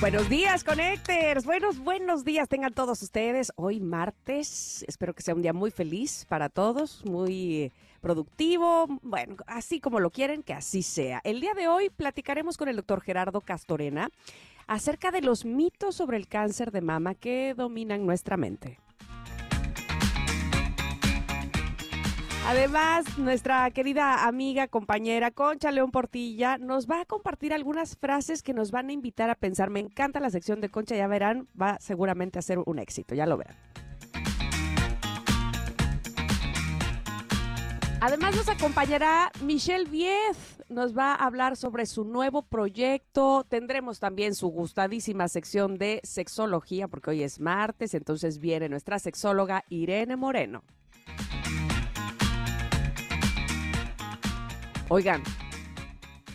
Buenos días, Connectors. Buenos, buenos días tengan todos ustedes. Hoy martes, espero que sea un día muy feliz para todos, muy productivo, bueno, así como lo quieren, que así sea. El día de hoy platicaremos con el doctor Gerardo Castorena acerca de los mitos sobre el cáncer de mama que dominan nuestra mente. Además, nuestra querida amiga, compañera Concha León Portilla nos va a compartir algunas frases que nos van a invitar a pensar. Me encanta la sección de Concha, ya verán, va seguramente a ser un éxito, ya lo verán. Además nos acompañará Michelle Viez, nos va a hablar sobre su nuevo proyecto. Tendremos también su gustadísima sección de sexología, porque hoy es martes, entonces viene nuestra sexóloga Irene Moreno. Oigan,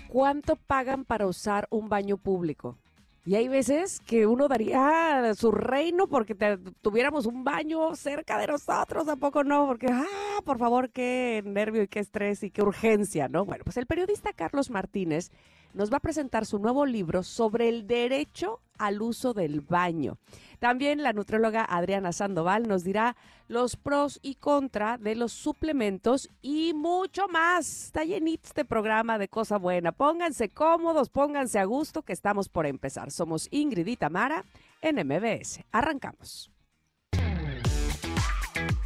¿cuánto pagan para usar un baño público? Y hay veces que uno daría su reino porque tuviéramos un baño cerca de nosotros, ¿a poco no? Porque, ah, por favor, qué nervio y qué estrés y qué urgencia, ¿no? Bueno, pues el periodista Carlos Martínez nos va a presentar su nuevo libro sobre el derecho al uso del baño. También la nutrióloga Adriana Sandoval nos dirá los pros y contra de los suplementos y mucho más. Está llenito este programa de cosa buena. Pónganse cómodos, pónganse a gusto que estamos por empezar. Somos Ingrid y Tamara en MBS. Arrancamos.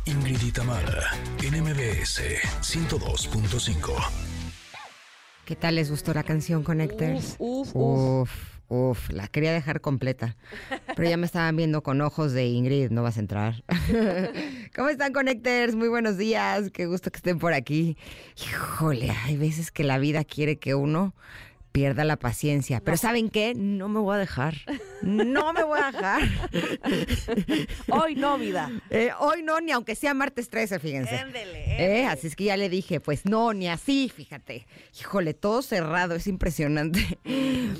Ingrid y Tamara en MBS 102.5. ¿Qué tal les gustó la canción Connectors? Uf, uf, uf. Uf, la quería dejar completa. Pero ya me estaban viendo con ojos de Ingrid, no vas a entrar. ¿Cómo están, Connectors? Muy buenos días, qué gusto que estén por aquí. Híjole, hay veces que la vida quiere que uno pierda la paciencia. Pero ¿saben qué? No me voy a dejar. No me voy a dejar. hoy no, vida. Eh, hoy no, ni aunque sea martes 13, fíjense. Éndele, eh, así es que ya le dije, pues no, ni así, fíjate. Híjole, todo cerrado, es impresionante.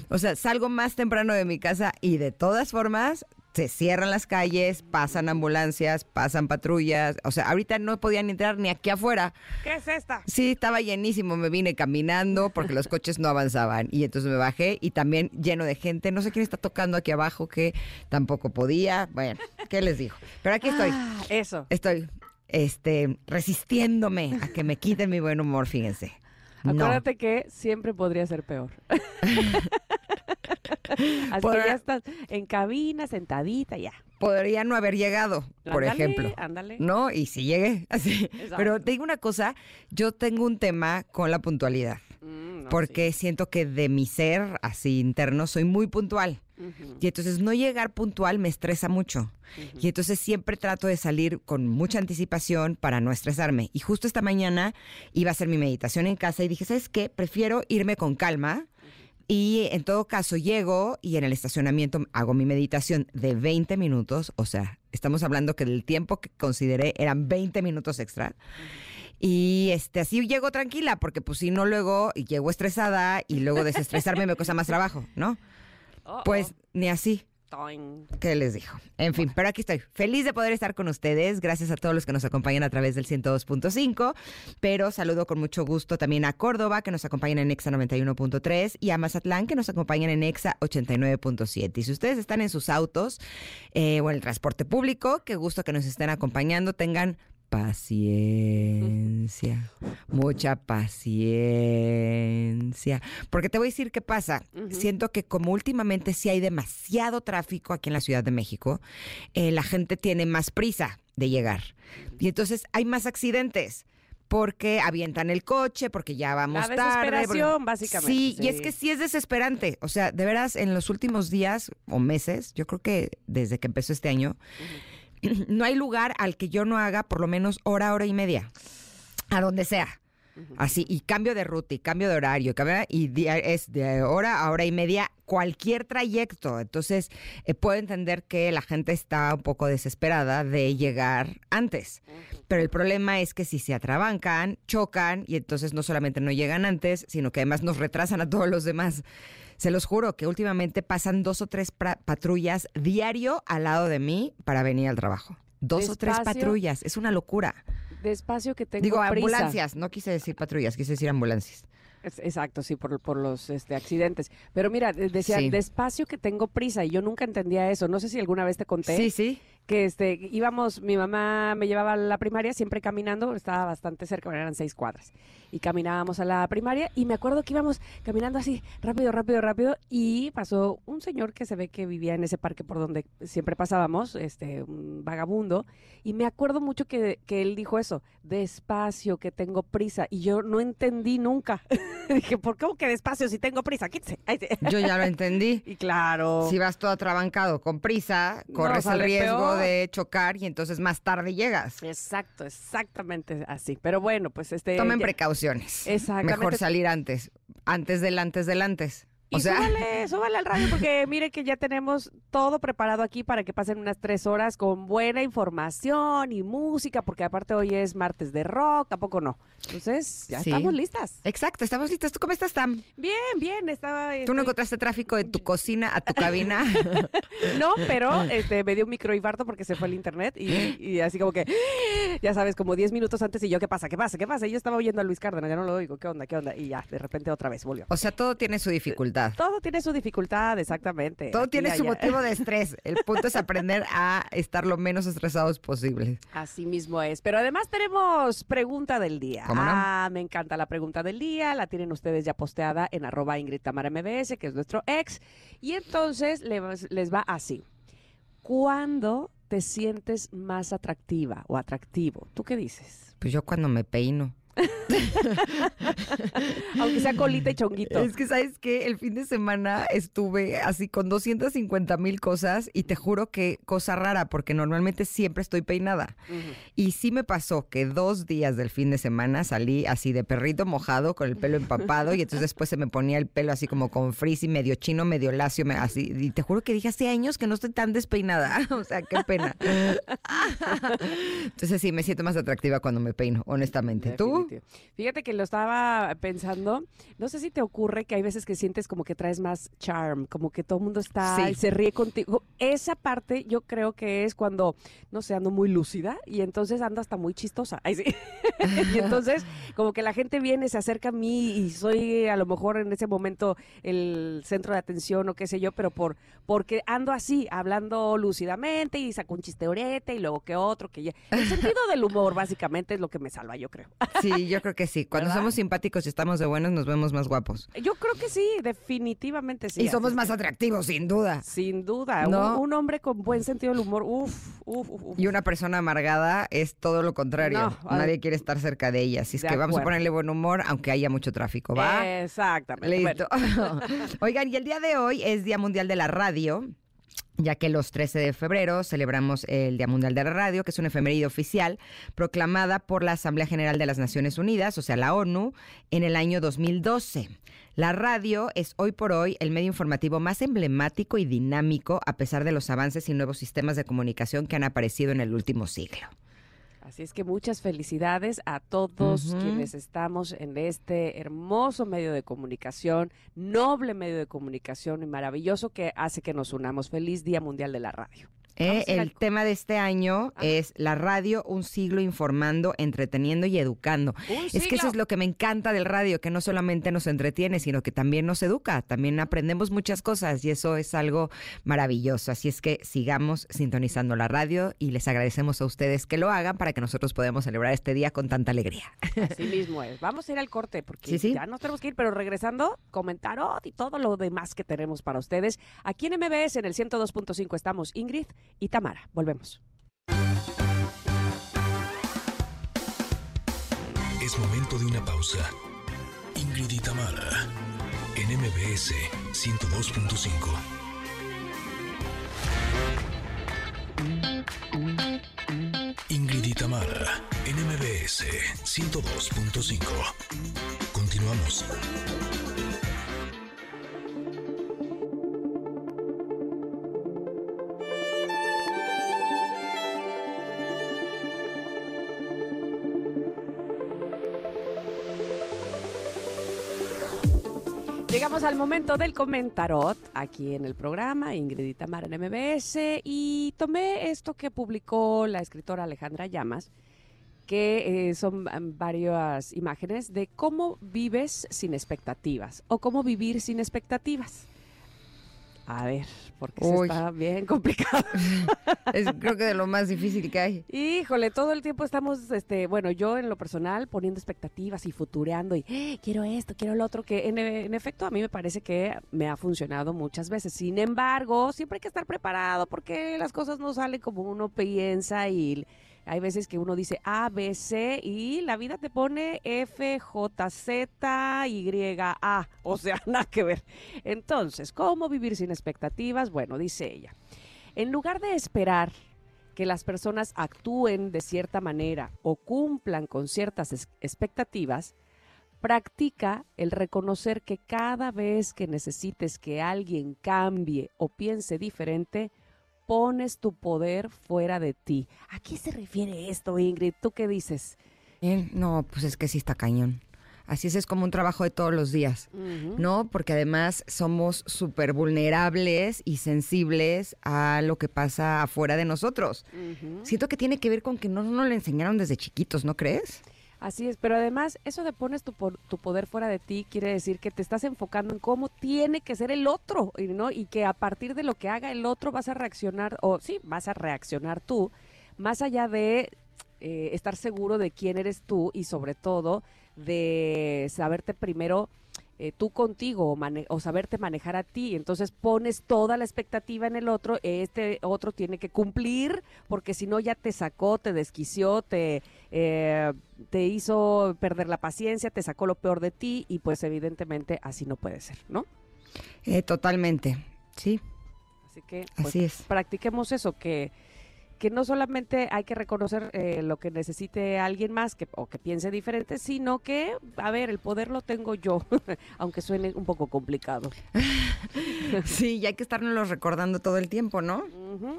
O sea, salgo más temprano de mi casa y de todas formas se cierran las calles, pasan ambulancias, pasan patrullas. O sea, ahorita no podían entrar ni aquí afuera. ¿Qué es esta? Sí, estaba llenísimo. Me vine caminando porque los coches no avanzaban. Y entonces me bajé y también lleno de gente. No sé quién está tocando aquí abajo que tampoco podía. Bueno, ¿qué les digo? Pero aquí estoy. Ah, eso. Estoy este, resistiéndome a que me quiten mi buen humor, fíjense. Acuérdate que siempre podría ser peor. Así que ya estás en cabina, sentadita, ya. Podría no haber llegado, por ejemplo. Ándale. No, y si llegué, así. Exacto. Pero te digo una cosa, yo tengo un tema con la puntualidad, Mm, no, porque siento que de mi ser, así interno, soy muy puntual. Y entonces no llegar puntual me estresa mucho. Y entonces siempre trato de salir con mucha anticipación para no estresarme. Y justo esta mañana iba a hacer mi meditación en casa y dije, ¿sabes qué? Prefiero irme con calma. Y en todo caso llego y en el estacionamiento hago mi meditación de 20 minutos. O sea, estamos hablando que del tiempo que consideré eran 20 minutos extra. Y este, así llego tranquila, porque pues si no luego llego estresada y luego desestresarme me cuesta más trabajo, ¿no? Oh, Pues ni así. ¿Qué les dijo? En fin, pero aquí estoy. Feliz de poder estar con ustedes. Gracias a todos los que nos acompañan a través del 102.5. Pero saludo con mucho gusto también a Córdoba, que nos acompañan en Exa 91.3, y a Mazatlán, que nos acompañan en Exa 89.7. Y si ustedes están en sus autos eh, o en el transporte público, qué gusto que nos estén acompañando. Tengan paciencia, mucha paciencia. Porque te voy a decir qué pasa. Siento que como últimamente sí hay demasiado tráfico aquí en la Ciudad de México, eh, la gente tiene más prisa de llegar. Y entonces hay más accidentes. Porque avientan el coche, porque ya vamos La tarde. desesperación, básicamente, Sí, y es que sí es desesperante. O sea, de veras, en los últimos días o meses, yo creo que desde que empezó este año, no hay lugar al que yo no haga por lo menos hora, hora y media. A donde sea. Así, y cambio de ruta, y cambio de horario, y es de hora a hora y media cualquier trayecto. Entonces, eh, puedo entender que la gente está un poco desesperada de llegar antes. Pero el problema es que si se atrabancan, chocan, y entonces no solamente no llegan antes, sino que además nos retrasan a todos los demás. Se los juro que últimamente pasan dos o tres patrullas diario al lado de mí para venir al trabajo. Dos o tres patrullas, es una locura. Despacio que tengo Digo, prisa. ambulancias, no quise decir patrullas, quise decir ambulancias. Exacto, sí, por, por los este, accidentes. Pero mira, de- decía, Sí. despacio que tengo prisa y yo nunca entendía eso. No sé si alguna vez te conté Sí, sí. Que este, íbamos, mi mamá me llevaba a la primaria siempre caminando, estaba bastante cerca, eran seis cuadras. Y caminábamos a la primaria y me acuerdo que íbamos caminando así, rápido, rápido, rápido. Y pasó un señor que se ve que vivía en ese parque por donde siempre pasábamos, este, un vagabundo. Y me acuerdo mucho que, que él dijo eso, despacio, que tengo prisa. Y yo no entendí nunca. Dije, ¿por qué que despacio si tengo prisa? Quítese. Yo ya lo entendí. Y claro. Si vas todo atrabancado con prisa, No, corres el riesgo peor. De chocar y entonces más tarde llegas. Exacto, exactamente así. Pero bueno, pues este. Tomen ya- precauciones. Exactamente. Mejor salir antes, antes del antes del antes. O Y sea, súbale, súbale al radio porque mire que ya tenemos todo preparado aquí para que pasen unas tres horas con buena información y música, porque aparte hoy es martes de rock, ¿a poco no? Entonces, ya Sí. estamos listas. exacto, estamos listas. ¿Tú cómo estás, Tam? Bien, bien, estaba... ¿Tú no estoy- encontraste tráfico de tu cocina a tu cabina? No, pero este, me dio un microinfarto porque se fue el internet y, y así como que, ya sabes, como 10 minutos antes y yo, ¿qué pasa? ¿Qué pasa? ¿Qué pasa? Y yo estaba oyendo a Luis Cárdenas, ya no lo oigo, ¿qué onda? ¿Qué onda? Y ya, de repente otra vez volvió. o sea, todo tiene su dificultad. Todo tiene su dificultad, exactamente. Todo aquí tiene su allá. motivo de estrés. El punto es aprender a estar lo menos estresados posible. Así mismo es. Pero además tenemos pregunta del día. ¿Cómo no? Ah, me encanta la pregunta del día. La tienen ustedes ya posteada en arroba Ingrid Tamara MBS, que es nuestro ex. Y entonces les, les va así. ¿Cuándo te sientes más atractiva o atractivo? ¿Tú qué dices? Pues yo cuando me peino. Aunque sea colita y chonguito. Es que, ¿sabes qué? El fin de semana estuve así con 250 mil cosas y te juro que cosa rara, porque normalmente siempre estoy peinada. Y sí me pasó que dos días del fin de semana salí así de perrito mojado, con el pelo empapado, y entonces después se me ponía el pelo así como con frizz y medio chino, medio lacio, así. Y te juro que dije hace años que no estoy tan despeinada. O sea, qué pena. Entonces sí, me siento más atractiva cuando me peino, honestamente. ¿Tú? Fíjate que lo estaba pensando. No sé si te ocurre que hay veces que sientes como que traes más charm, como que todo el mundo está Sí. y se ríe contigo. Esa parte yo creo que es cuando, no sé, ando muy lúcida y entonces ando hasta muy chistosa. Ay, sí. y entonces como que la gente viene, se acerca a mí y soy a lo mejor en ese momento el centro de atención o qué sé yo, pero por porque ando así, hablando lúcidamente y saco un chisteorete y luego que otro, que ya. El sentido del humor básicamente es lo que me salva, yo creo. Sí, yo creo que sí. Cuando ¿Verdad? somos simpáticos y estamos de buenos, nos vemos más guapos. Yo creo que sí, definitivamente sí. y somos más atractivos, sin duda. Sin duda. ¿No? Un, un hombre con buen sentido del humor, uff, uff, uff. Y una persona amargada es todo lo contrario. No. Nadie quiere estar cerca de ella. Así es De que vamos a ponerle buen humor, aunque haya mucho tráfico, ¿va? Exactamente. Listo. Oigan, y el día de hoy es Día Mundial de la Radio. Ya que los 13 de febrero celebramos el Día Mundial de la Radio, que es una efeméride oficial proclamada por la Asamblea General de las Naciones Unidas, o sea, la ONU, en el año 2012. La radio es hoy por hoy el medio informativo más emblemático y dinámico, a pesar de los avances y nuevos sistemas de comunicación que han aparecido en el último siglo. Así es que muchas felicidades a todos quienes estamos en este hermoso medio de comunicación, noble medio de comunicación y maravilloso que hace que nos unamos. Feliz Día Mundial de la Radio. Eh, el tema de este año Ajá. es la radio, un siglo informando, entreteniendo y educando. Es que eso es lo que me encanta del radio, que no solamente nos entretiene, sino que también nos educa, también aprendemos muchas cosas y eso es algo maravilloso. Así es que sigamos sintonizando la radio y les agradecemos a ustedes que lo hagan para que nosotros podamos celebrar este día con tanta alegría. Así mismo es. Vamos a ir al corte porque Sí, sí. ya nos tenemos que ir, pero regresando, comentaron y todo lo demás que tenemos para ustedes. Aquí en MBS en el 102.5 estamos Ingrid y Tamara. Volvemos. Es momento de una pausa. Ingrid y Tamara, en MBS 102.5. Ingrid y Tamara, en MBS 102.5. Continuamos. Llegamos al momento del comentarot aquí en el programa, Ingrid Tamara en MBS, y tomé esto que publicó la escritora Alejandra Llamas, que eh, son varias imágenes de cómo vives sin expectativas o cómo vivir sin expectativas. A ver, porque eso está bien complicado. Es creo que de lo más difícil que hay. Híjole, todo el tiempo estamos, este, bueno, yo en lo personal poniendo expectativas y futureando y "Eh, quiero esto, quiero lo otro, que en, en efecto a mí me parece que me ha funcionado muchas veces. Sin embargo, siempre hay que estar preparado porque las cosas no salen como uno piensa y hay veces que uno dice A, B, C y la vida te pone F, J, Z, Y, A. O sea, nada que ver. Entonces, ¿cómo vivir sin expectativas? Bueno, dice ella. En lugar de esperar que las personas actúen de cierta manera o cumplan con ciertas expectativas, practica el reconocer que cada vez que necesites que alguien cambie o piense diferente, pones tu poder fuera de ti. ¿A qué se refiere esto, Ingrid? ¿Tú qué dices? Bien, No, pues es que sí está cañón. Así es, es como un trabajo de todos los días. ¿no? Porque además somos súper vulnerables y sensibles a lo que pasa afuera de nosotros. Siento que tiene que ver con que no nos lo enseñaron desde chiquitos, ¿no crees? Así es, pero además eso de pones tu, tu poder fuera de ti quiere decir que te estás enfocando en cómo tiene que ser el otro, y ¿no? Y que a partir de lo que haga el otro vas a reaccionar, o sí, vas a reaccionar tú, más allá de eh, estar seguro de quién eres tú y sobre todo de saberte primero eh, tú contigo o, o saberte manejar a ti. Entonces pones toda la expectativa en el otro, este otro tiene que cumplir, porque si no ya te sacó, te desquició, te, eh, te hizo perder la paciencia, te sacó lo peor de ti y pues evidentemente así no puede ser, ¿no? Eh, totalmente, sí, Así que pues, así es. practiquemos eso, que, que no solamente hay que reconocer eh, lo que necesite alguien más que, o que piense diferente, sino que, a ver, el poder lo tengo yo, aunque suene un poco complicado. Sí, y hay que estarnos recordando todo el tiempo, ¿no?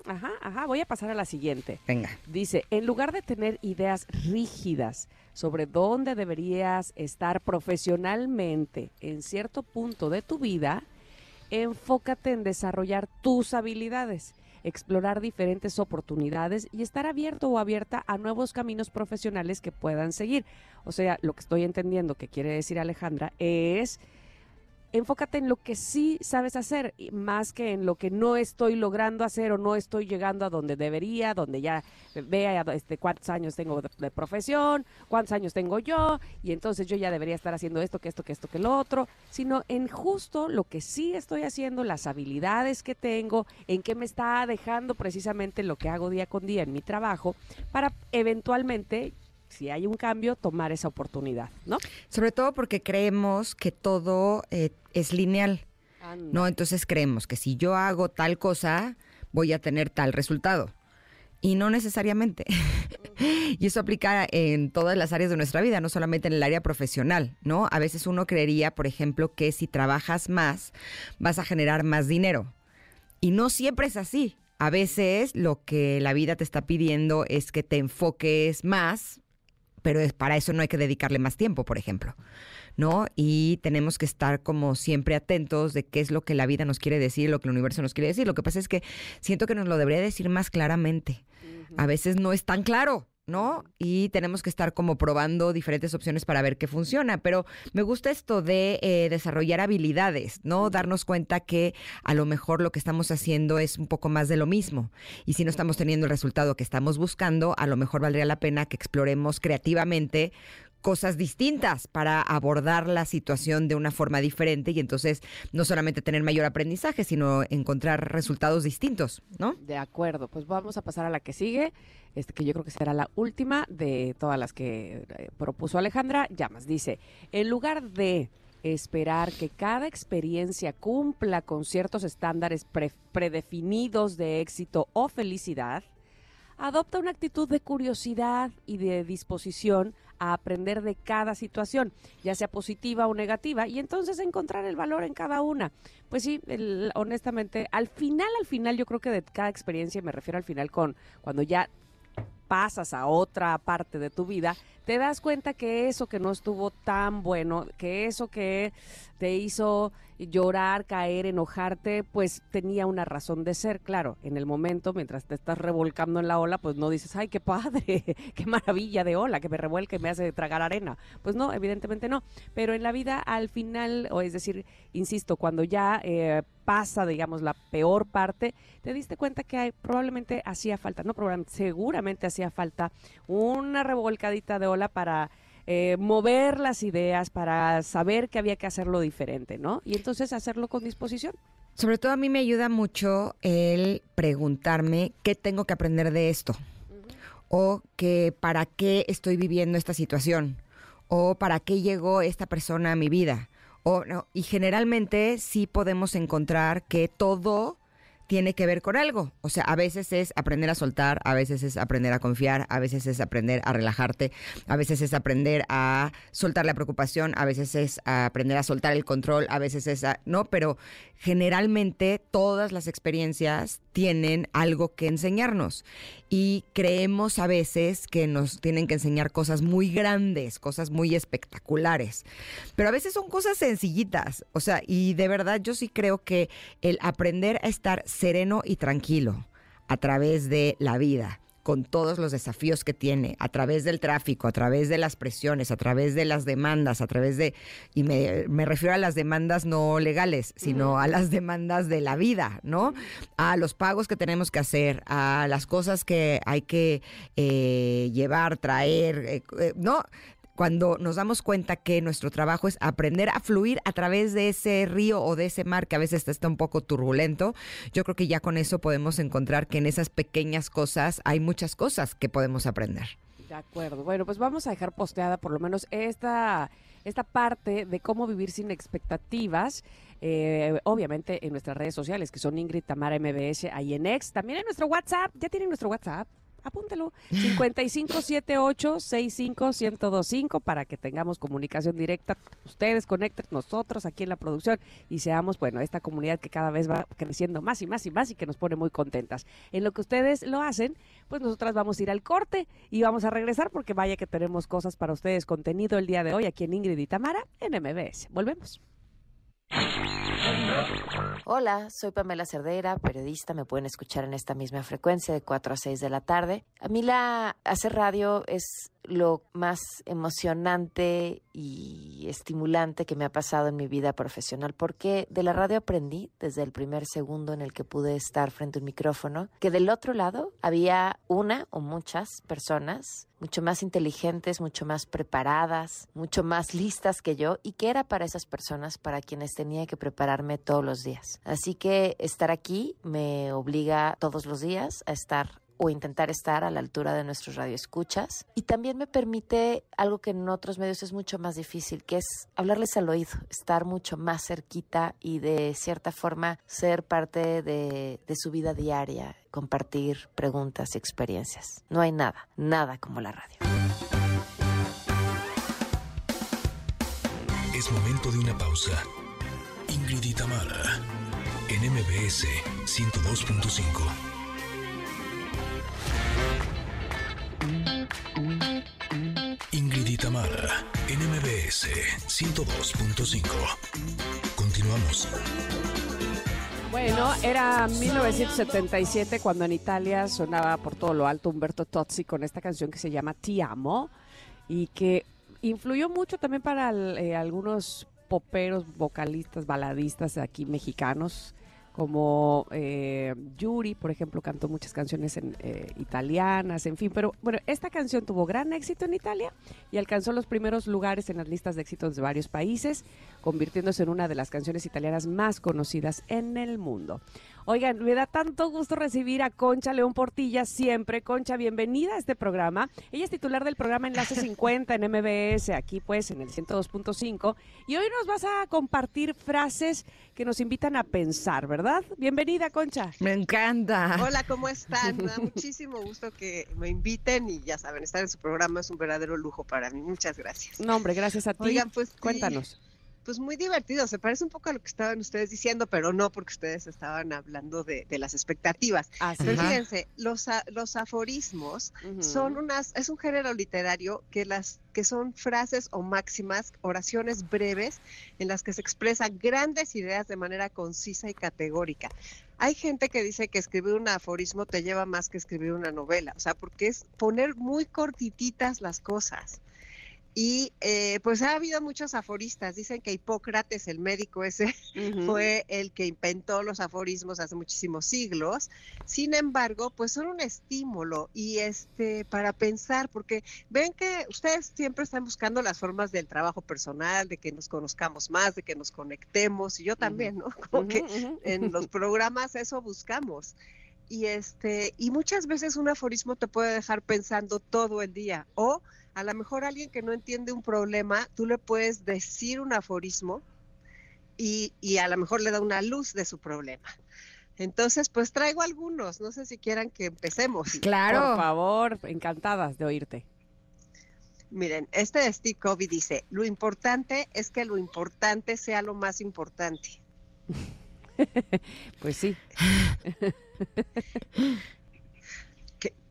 Ajá, ajá, voy a pasar a la siguiente. Venga. Dice, en lugar de tener ideas rígidas sobre dónde deberías estar profesionalmente en cierto punto de tu vida, enfócate en desarrollar tus habilidades, explorar diferentes oportunidades y estar abierto o abierta a nuevos caminos profesionales que puedan seguir. O sea, lo que estoy entendiendo que quiere decir Alejandra es enfócate en lo que sí sabes hacer, más que en lo que no estoy logrando hacer o no estoy llegando a donde debería, donde ya vea este, cuántos años tengo de, de profesión, cuántos años tengo yo, y entonces yo ya debería estar haciendo esto, que esto, que esto, que lo otro, sino en justo lo que sí estoy haciendo, las habilidades que tengo, en qué me está dejando precisamente lo que hago día con día en mi trabajo, para eventualmente, si hay un cambio, tomar esa oportunidad, ¿no? Sobre todo porque creemos que todo eh, es lineal, ¿no? Entonces creemos que si yo hago tal cosa, voy a tener tal resultado. Y no necesariamente. y eso aplica en todas las áreas de nuestra vida, no solamente en el área profesional, ¿no? A veces uno creería, por ejemplo, que si trabajas más, vas a generar más dinero. Y no siempre es así. A veces lo que la vida te está pidiendo es que te enfoques más, pero es- para eso no hay que dedicarle más tiempo, por ejemplo. ¿no? Y tenemos que estar como siempre atentos de qué es lo que la vida nos quiere decir, lo que el universo nos quiere decir. Lo que pasa es que siento que nos lo debería decir más claramente. A veces no es tan claro, ¿no? Y tenemos que estar como probando diferentes opciones para ver qué funciona. Pero me gusta esto de eh, desarrollar habilidades, ¿no? Darnos cuenta que a lo mejor lo que estamos haciendo es un poco más de lo mismo. Y si no estamos teniendo el resultado que estamos buscando, a lo mejor valdría la pena que exploremos creativamente cosas distintas para abordar la situación de una forma diferente y entonces no solamente tener mayor aprendizaje, sino encontrar resultados distintos, ¿no? De acuerdo, pues vamos a pasar a la que sigue, este que yo creo que será la última de todas las que eh, propuso Alejandra. Llamas, dice, en lugar de esperar que cada experiencia cumpla con ciertos estándares pre- predefinidos de éxito o felicidad, adopta una actitud de curiosidad y de disposición a aprender de cada situación, ya sea positiva o negativa, y entonces encontrar el valor en cada una. Pues sí, honestamente, al final, al final, yo creo que de cada experiencia, me refiero al final con cuando ya pasas a otra parte de tu vida, te das cuenta que eso que no estuvo tan bueno, que eso que te hizo llorar, caer, enojarte, pues tenía una razón de ser, claro, en el momento, mientras te estás revolcando en la ola, pues no dices, ay, qué padre, qué maravilla de ola, que me revuelca y me hace tragar arena. Pues no, evidentemente no, pero en la vida al final, o es decir, insisto, cuando ya eh, pasa, digamos, la peor parte, te diste cuenta que probablemente hacía falta, no probablemente, seguramente hacía falta una revolcadita de ola para eh, mover las ideas, para saber que había que hacerlo diferente, ¿no? Y entonces hacerlo con disposición. Sobre todo a mí me ayuda mucho el preguntarme qué tengo que aprender de esto. O que para qué estoy viviendo esta situación. O para qué llegó esta persona a mi vida. O, no, y generalmente sí podemos encontrar que todo tiene que ver con algo. O sea, a veces es aprender a soltar, a veces es aprender a confiar, a veces es aprender a relajarte, a veces es aprender a soltar la preocupación, a veces es aprender a soltar el control, a veces es, no, pero generalmente todas las experiencias tienen algo que enseñarnos. Y creemos a veces que nos tienen que enseñar cosas muy grandes, cosas muy espectaculares, pero a veces son cosas sencillitas, o sea, y de verdad yo sí creo que el aprender a estar sereno y tranquilo a través de la vida, con todos los desafíos que tiene, a través del tráfico, a través de las presiones, a través de las demandas, a través de, y me, refiero a las demandas no legales, sino a las demandas de la vida, ¿no? A los pagos que tenemos que hacer, a las cosas que hay que eh, llevar, traer, eh, eh, ¿no? Cuando nos damos cuenta que nuestro trabajo es aprender a fluir a través de ese río o de ese mar que a veces está un poco turbulento, yo creo que ya con eso podemos encontrar que en esas pequeñas cosas hay muchas cosas que podemos aprender. De acuerdo. Bueno, pues vamos a dejar posteada por lo menos esta, esta parte de cómo vivir sin expectativas. Eh, obviamente en nuestras redes sociales, que son Ingrid Tamara MBS, ahí en también en nuestro WhatsApp, ya tienen nuestro WhatsApp, apúntelo, 5578-65125 para que tengamos comunicación directa. Ustedes conecten, nosotros aquí en la producción y seamos, bueno, esta comunidad que cada vez va creciendo más y más y más y que nos pone muy contentas. En lo que ustedes lo hacen, pues nosotras vamos a ir al corte y vamos a regresar porque vaya que tenemos cosas para ustedes, contenido el día de hoy aquí en Ingrid y Tamara en MBS. Volvemos. Hola, soy Pamela Cerdera, periodista. Me pueden escuchar en esta misma frecuencia de 4 a 6 de la tarde. A mí la hacer radio es lo más emocionante y estimulante que me ha pasado en mi vida profesional, porque de la radio aprendí desde el primer segundo en el que pude estar frente a un micrófono, que del otro lado había una o muchas personas mucho más inteligentes, mucho más preparadas, mucho más listas que yo, y que era para esas personas para quienes tenía que prepararme todos los días. Así que estar aquí me obliga todos los días a estar o intentar estar a la altura de nuestros radioescuchas. Y también me permite algo que en otros medios es mucho más difícil, que es hablarles al oído, estar mucho más cerquita y de cierta forma ser parte de, su vida diaria, compartir preguntas y experiencias. No hay nada, nada como la radio. Es momento de una pausa. Ingrid y en MBS 102.5. NMBS 102.5. Continuamos. Bueno, era 1977 cuando en Italia sonaba por todo lo alto Humberto Tozzi con esta canción que se llama Ti amo y que influyó mucho también para eh, algunos poperos, vocalistas, baladistas aquí mexicanos como eh, Yuri, por ejemplo, cantó muchas canciones en, eh, italianas, en fin, pero bueno, esta canción tuvo gran éxito en Italia y alcanzó los primeros lugares en las listas de éxitos de varios países. Convirtiéndose en una de las canciones italianas más conocidas en el mundo. Oigan, me da tanto gusto recibir a Concha León Portilla siempre. Concha, bienvenida a este programa. Ella es titular del programa Enlace 50 en MBS, aquí pues en el 102.5. Y hoy nos vas a compartir frases que nos invitan a pensar, ¿verdad? Bienvenida, Concha. Me encanta. Hola, ¿cómo están? Me da muchísimo gusto que me inviten y ya saben, estar en su programa es un verdadero lujo para mí. Muchas gracias. No, hombre, gracias a ti. Oigan, pues Cuéntanos pues muy divertido. Se parece un poco a lo que estaban ustedes diciendo, pero no porque ustedes estaban hablando de, las expectativas. pero fíjense, los, los aforismos son unas, es un género literario que las que son frases o máximas, oraciones breves en las que se expresan grandes ideas de manera concisa y categórica. Hay gente que dice que escribir un aforismo te lleva más que escribir una novela, o sea, porque es poner muy cortititas las cosas. Y eh, pues ha habido muchos aforistas. Dicen que Hipócrates, el médico ese, fue el que inventó los aforismos hace muchísimos siglos. Sin embargo, pues son un estímulo y este para pensar, porque ven que ustedes siempre están buscando las formas del trabajo personal, de que nos conozcamos más, de que nos conectemos, y yo también, ¿no? Como que en los programas eso buscamos y este y muchas veces un aforismo te puede dejar pensando todo el día o a lo mejor alguien que no entiende un problema tú le puedes decir un aforismo y, y a lo mejor le da una luz de su problema entonces pues traigo algunos no sé si quieran que empecemos claro por favor encantadas de oírte Miren, este de Steve Covey dice, lo importante es que lo importante sea lo más importante. pues sí.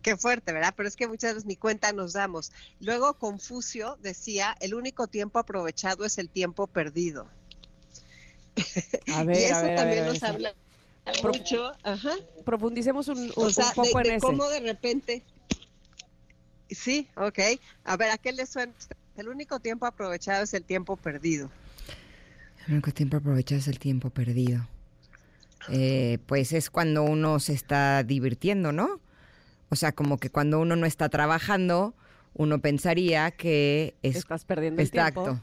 qué, fuerte, ¿verdad? Pero es que muchas veces ni cuenta nos damos. Luego Confucio decía, el único tiempo aprovechado es el tiempo perdido. A ver, y eso a ver, también nos habla mucho. Ajá. Profundicemos un, poco en eso. Cómo de repente. Sí, ok. A ver, ¿a qué le suena? El único tiempo aprovechado es el tiempo perdido. El único tiempo aprovechado es el tiempo perdido. Eh, pues es cuando uno se está divirtiendo, ¿no? O sea, como que cuando uno no está trabajando, uno pensaría que estás perdiendo el tiempo.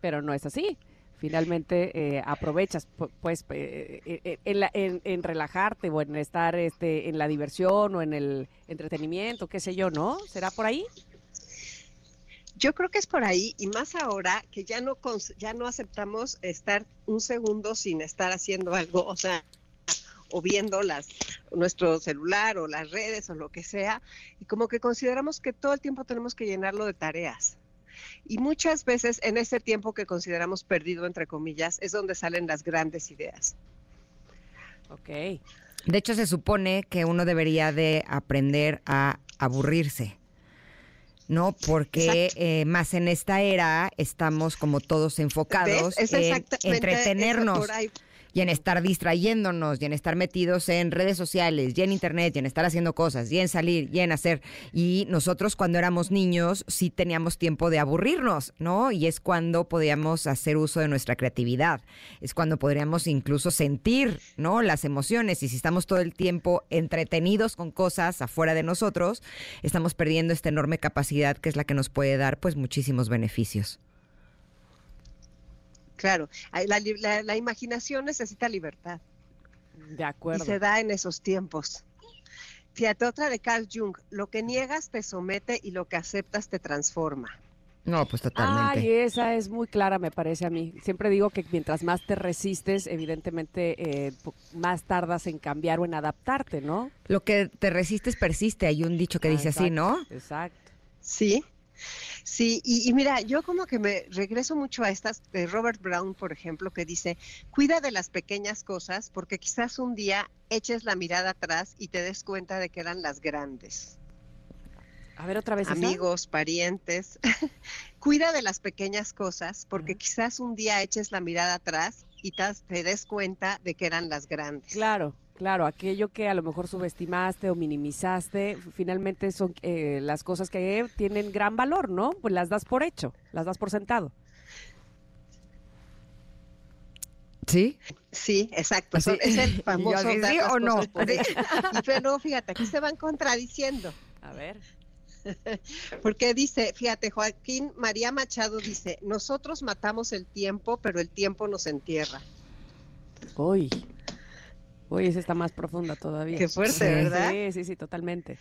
Pero no es así. Finalmente eh, aprovechas, pues, eh, en, relajarte o en estar este, en la diversión o en el entretenimiento, qué sé yo, ¿no? ¿Será por ahí? Yo creo que es por ahí y más ahora que ya no ya no aceptamos estar un segundo sin estar haciendo algo, o sea, o viendo las nuestro celular o las redes o lo que sea y como que consideramos que todo el tiempo tenemos que llenarlo de tareas. Y muchas veces en ese tiempo que consideramos perdido entre comillas es donde salen las grandes ideas. Ok. De hecho se supone que uno debería de aprender a aburrirse. ¿no? Porque eh, más en esta era estamos como todos enfocados en entretenernos y en estar distrayéndonos y en estar metidos en redes sociales y en internet y en estar haciendo cosas y en salir y en hacer. Y nosotros cuando éramos niños sí teníamos tiempo de aburrirnos, ¿no? Y es cuando podíamos hacer uso de nuestra creatividad. Es cuando podríamos incluso sentir, ¿no? Las emociones. Y si estamos todo el tiempo entretenidos con cosas afuera de nosotros, estamos perdiendo esta enorme capacidad que es la que nos puede dar pues muchísimos beneficios. Claro, la, imaginación necesita libertad. De acuerdo. Y se da en esos tiempos. Fíjate, otra de Carl Jung, lo que niegas te somete y lo que aceptas te transforma. No, pues totalmente. Ay, esa es muy clara, me parece a mí. Siempre digo que mientras más te resistes, evidentemente eh, más tardas en cambiar o en adaptarte, ¿no? Lo que te resistes persiste, hay un dicho que dice así, ¿no? Exacto. Sí, Sí, y, mira, yo como que me regreso mucho a estas de Robert Brown, por ejemplo, que dice, cuida de las pequeñas cosas porque quizás un día eches la mirada atrás y te des cuenta de que eran las grandes. A ver otra vez. Amigos, parientes. cuida de las pequeñas cosas porque quizás un día eches la mirada atrás y te des cuenta de que eran las grandes. Claro. Claro, aquello que a lo mejor subestimaste o minimizaste, finalmente son eh, las cosas que tienen gran valor, ¿no? Pues las das por hecho, las das por sentado. ¿Sí? Sí, exacto. es el famoso. ¿Sí o no? Pero fíjate, aquí se van contradiciendo. A ver. Porque dice, fíjate, Joaquín María Machado dice, nosotros matamos el tiempo, pero el tiempo nos entierra. Uy, uy, esa está más profunda todavía. Qué fuerte, ¿verdad? Sí, sí, sí, totalmente.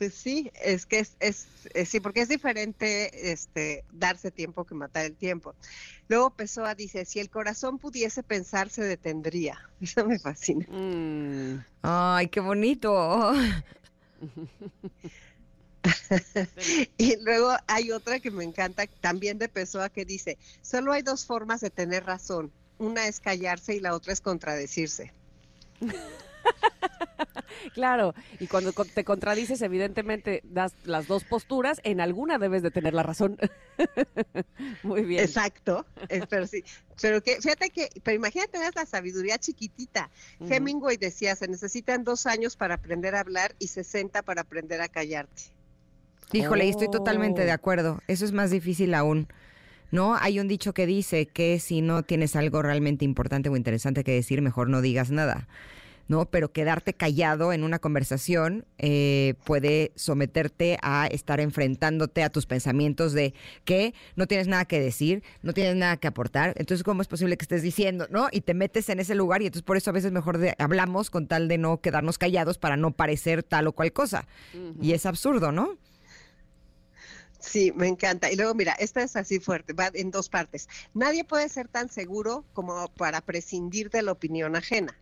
Pues sí, es que es, es, sí, porque es diferente este, darse tiempo que matar el tiempo. Luego Pessoa dice, si el corazón pudiese pensar, se detendría. Eso me fascina. Mm. Ay, qué bonito. y luego hay otra que me encanta, también de Pessoa, que dice, solo hay dos formas de tener razón. Una es callarse y la otra es contradecirse. claro, y cuando te contradices, evidentemente das las dos posturas, en alguna debes de tener la razón. Muy bien. Exacto, pero sí, pero que, fíjate que, pero imagínate la sabiduría chiquitita. Hemingway decía, se necesitan dos años para aprender a hablar y 60 para aprender a callarte. Híjole, estoy totalmente de oh. acuerdo. Eso es más difícil aún. ¿No? Hay un dicho que dice que si no tienes algo realmente importante o interesante que decir, mejor no digas nada. ¿no? Pero quedarte callado en una conversación eh, puede someterte a estar enfrentándote a tus pensamientos de que no tienes nada que decir, no tienes nada que aportar. Entonces, ¿cómo es posible que estés diciendo, no? Y te metes en ese lugar y entonces por eso a veces mejor hablamos con tal de no quedarnos callados para no parecer tal o cual cosa. Y es absurdo, ¿no? Sí, me encanta. Y luego, mira, esta es así fuerte, va en dos partes. Nadie puede ser tan seguro como para prescindir de la opinión ajena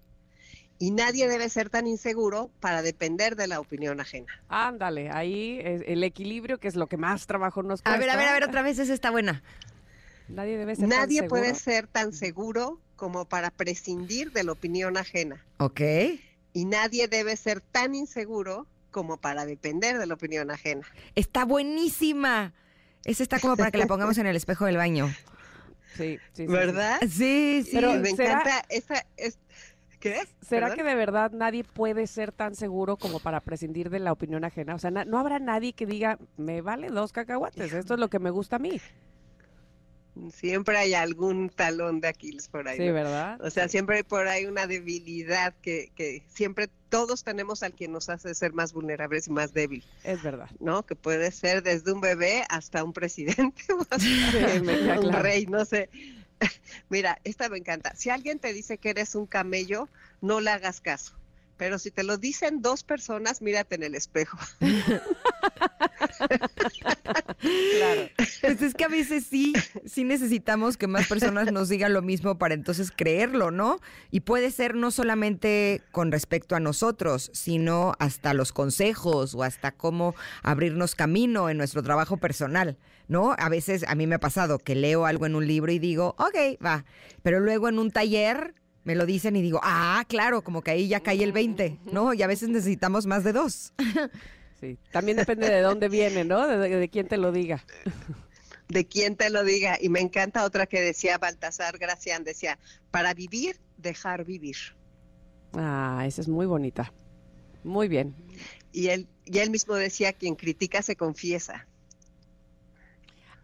y nadie debe ser tan inseguro para depender de la opinión ajena. Ándale, ahí el equilibrio que es lo que más trabajo nos cuesta. A ver, a ver, a ver, otra vez esa está buena. Nadie debe ser Nadie puede ser tan seguro como para prescindir de la opinión ajena. Ok. Y nadie debe ser tan inseguro como para depender de la opinión ajena. Está buenísima. Esa está como para que la pongamos en el espejo del baño. Sí, sí, sí ¿Verdad? Sí, sí. Pero me encanta esa, ¿Qué? ¿Será que de verdad nadie puede ser tan seguro como para prescindir de la opinión ajena? O sea, no habrá nadie que diga, me vale dos cacahuates, esto es lo que me gusta a mí. Siempre hay algún talón de Aquiles por ahí. Sí, ¿verdad? O sea, siempre hay por ahí una debilidad que, que siempre todos tenemos al que nos hace ser más vulnerables y más débil. Es verdad. ¿No? Que puede ser desde un bebé hasta un presidente o hasta un rey, no sé. Mira, esta me encanta. Si alguien te dice que eres un camello, no le hagas caso. Pero si te lo dicen dos personas, mírate en el espejo. claro. Pues es que a veces sí, sí necesitamos que más personas nos digan lo mismo para entonces creerlo, ¿no? Y puede ser no solamente con respecto a nosotros, sino hasta los consejos o hasta cómo abrirnos camino en nuestro trabajo personal. ¿no? A veces a mí me ha pasado que leo algo en un libro y digo, ok, va, pero luego en un taller me lo dicen y digo, ah, claro, como que ahí ya cae el 20, ¿no? Y a veces necesitamos más de dos. Sí, también depende de dónde viene, ¿no? De, quién te lo diga. De quién te lo diga. Y me encanta otra que decía Baltasar Gracián, decía, para vivir, dejar vivir. Ah, esa es muy bonita. Muy bien. Y él, y él mismo decía, quien critica se confiesa.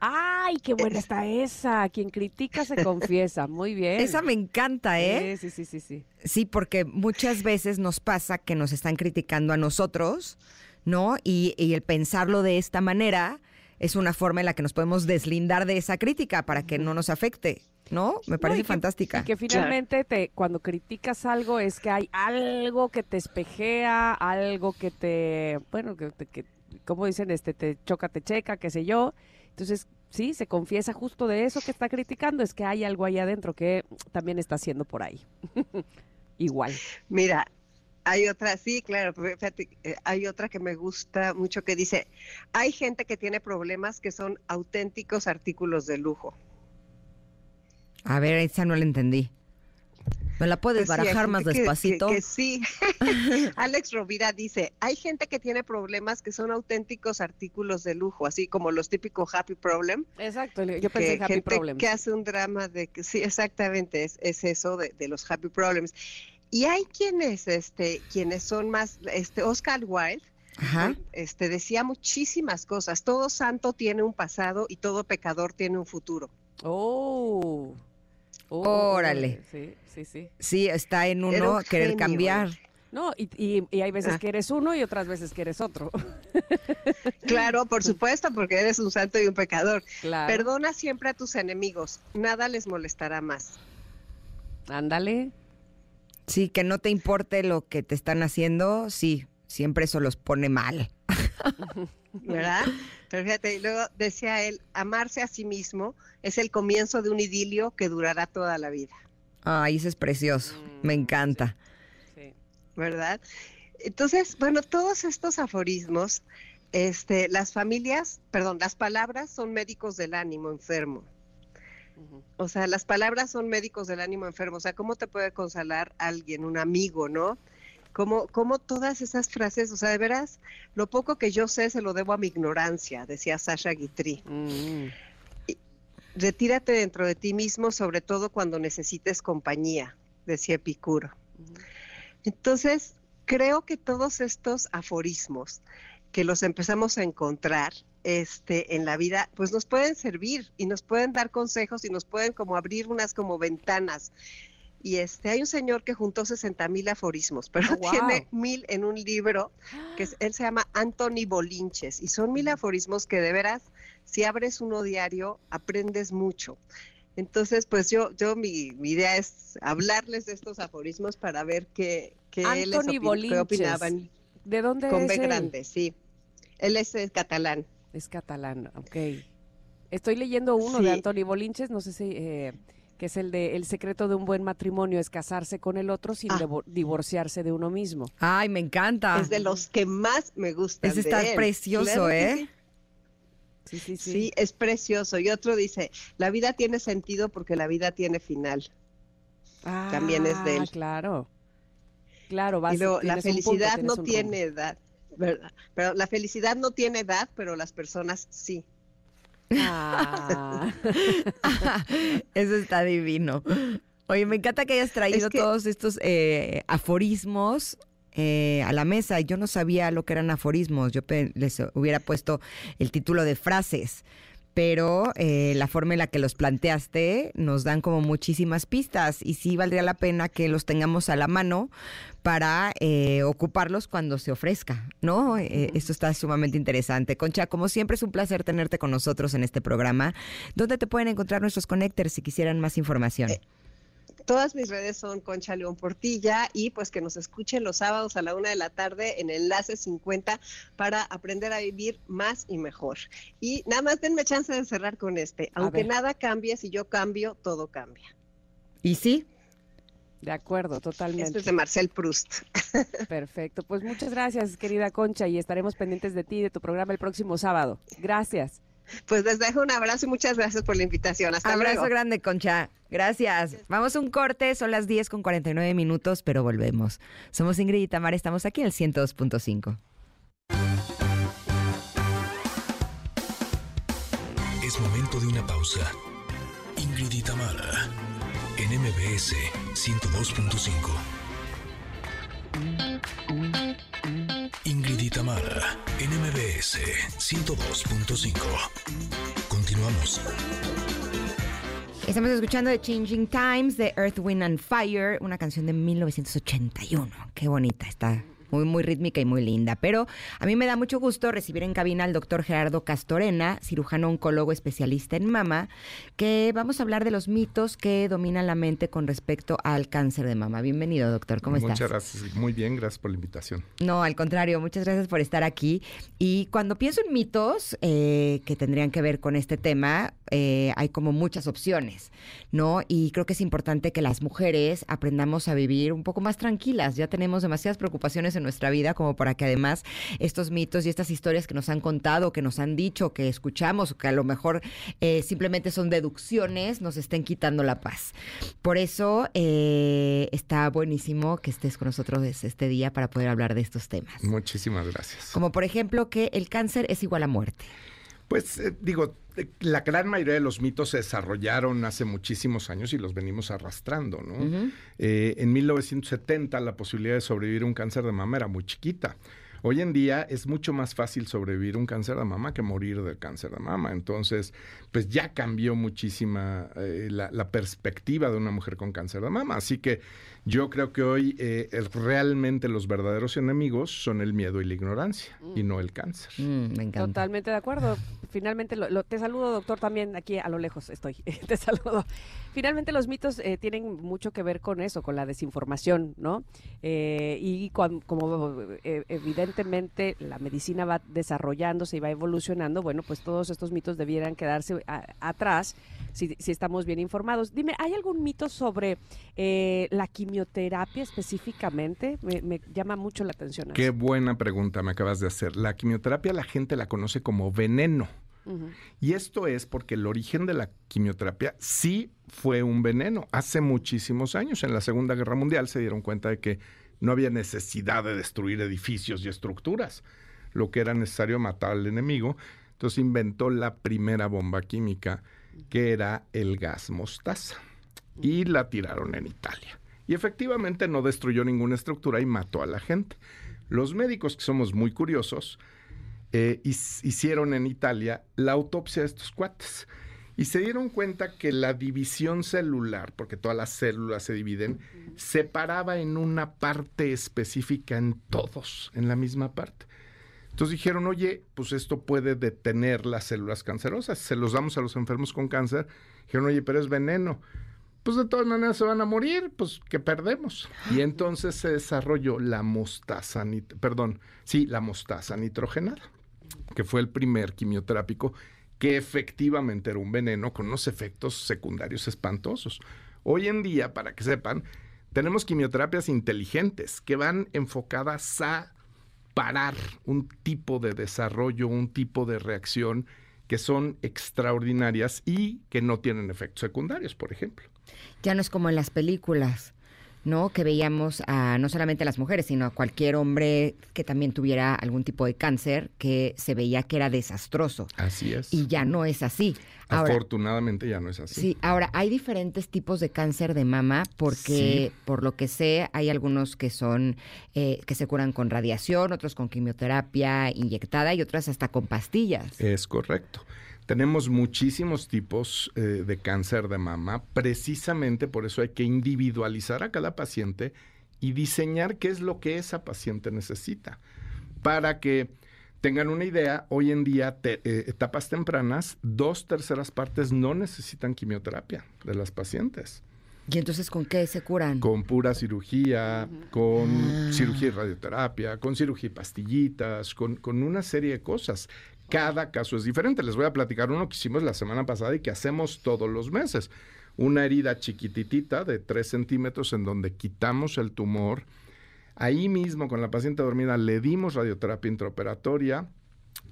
Ay, qué buena está esa. Quien critica se confiesa. Muy bien. Esa me encanta, ¿eh? Sí, sí, sí, sí. Sí, porque muchas veces nos pasa que nos están criticando a nosotros, ¿no? Y, el pensarlo de esta manera es una forma en la que nos podemos deslindar de esa crítica para que no nos afecte. ¿No? Me parece fantástica. Y que finalmente te, cuando criticas algo es que hay algo que te espejea, algo que te, bueno, que, que como dicen, este, te choca, te checa, qué sé yo. Entonces, sí, se confiesa justo de eso que está criticando, es que hay algo ahí adentro que también está haciendo por ahí. Igual. Mira, hay otra, sí, claro, fíjate, eh, hay otra que me gusta mucho que dice, hay gente que tiene problemas que son auténticos artículos de lujo. A ver, esa no la entendí. ¿Me la puedes pues barajar más despacito? Que, sí. Alex Rovira dice, hay gente que tiene problemas que son auténticos artículos de lujo, así como los típicos happy problem. Exacto, yo pensé en happy gente que hace un drama de que sí, exactamente, es, es eso de, los happy problems. Y hay quienes, este, quienes son más, este, Oscar Wilde, este decía muchísimas cosas. Todo santo tiene un pasado y todo pecador tiene un futuro. Oh. Órale. Sí, sí, sí. Sí, está en uno querer cambiar. No, y, hay veces ah. que eres uno y otras veces que eres otro. Claro, por supuesto, porque eres un santo y un pecador. Perdona siempre a tus enemigos, nada les molestará más. Ándale. Sí, que no te importe lo que te están haciendo, sí, siempre eso los pone mal. ¿Verdad? Pero fíjate, y luego decía él, amarse a sí mismo es el comienzo de un idilio que durará toda la vida. Ay, eso es precioso, me mm, encanta. ¿Verdad? Entonces, bueno, todos estos aforismos, este, las familias, perdón, las palabras son médicos del ánimo enfermo. O sea, las palabras son médicos del ánimo enfermo. O sea, ¿cómo te puede consolar alguien, un amigo, no? Como, como todas esas frases, o sea, de veras, lo poco que yo sé se lo debo a mi ignorancia, decía Sasha Guitry. Mm. retírate dentro de ti mismo, sobre todo cuando necesites compañía, decía Epicuro. Entonces, creo que todos estos aforismos que los empezamos a encontrar este, en la vida, pues nos pueden servir y nos pueden dar consejos y nos pueden como abrir unas como ventanas. Y este, hay un señor que juntó 60 mil aforismos, pero oh, tiene mil en un libro que él se llama Anthony Bolinches y son mil aforismos que de veras, si abres uno diario, aprendes mucho. Entonces, pues yo, yo mi, idea es hablarles de estos aforismos para ver qué, qué, les opinaban. ¿De dónde Con es B grande, sí. Él es, catalán. Es catalán, ok. Estoy leyendo uno de Anthony Bolinches, no sé si... Eh, que es el de el secreto de un buen matrimonio es casarse con el otro sin ah. divorciarse de uno mismo. Ay, me encanta. Es de los que más me gustan. Es está precioso, ¿eh? Sí, sí, sí. Sí, es precioso. Y otro dice, la vida tiene sentido porque la vida tiene final. También es de él. Ah, claro. Claro, y la felicidad no tiene edad, ¿verdad? Pero la felicidad no tiene edad, pero las personas sí. Ah. Eso está divino. Oye, me encanta que hayas traído todos estos eh, aforismos eh, a la mesa. Yo no sabía lo que eran aforismos. Yo les hubiera puesto el título de frases. Pero eh, la forma en la que los planteaste nos dan como muchísimas pistas y sí valdría la pena que los tengamos a la mano para eh, ocuparlos cuando se ofrezca, ¿no? esto está sumamente interesante. Concha, como siempre es un placer tenerte con nosotros en este programa. ¿Dónde te pueden encontrar nuestros connectors si quisieran más información? Todas mis redes son Concha León Portilla y pues que nos escuchen los sábados a la una de la tarde en Enlace 50 para aprender a vivir más y mejor. Y nada más denme chance de cerrar con este. Aunque nada cambie, si yo cambio, todo cambia. ¿Y sí? De acuerdo, totalmente. Esto es de Marcel Proust. Perfecto. Pues muchas gracias, querida Concha, y estaremos pendientes de ti y de tu programa el próximo sábado. Gracias. Pues les dejo un abrazo y muchas gracias por la invitación. Hasta abrazo grande, Concha. Gracias. Vamos a un corte, son las 10 con 49 minutos, pero volvemos. Somos Ingrid y Tamara, estamos aquí en el 102.5. Es momento de una pausa. Ingrid y Tamara, en MBS 102.5. Tamara, NMBS 102.5. Continuamos. Estamos escuchando The Changing Times de Earth, Wind and Fire, una canción de 1981. Qué bonita está muy, muy rítmica y muy linda. Pero a mí me da mucho gusto recibir en cabina al doctor Gerardo Castorena, cirujano oncólogo especialista en mama, que vamos a hablar de los mitos que dominan la mente con respecto al cáncer de mama. Bienvenido, doctor. ¿Cómo estás? Muchas gracias. Muy bien, gracias por la invitación. No, al contrario, muchas gracias por estar aquí. Y cuando pienso en mitos eh, que tendrían que ver con este tema, eh, hay como muchas opciones, ¿no? Y creo que es importante que las mujeres aprendamos a vivir un poco más tranquilas. Ya tenemos demasiadas preocupaciones en nuestra vida como para que además estos mitos y estas historias que nos han contado, que nos han dicho, que escuchamos, que a lo mejor eh, simplemente son deducciones, nos estén quitando la paz. Por eso eh, está buenísimo que estés con nosotros este día para poder hablar de estos temas. Muchísimas gracias. Como por ejemplo que el cáncer es igual a muerte. Pues eh, digo, la gran mayoría de los mitos se desarrollaron hace muchísimos años y los venimos arrastrando, ¿no? Eh, en 1970 la posibilidad de sobrevivir a un cáncer de mama era muy chiquita. Hoy en día es mucho más fácil sobrevivir un cáncer de mama que morir del cáncer de mama. Entonces, pues ya cambió muchísima eh, la, perspectiva de una mujer con cáncer de mama. Así que yo creo que hoy eh, realmente los verdaderos enemigos son el miedo y la ignorancia y no el cáncer. Mm, me encanta. Totalmente de acuerdo. Finalmente, lo, te saludo, doctor, también aquí a lo lejos estoy. te saludo. Finalmente, los mitos eh, tienen mucho que ver con eso, con la desinformación, ¿no? Eh, y como evidentemente la medicina va desarrollándose y va evolucionando, bueno, pues todos estos mitos debieran quedarse atrás si, si, estamos bien informados. Dime, ¿hay algún mito sobre la quimioterapia? Quimioterapia específicamente? Me, llama mucho la atención. Qué buena pregunta me acabas de hacer. La quimioterapia la gente la conoce como veneno. Y esto es porque el origen de la quimioterapia sí fue un veneno. Hace muchísimos años, en la Segunda Guerra Mundial, se dieron cuenta de que no había necesidad de destruir edificios y estructuras. Lo que era necesario matar al enemigo. Entonces inventó la primera bomba química, que era el gas mostaza. Y la tiraron en Italia. Y efectivamente no destruyó ninguna estructura y mató a la gente. Los médicos, que somos muy curiosos, eh, hicieron en Italia la autopsia de estos cuates y se dieron cuenta que la división celular, porque todas las células se dividen, se paraba en una parte específica en todos, en la misma parte. Entonces dijeron, oye, pues esto puede detener las células cancerosas. Se los damos a los enfermos con cáncer. Dijeron, oye, pero es veneno pues de todas maneras se van a morir, pues que perdemos. Y entonces se desarrolló la mostaza, perdón, sí, la mostaza nitrogenada, que fue el primer quimioterápico que efectivamente era un veneno con unos efectos secundarios espantosos. Hoy en día, para que sepan, tenemos quimioterapias inteligentes que van enfocadas a parar un tipo de desarrollo, un tipo de reacción que son extraordinarias y que no tienen efectos secundarios, por ejemplo. Ya no es como en las películas, ¿no? Que veíamos a no solamente a las mujeres, sino a cualquier hombre que también tuviera algún tipo de cáncer, que se veía que era desastroso. Así es. Y ya no es así. Afortunadamente ya no es así. Sí, ahora hay diferentes tipos de cáncer de mama porque por lo que sé hay algunos que son eh, que se curan con radiación, otros con quimioterapia inyectada y otras hasta con pastillas. Es correcto. Tenemos muchísimos tipos eh, de cáncer de mama, precisamente por eso hay que individualizar a cada paciente y diseñar qué es lo que esa paciente necesita. Para que tengan una idea, hoy en día, eh, etapas tempranas, dos terceras partes no necesitan quimioterapia de las pacientes. ¿Y entonces con qué se curan? Con pura cirugía, con ah. cirugía y radioterapia, con cirugía y pastillitas, con, con, una serie de cosas. Cada caso es diferente. Les voy a platicar uno que hicimos la semana pasada y que hacemos todos los meses. Una herida chiquititita de 3 centímetros en donde quitamos el tumor. Ahí mismo con la paciente dormida le dimos radioterapia intraoperatoria.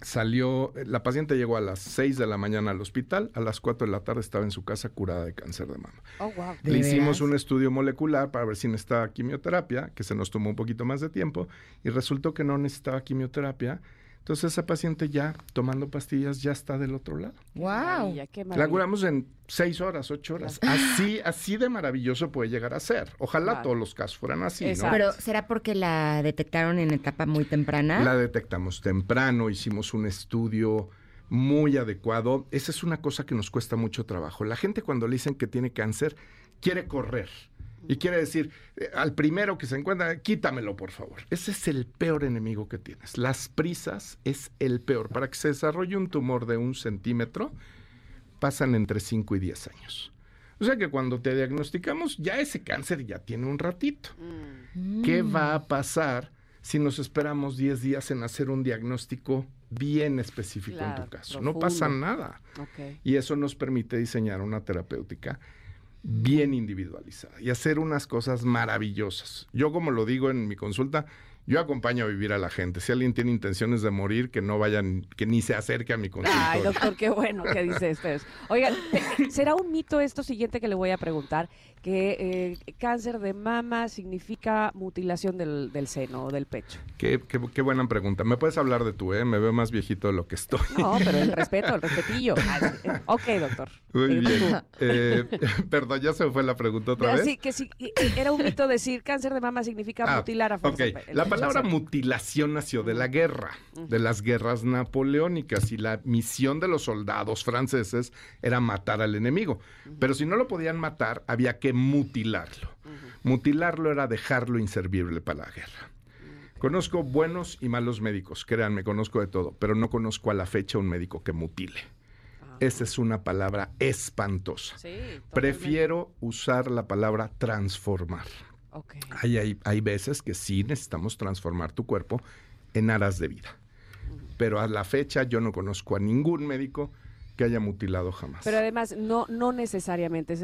Salió, la paciente llegó a las 6 de la mañana al hospital, a las 4 de la tarde estaba en su casa curada de cáncer de mama. Oh, wow. Le hicimos un estudio molecular para ver si necesitaba quimioterapia, que se nos tomó un poquito más de tiempo, y resultó que no necesitaba quimioterapia entonces esa paciente ya tomando pastillas ya está del otro lado. Wow. La curamos en seis horas, ocho horas. Así, así de maravilloso puede llegar a ser. Ojalá todos los casos fueran así. ¿no? Pero ¿será porque la detectaron en etapa muy temprana? La detectamos temprano, hicimos un estudio muy adecuado. Esa es una cosa que nos cuesta mucho trabajo. La gente cuando le dicen que tiene cáncer quiere correr. Y quiere decir, eh, al primero que se encuentra, quítamelo, por favor. Ese es el peor enemigo que tienes. Las prisas es el peor. Para que se desarrolle un tumor de un centímetro, pasan entre 5 y 10 años. O sea que cuando te diagnosticamos, ya ese cáncer ya tiene un ratito. Mm. ¿Qué va a pasar si nos esperamos 10 días en hacer un diagnóstico bien específico en tu caso? No pasa nada. Y eso nos permite diseñar una terapéutica bien individualizada y hacer unas cosas maravillosas. Yo como lo digo en mi consulta, yo acompaño a vivir a la gente. Si alguien tiene intenciones de morir, que no vayan, que ni se acerque a mi consulta. Ay, doctor, qué bueno que dice esto. Oigan, ¿será un mito esto siguiente que le voy a preguntar? Que eh, cáncer de mama significa mutilación del, seno o del pecho. Qué, qué, buena pregunta. ¿Me puedes hablar de tú, eh? Me veo más viejito de lo que estoy. No, pero el respeto, el respetillo. ok, doctor. Muy bien. Eh, perdón, ya se me fue la pregunta otra vez. Sí, que sí, era un mito decir cáncer de mama significa ah, mutilar a fuerza. Ok, la palabra mutilación nació de la guerra, de las guerras napoleónicas y la misión de los soldados franceses era matar al enemigo. Pero si no lo podían matar, había que mutilarlo. Mutilarlo era dejarlo inservible para la guerra. Conozco buenos y malos médicos, créanme, conozco de todo, pero no conozco a la fecha un médico que mutile. Ah. Esa es una palabra espantosa. Prefiero usar la palabra transformar. Hay, hay, veces que sí necesitamos transformar tu cuerpo en aras de vida. Pero a la fecha yo no conozco a ningún médico que haya mutilado jamás. Pero además, no, no necesariamente,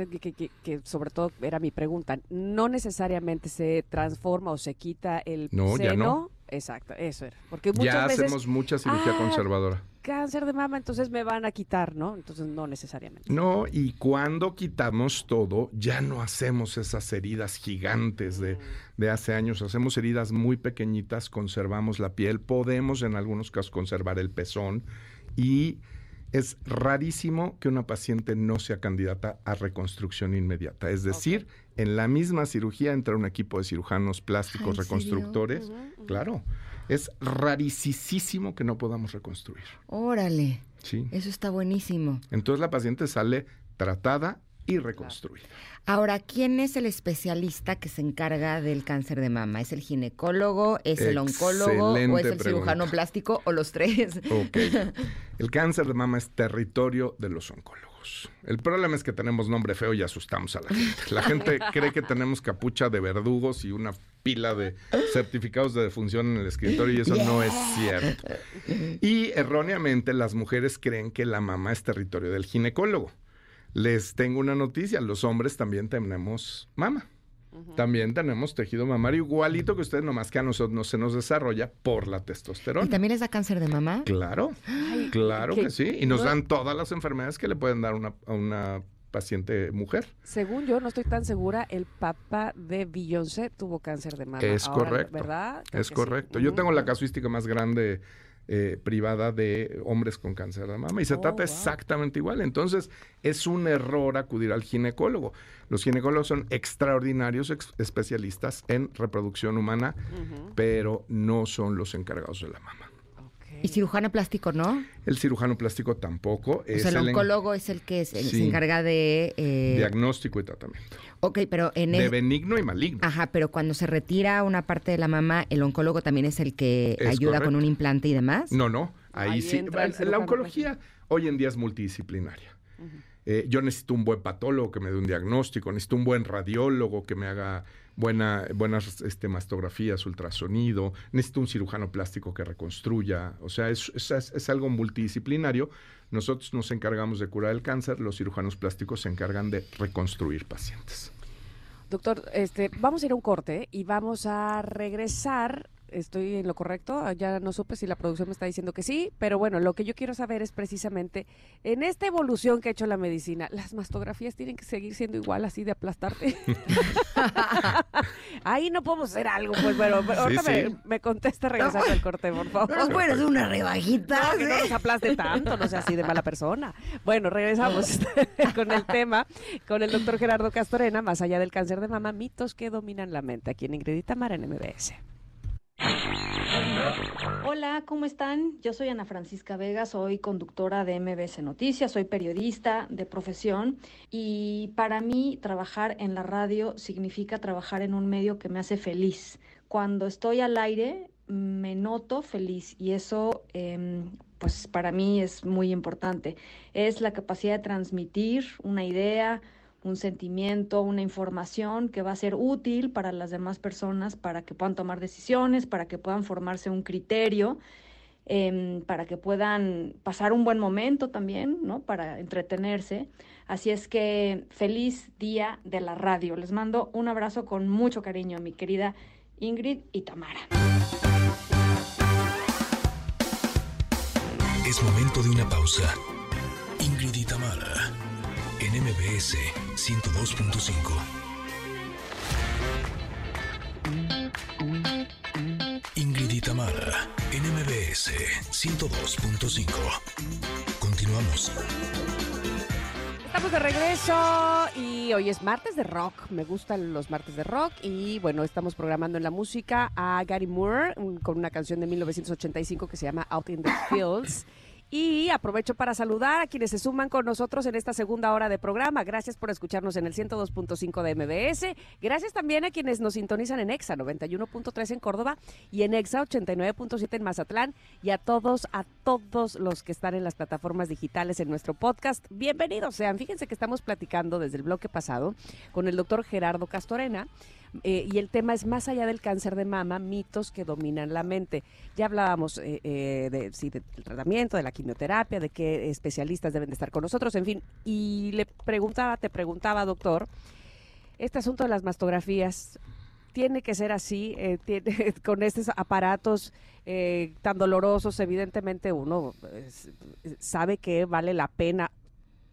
que, sobre todo era mi pregunta, no necesariamente se transforma o se quita el no, Ya no. Exacto, eso era. Porque muchas ya hacemos mucha cirugía ah, conservadora. Cáncer de mama, entonces me van a quitar, ¿no? Entonces no necesariamente. No, y cuando quitamos todo, ya no hacemos esas heridas gigantes de, de hace años. Hacemos heridas muy pequeñitas, conservamos la piel, podemos en algunos casos conservar el pezón y es rarísimo que una paciente no sea candidata a reconstrucción inmediata. Es decir, en la misma cirugía entra un equipo de cirujanos plásticos reconstructores. Claro, es rarísimo que no podamos reconstruir. Órale. Sí. Eso está buenísimo. Entonces la paciente sale tratada y reconstruida. Ahora, ¿quién es el especialista que se encarga del cáncer de mama? ¿Es el ginecólogo, es el oncólogo o es el cirujano plástico o los tres? El cáncer de mama es territorio de los oncólogos. El problema es que tenemos nombre feo y asustamos a la gente. La gente cree que tenemos capucha de verdugos y una pila de certificados de defunción en el escritorio y eso no es cierto. Y erróneamente las mujeres creen que la mama es territorio del ginecólogo. Les tengo una noticia, los hombres también tenemos También tenemos tejido mamario igualito que ustedes, nomás que a nosotros no se nos desarrolla por la testosterona. ¿Y también les da cáncer de mama? Claro, claro que, sí. Y nos dan todas las enfermedades que le pueden dar a una paciente mujer. Según yo, no estoy tan segura, el papá de Beyoncé tuvo cáncer de mama. Es correcto. ¿Verdad? es correcto. Yo tengo la casuística más grande eh, privada de hombres con cáncer de mama y se oh, trata exactamente igual. Entonces, es un error acudir al ginecólogo. Los ginecólogos son extraordinarios especialistas en reproducción humana, pero no son los encargados de la mama. ¿Y cirujano plástico no? El cirujano plástico tampoco. O sea, el oncólogo es el que se encarga de... Eh, Diagnóstico y tratamiento. Ok, pero en el... De benigno y maligno. Ajá, pero cuando se retira una parte de la mama, ¿el oncólogo también es el que ayuda con un implante y demás? No, no. Ahí, sí. La oncología hoy en día es multidisciplinaria. Eh, yo necesito un buen patólogo que me dé un diagnóstico, necesito un buen radiólogo que me haga buena, buenas este, mastografías, ultrasonido, necesito un cirujano plástico que reconstruya, o sea, es, es, algo multidisciplinario. Nosotros nos encargamos de curar el cáncer, los cirujanos plásticos se encargan de reconstruir pacientes. Doctor, este, vamos a ir a un corte y vamos a regresar estoy en lo correcto. Ya no supe si la producción me está diciendo que sí, pero bueno, lo que yo quiero saber es precisamente en esta evolución que ha hecho la medicina, las mastografías tienen que seguir siendo igual así de aplastarte. Ahí no podemos hacer algo, pues, pero, ahorita Me, contesta regresando al corte, por favor. No puedes una rebajita. No, que no nos aplaste tanto, no sea así de mala persona. Bueno, regresamos con el tema, con el doctor Gerardo Castorena, más allá del cáncer de mama, mitos que dominan la mente, aquí en Ingrid Mara en MBS. Hola, ¿cómo están? Yo soy Ana Francisca Vega, soy conductora de MBS Noticias, soy periodista de profesión y para mí trabajar en la radio significa trabajar en un medio que me hace feliz. Cuando estoy al aire me noto feliz y eso em, pues para mí es muy importante. Es la capacidad de transmitir una idea, un sentimiento, una información que va a ser útil para las demás personas, para que puedan tomar decisiones, para que puedan formarse un criterio, em, para que puedan pasar un buen momento también, ¿no? Para entretenerse. Así es que feliz día de la radio. Les mando un abrazo con mucho cariño mi querida Ingrid y Tamara. Es momento de una pausa. Ingrid y Tamara en MBS 102.5. Ingrid y Tamara en MBS 102.5. Continuamos. Estamos de regreso y hoy es martes de rock. Me gustan los martes de rock. Y bueno, estamos programando en la música a Gary Moore con una canción de 1985 que se llama Out in the Fields. Y aprovecho para saludar a quienes se suman con nosotros en esta segunda hora de programa. Gracias por escucharnos en el 102.5 de MBS. Gracias también a quienes nos sintonizan en EXA 91.3 en Córdoba y en EXA 89.7 en Mazatlán. Y a todos, a todos los que están en las plataformas digitales en nuestro podcast. Bienvenidos sean. Fíjense que estamos platicando desde el bloque pasado con el doctor Gerardo Castorena eh, y el tema es más allá del cáncer de mama, mitos que dominan la mente. Ya hablábamos eh, eh, de, sí, del tratamiento, de la quimioterapia, de qué especialistas deben de estar con nosotros, en fin. Y le preguntaba, te preguntaba, doctor, este asunto de las mastografías, tiene que ser así, con estos aparatos tan dolorosos, evidentemente uno pues, sabe que vale la pena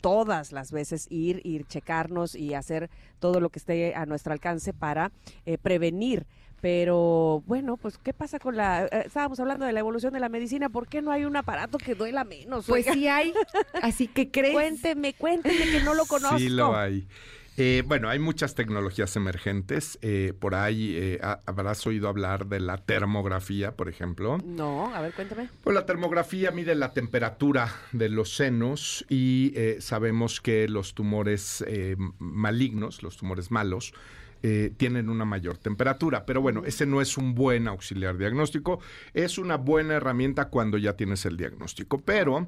todas las veces ir, ir, checarnos y hacer todo lo que esté a nuestro alcance para eh, prevenir. Pero bueno, pues ¿qué pasa con la... Eh, estábamos hablando de la evolución de la medicina, ¿por qué no hay un aparato que duela menos? Pues sí hay, así que crees. Cuénteme, cuénteme que no lo conozco. Sí lo hay. Eh, bueno, hay muchas tecnologías emergentes. Eh, por ahí eh, habrás oído hablar de la termografía, por ejemplo. No, a ver, cuéntame. Pues la termografía mide la temperatura de los senos y sabemos que los tumores malignos, los tumores malos, eh, tienen una mayor temperatura. Pero bueno, ese no es un buen auxiliar diagnóstico, es una buena herramienta cuando ya tienes el diagnóstico. Pero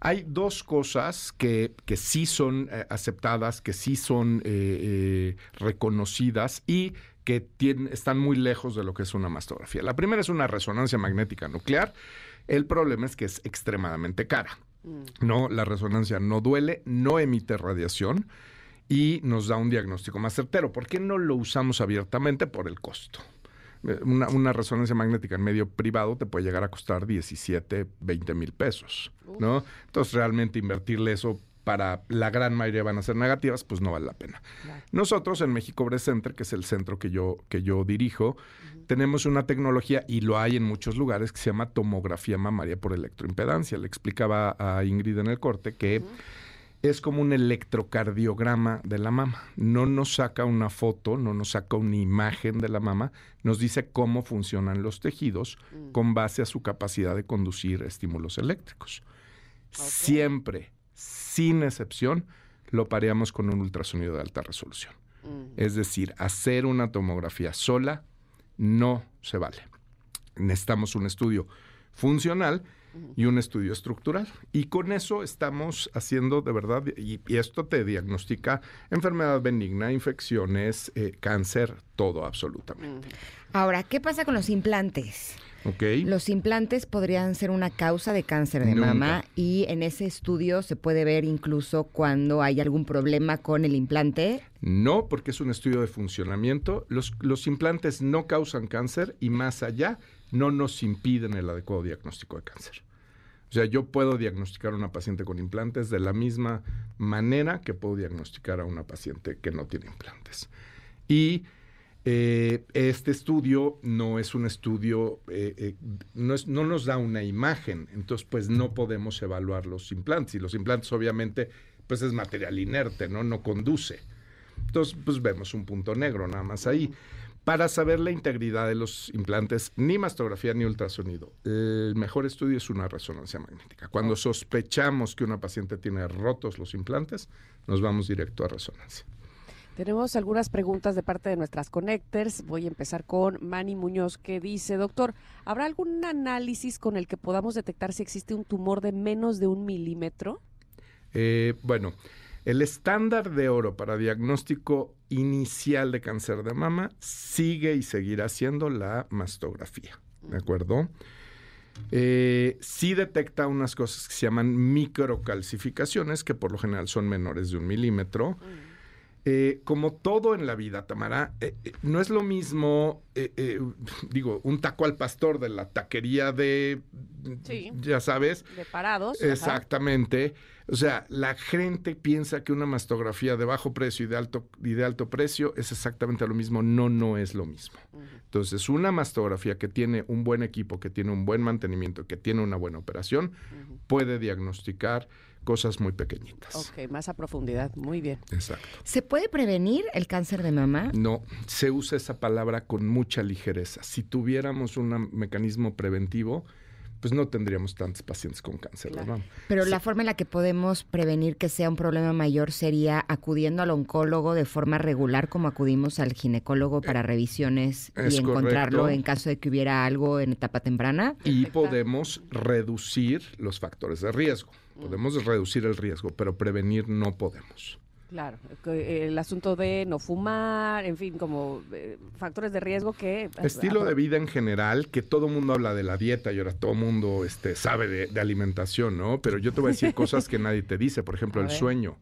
hay dos cosas que, que sí son eh, aceptadas, que sí son eh, reconocidas y que están muy lejos de lo que es una mastografía. La primera es una resonancia magnética nuclear. El problema es que es extremadamente cara. Mm. No, la resonancia no duele, no emite radiación y nos da un diagnóstico más certero. ¿Por qué no lo usamos abiertamente? Por el costo. Eh, una, resonancia magnética en medio privado te puede llegar a costar 17, 20 mil pesos, ¿no? Entonces realmente invertirle eso para la gran mayoría van a ser negativas, pues no vale la pena. Nosotros en México Breast Center, que es el centro que yo, que yo dirijo, tenemos una tecnología, y lo hay en muchos lugares, que se llama tomografía mamaria por electroimpedancia. Le explicaba a Ingrid en el corte que es como un electrocardiograma de la mama. No nos saca una foto, no nos saca una imagen de la mama, nos dice cómo funcionan los tejidos mm. con base a su capacidad de conducir estímulos eléctricos. Siempre, sin excepción, lo pareamos con un ultrasonido de alta resolución. Mm. Es decir, hacer una tomografía sola no se vale. Necesitamos un estudio funcional y un estudio estructural. Y con eso estamos haciendo de verdad, y, esto te diagnostica enfermedad benigna, infecciones, eh, cáncer, todo absolutamente. Ahora, ¿qué pasa con los implantes? Okay. Los implantes podrían ser una causa de cáncer de mama y en ese estudio se puede ver incluso cuando hay algún problema con el implante. No, porque es un estudio de funcionamiento. Los, los implantes no causan cáncer y más allá no nos impiden el adecuado diagnóstico de cáncer. O sea, yo puedo diagnosticar a una paciente con implantes de la misma manera que puedo diagnosticar a una paciente que no tiene implantes. Y eh, este estudio no es un estudio, eh, eh, no, es, no, nos da una imagen, entonces pues no podemos evaluar los implantes. Y los implantes obviamente pues es material inerte, ¿no? No conduce. Entonces pues vemos un punto negro nada más ahí para saber la integridad de los implantes, ni mastografía ni ultrasonido. El mejor estudio es una resonancia magnética. Cuando sospechamos que una paciente tiene rotos los implantes, nos vamos directo a resonancia. Tenemos algunas preguntas de parte de nuestras connectors. Voy a empezar con Manny Muñoz que dice, doctor, ¿habrá algún análisis con el que podamos detectar si existe un tumor de menos de un milímetro? Eh, bueno, el estándar de oro para diagnóstico inicial de cáncer de mama sigue y seguirá siendo la mastografía, ¿de acuerdo? Eh, sí detecta unas cosas que se llaman microcalcificaciones, que por lo general son menores de un milímetro. Eh, como todo en la vida, Tamara, eh, eh, no es lo mismo, digo, un taco al pastor de la taquería de, ya sabes. De parados. Exactamente. O sea, la gente piensa que una mastografía de bajo precio y de alto, y de alto precio es exactamente lo mismo. No, no es lo mismo. Entonces, una mastografía que tiene un buen equipo, que tiene un buen mantenimiento, que tiene una buena operación, puede diagnosticar cosas muy pequeñitas. Ok, más a profundidad, muy bien. Exacto. ¿Se puede prevenir el cáncer de mama? No, se usa esa palabra con mucha ligereza. Si tuviéramos un mecanismo preventivo, pues no tendríamos tantos pacientes con cáncer de mama. Pero la forma en la que podemos prevenir que sea un problema mayor sería acudiendo al oncólogo de forma regular como acudimos al ginecólogo para revisiones y encontrarlo en caso de que hubiera algo en etapa temprana. Y podemos reducir los factores de riesgo. Podemos reducir el riesgo, pero prevenir no podemos. Claro, el asunto de no fumar, en fin, como eh, factores de riesgo que... Estilo de vida en general, que todo mundo habla de la dieta y ahora todo mundo este, sabe de, alimentación, ¿no? Pero yo te voy a decir cosas que nadie te dice, por ejemplo, el sueño.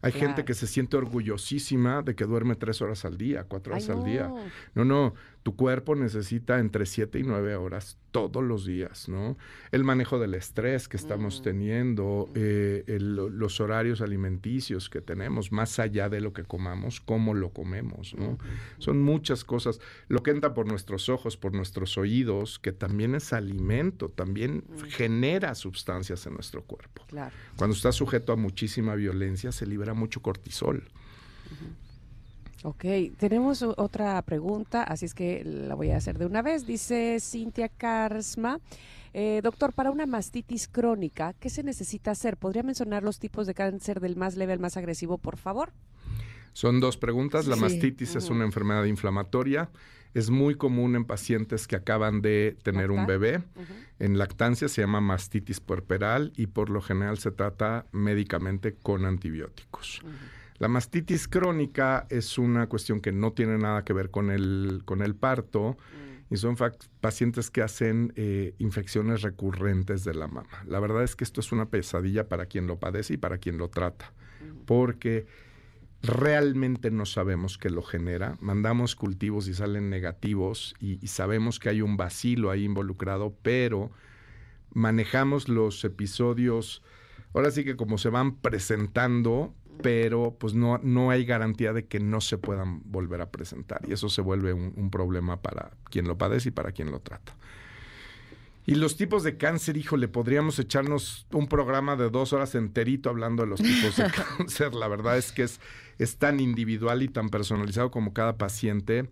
Hay gente que se siente orgullosísima de que duerme tres horas al día, cuatro horas al día. No, no, tu cuerpo necesita entre siete y nueve horas todos los días, ¿no? El manejo del estrés que estamos mm. teniendo, eh, los horarios alimenticios que tenemos, más allá de lo que comamos, cómo lo comemos, ¿no? Son muchas cosas. Lo que entra por nuestros ojos, por nuestros oídos, que también es alimento, también genera sustancias en nuestro cuerpo. Cuando está sujeto a muchísima violencia, se libera mucho cortisol. Ok, tenemos otra pregunta, así es que la voy a hacer de una vez. Dice Cintia Karsma, eh, doctor, para una mastitis crónica, ¿qué se necesita hacer? ¿Podría mencionar los tipos de cáncer del más leve al más agresivo, por favor? Son dos preguntas. La mastitis es una enfermedad inflamatoria. Es muy común en pacientes que acaban de tener un bebé. En lactancia se llama mastitis puerperal y por lo general se trata médicamente con antibióticos. La mastitis crónica es una cuestión que no tiene nada que ver con el, con el parto y son pacientes que hacen eh, infecciones recurrentes de la mama. La verdad es que esto es una pesadilla para quien lo padece y para quien lo trata, porque realmente no sabemos qué lo genera. Mandamos cultivos y salen negativos y, y sabemos que hay un vacilo ahí involucrado, pero manejamos los episodios, ahora sí que como se van presentando, pero pues no, no hay garantía de que no se puedan volver a presentar y eso se vuelve un, problema para quien lo padece y para quien lo trata. Y los tipos de cáncer, híjole, podríamos echarnos un programa de dos horas enterito hablando de los tipos de cáncer. La verdad es que es, es tan individual y tan personalizado como cada paciente.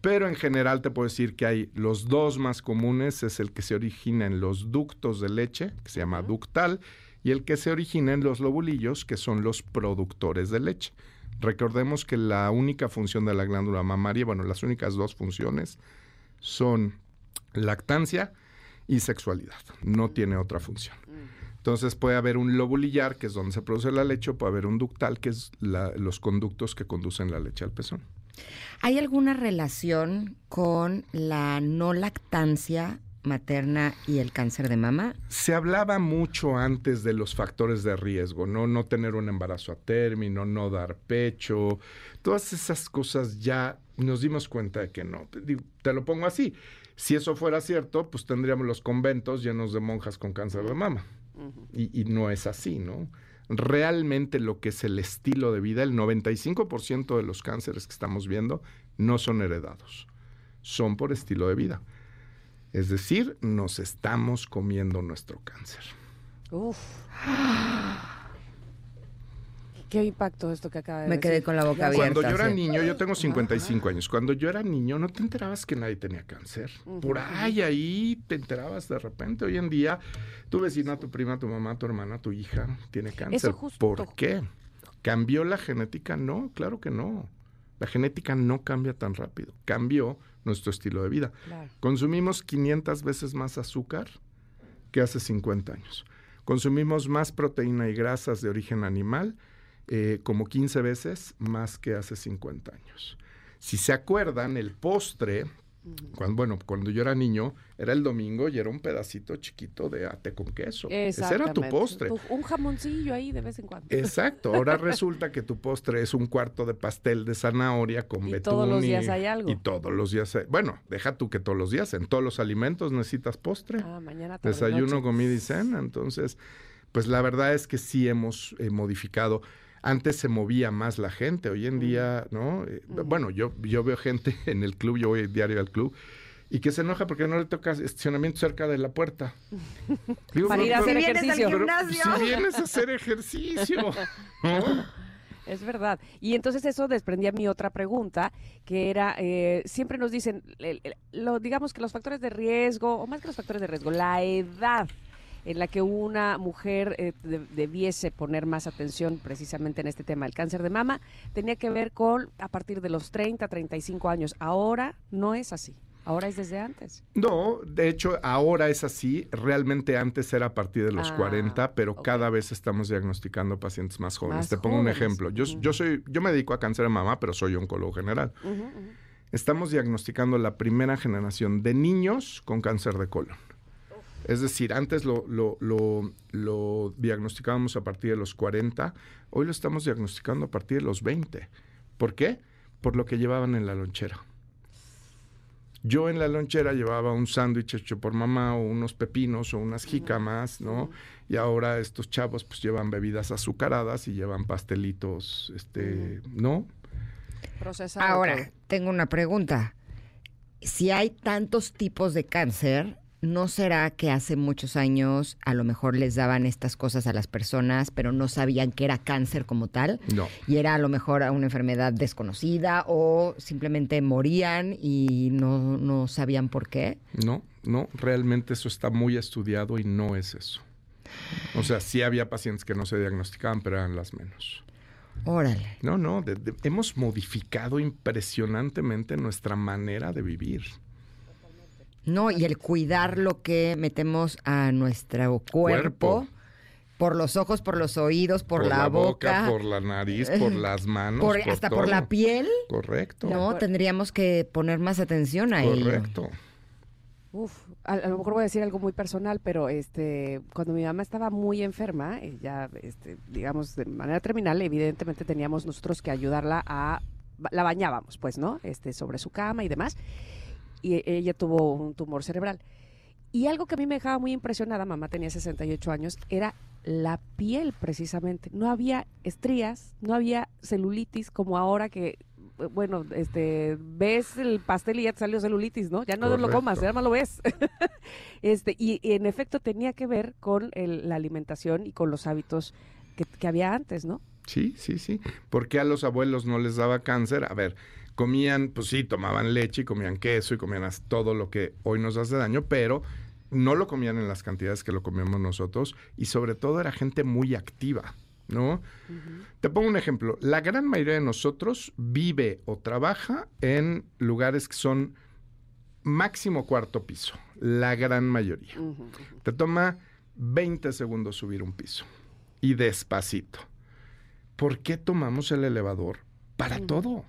Pero en general te puedo decir que hay los dos más comunes, es el que se origina en los ductos de leche, que se llama ductal, y el que se origina en los lobulillos, que son los productores de leche. Recordemos que la única función de la glándula mamaria, bueno, las únicas dos funciones son lactancia y sexualidad. No tiene otra función. Entonces puede haber un lobulillar, que es donde se produce la leche, o puede haber un ductal, que es los conductos que conducen la leche al pezón. ¿Hay alguna relación con la no lactancia materna y el cáncer de mama? Se hablaba mucho antes de los factores de riesgo, ¿no? No tener un embarazo a término, no dar pecho, todas esas cosas ya nos dimos cuenta de que no. Te, lo pongo así. Si eso fuera cierto, pues tendríamos los conventos llenos de monjas con cáncer de mama. y, y no es así, ¿no? Realmente lo que es el estilo de vida, el 95% de los cánceres que estamos viendo no son heredados, son por estilo de vida. Es decir, nos estamos comiendo nuestro cáncer. Uf. ¿Qué impacto esto que acaba de Me quedé con la boca abierta. Cuando yo era niño, yo tengo 55 años, cuando yo era niño no te enterabas que nadie tenía cáncer. Por ahí, ahí te enterabas de repente. Hoy en día, tu vecina, tu prima, tu mamá, tu hermana, tu hija tiene cáncer. ¿Por qué? ¿Cambió la genética? No, claro que no. La genética no cambia tan rápido. Cambió nuestro estilo de vida. Consumimos 500 veces más azúcar que hace 50 años. Consumimos más proteína y grasas de origen animal, eh, como 15 veces más que hace 50 años. Si se acuerdan, el postre cuando, bueno, cuando yo era niño, era el domingo y era un pedacito chiquito de ate con queso. Ese era tu postre. Un jamoncillo ahí de vez en cuando. Exacto. Ahora resulta que tu postre es un cuarto de pastel de zanahoria con y Todos los días hay algo. Y todos los días hay, Bueno, deja tú que todos los días, en todos los alimentos necesitas postre. Ah, mañana Desayuno, comida y cena. Entonces, pues la verdad es que sí hemos eh, modificado. Antes se movía más la gente, hoy en día, ¿no? Eh, bueno, yo, yo veo gente en el club, yo voy diario al club, y que se enoja porque no le toca estacionamiento cerca de la puerta. Para ir a hacer ejercicio. si vienes a hacer ejercicio. Es verdad. Y entonces eso desprendía mi otra pregunta, que era, eh, siempre nos dicen, lo, digamos que los factores de riesgo, o más que los factores de riesgo, la edad en la que una mujer eh, debiese poner más atención precisamente en este tema, el cáncer de mama, tenía que ver con a partir de los 30, 35 años. Ahora no es así. Ahora es desde antes. No, de hecho, ahora es así. Realmente antes era a partir de los 40, ah, pero cada vez estamos diagnosticando pacientes más jóvenes. Te pongo un ejemplo. Yo, yo, soy, yo me dedico a cáncer de mama, pero soy oncólogo general. Estamos diagnosticando la primera generación de niños con cáncer de colon. Es decir, antes lo, lo, lo, lo, diagnosticábamos a partir de los 40, hoy lo estamos diagnosticando a partir de los 20. ¿Por qué? Por lo que llevaban en la lonchera. Yo en la lonchera llevaba un sándwich hecho por mamá o unos pepinos o unas jícamas, ¿no? Y ahora estos chavos pues llevan bebidas azucaradas y llevan pastelitos, este, ¿no? Ahora, tengo una pregunta. Si hay tantos tipos de cáncer, ¿no será que hace muchos años a lo mejor les daban estas cosas a las personas, pero no sabían que era cáncer como tal? No. Y era a lo mejor una enfermedad desconocida o simplemente morían y no, no sabían por qué? No, no, realmente eso está muy estudiado y no es eso. O sea, sí había pacientes que no se diagnosticaban, pero eran las menos. Órale. No, no, hemos modificado impresionantemente nuestra manera de vivir. No, y el cuidar lo que metemos a nuestro cuerpo. Por los ojos, por los oídos, por, la, boca, Por la nariz, por las manos. hasta por la piel. Correcto. No, tendríamos que poner más atención a ello. Correcto. Uf, a, lo mejor voy a decir algo muy personal, pero este, cuando mi mamá estaba muy enferma, ya, este, digamos, de manera terminal, evidentemente teníamos nosotros que ayudarla a, la bañábamos, pues, ¿no? Este, sobre su cama y demás y e, ella tuvo un tumor cerebral. Y algo que a mí me dejaba muy impresionada, mamá tenía 68 años, era la piel precisamente. No había estrías, no había celulitis como ahora que, eh, bueno, este, ves el pastel y ya te salió celulitis, ¿no? Ya no lo comas, ya no lo ves. este, y, en efecto tenía que ver con la alimentación y con los hábitos que, que había antes, ¿no? Sí, sí, sí. porque a los abuelos no les daba cáncer? A ver, comían, pues sí, tomaban leche y comían queso y comían todo lo que hoy nos hace daño, pero no lo comían en las cantidades que lo comíamos nosotros y sobre todo era gente muy activa. ¿No? Te pongo un ejemplo. La gran mayoría de nosotros vive o trabaja en lugares que son máximo cuarto piso. La gran mayoría. Te toma 20 segundos subir un piso. Y despacito. ¿Por qué tomamos el elevador para todo.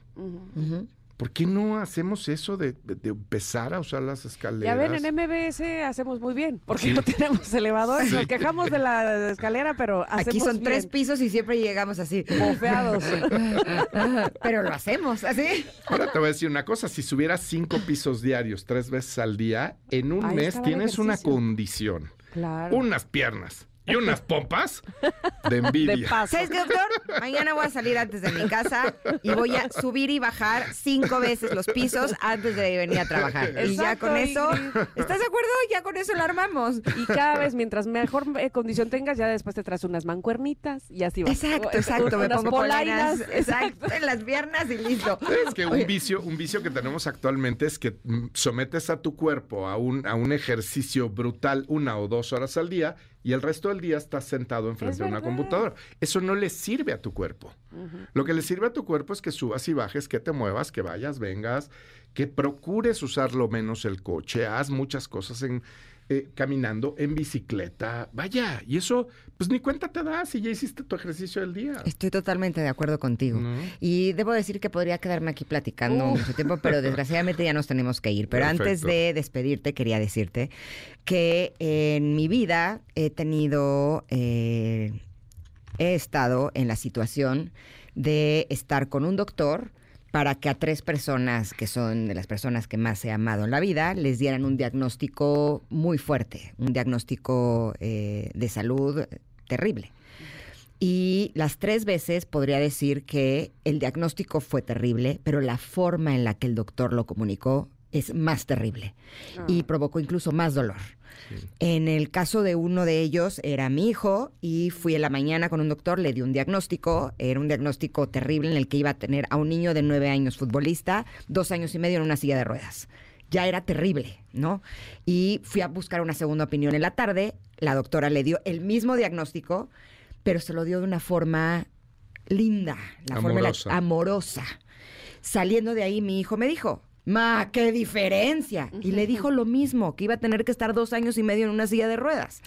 ¿Por qué no hacemos eso de, empezar a usar las escaleras? Ya ven, en MBS hacemos muy bien, porque no tenemos elevador. Nos quejamos de la escalera, pero hacemos Aquí son tres pisos y siempre llegamos así. Bofeados. pero lo hacemos, así. Ahora te voy a decir una cosa. Si subieras cinco pisos diarios tres veces al día, en un mes tienes una condición. Claro. Unas piernas y unas pompas de envidia. ¿Sabes qué, doctor? Mañana voy a salir antes de mi casa y voy a subir y bajar cinco veces los pisos antes de venir a trabajar. y ya con eso, ¿estás de acuerdo? Ya con eso lo armamos. Y cada vez, mientras mejor eh, condición tengas, ya después te traes unas mancuernitas y así vas. Exacto, exacto. Me pongo polainas, exacto, en las piernas y listo. Es que un vicio, un vicio que tenemos actualmente es que mm, sometes a tu cuerpo a un, a un ejercicio brutal una o dos horas al día y el resto del día estás sentado enfrente de una computadora. Eso no le sirve a tu cuerpo. Lo que le sirve a tu cuerpo es que subas y bajes, que te muevas, que vayas, vengas, que procures usar lo menos el coche, haz muchas cosas en, eh, caminando, en bicicleta, vaya, y eso, pues ni cuenta te das si ya hiciste tu ejercicio del día. Estoy totalmente de acuerdo contigo. Y debo decir que podría quedarme aquí platicando mucho tiempo, pero desgraciadamente ya nos tenemos que ir. Pero antes de despedirte, quería decirte que en mi vida he tenido, eh, he estado en la situación de estar con un doctor para que a tres personas, que son de las personas que más he amado en la vida, les dieran un diagnóstico muy fuerte, un diagnóstico eh, de salud terrible. Y las tres veces podría decir que el diagnóstico fue terrible, pero la forma en la que el doctor lo comunicó es más terrible y provocó incluso más dolor. En el caso de uno de ellos era mi hijo y fui en la mañana con un doctor, le di un diagnóstico, era un diagnóstico terrible en el que iba a tener a un niño de nueve años futbolista, dos años y medio en una silla de ruedas. Ya era terrible, ¿no? Y fui a buscar una segunda opinión en la tarde, la doctora le dio el mismo diagnóstico, pero se lo dio de una forma linda, la amorosa. forma amorosa. Saliendo de ahí mi hijo me dijo, Ma, qué diferencia. Y le dijo lo mismo, que iba a tener que estar dos años y medio en una silla de ruedas.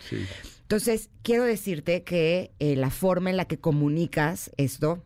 Entonces, quiero decirte que eh, la forma en la que comunicas esto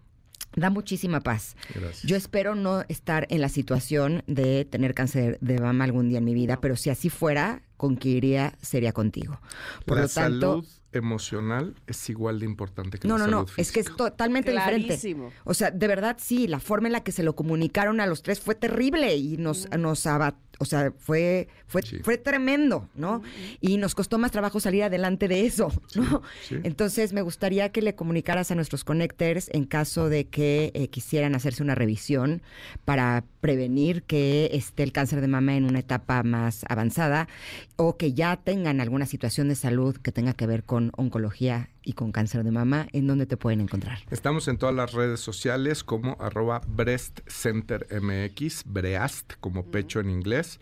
da muchísima paz. Yo espero no estar en la situación de tener cáncer de mama algún día en mi vida, pero si así fuera, con quien iría sería contigo. Por la lo tanto, salud emocional es igual de importante que no, la no, salud no, física. es que es totalmente diferente. Clarísimo. O sea, de verdad sí, la forma en la que se lo comunicaron a los tres fue terrible y nos, nos aba- o sea, fue, fue, Sí. fue tremendo, ¿no? Y nos costó más trabajo salir adelante de eso, ¿no? sí. Entonces, me gustaría que le comunicaras a nuestros connectors en caso de que eh, quisieran hacerse una revisión para prevenir que esté el cáncer de mama en una etapa más avanzada o que ya tengan alguna situación de salud que tenga que ver con oncología y con cáncer de mama, ¿en dónde te pueden encontrar? Estamos en todas las redes sociales como arroba Breast Center MX, Breast como pecho en inglés.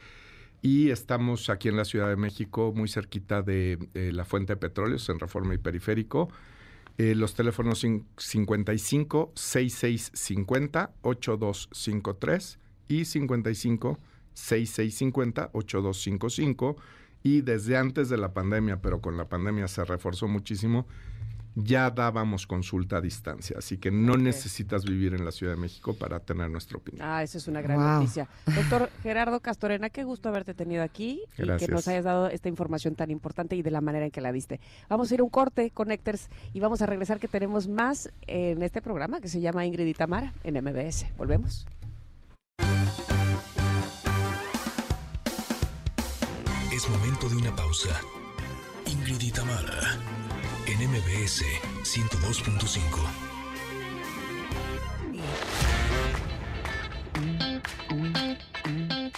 Y estamos aquí en la Ciudad de México, muy cerquita de eh, la fuente de petróleos en Reforma y Periférico. Eh, los teléfonos cin- 55 6650 8253 y 55 6650 8255 y desde antes de la pandemia, pero con la pandemia se reforzó muchísimo, ya dábamos consulta a distancia, así que no necesitas vivir en la Ciudad de México para tener nuestra opinión. Ah, esa es una gran Wow. noticia. Doctor Gerardo Castorena, qué gusto haberte tenido aquí y que Gracias. nos hayas dado esta información tan importante y de la manera en que la diste. Vamos a ir a un corte, Connectors, y vamos a regresar que tenemos más en este programa que se llama Ingrid y Tamara en MBS. Volvemos. Es momento de una pausa. Ingrid y Tamara, en MBS 102.5.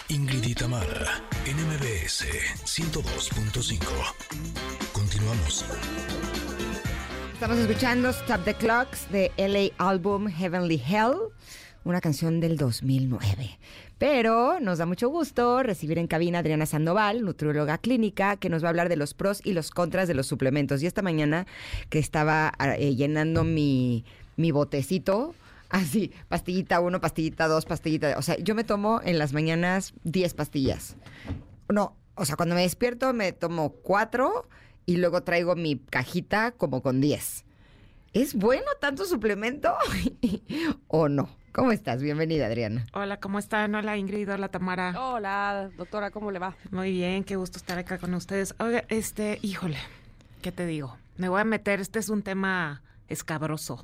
Ingrid y Tamara, en MBS 102.5. Continuamos. Estamos escuchando Stop the Clocks de LA Album Heavenly Hell, una canción del 2009. Pero nos da mucho gusto recibir en cabina a Adriana Sandoval, nutrióloga clínica, que nos va a hablar de los pros y los contras de los suplementos. Y esta mañana que estaba eh, llenando mi, mi botecito, así, pastillita 1, pastillita 2, pastillita... O sea, yo me tomo en las mañanas 10 pastillas. No, o sea, cuando me despierto me tomo cuatro y luego traigo mi cajita como con 10. ¿Es bueno tanto suplemento o no? ¿Cómo estás? Bienvenida, Adriana. Hola, ¿cómo están? Hola Ingrid, hola Tamara. Hola, doctora, ¿cómo le va? Muy bien, qué gusto estar acá con ustedes. Oiga, este, híjole, ¿qué te digo? Me voy a meter, este es un tema escabroso.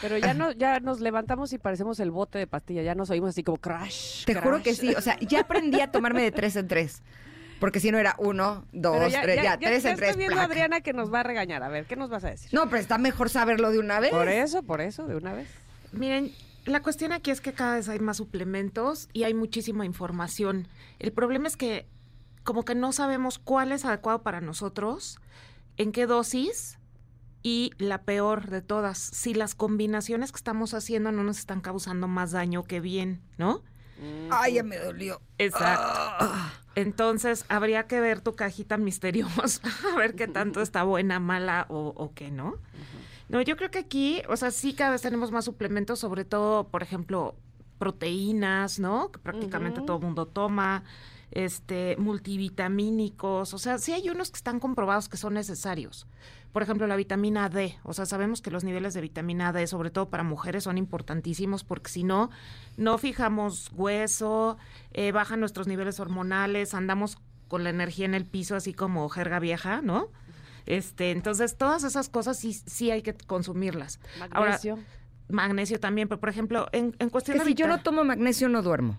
Pero ya no, ya nos levantamos y parecemos el bote de pastilla, ya nos oímos así como crash. Te juro que sí. O sea, ya aprendí a tomarme de tres en tres. Porque si no era uno, dos, ya, tres, ya- tres ya en tres. Estoy viendo a placa. Adriana que nos va a regañar. A ver, ¿qué nos vas a decir? No, pero está mejor saberlo de una vez. Por eso, por eso, de una vez. Miren, la cuestión aquí es que cada vez hay más suplementos y hay muchísima información. El problema es que como que no sabemos cuál es adecuado para nosotros, en qué dosis y la peor de todas, si las combinaciones que estamos haciendo no nos están causando más daño que bien, ¿no? Ay, ya me dolió. Exacto. Ah. Entonces, habría que ver tu cajita misteriosa, a ver qué tanto está buena, mala o, o qué no. No, yo creo que aquí, o sea, sí cada vez tenemos más suplementos, sobre todo, por ejemplo, proteínas, ¿no? Que prácticamente todo el mundo toma, este, multivitamínicos, o sea, sí hay unos que están comprobados que son necesarios. Por ejemplo, la vitamina D, o sea, sabemos que los niveles de vitamina D, sobre todo para mujeres, son importantísimos porque si no, no fijamos hueso, eh, bajan nuestros niveles hormonales, andamos con la energía en el piso así como jerga vieja, ¿no? Este, entonces todas esas cosas sí, sí hay que consumirlas. Ahora, Magnesio. magnesio también, pero por ejemplo, en, en cuestión Que de si yo no tomo magnesio, no duermo.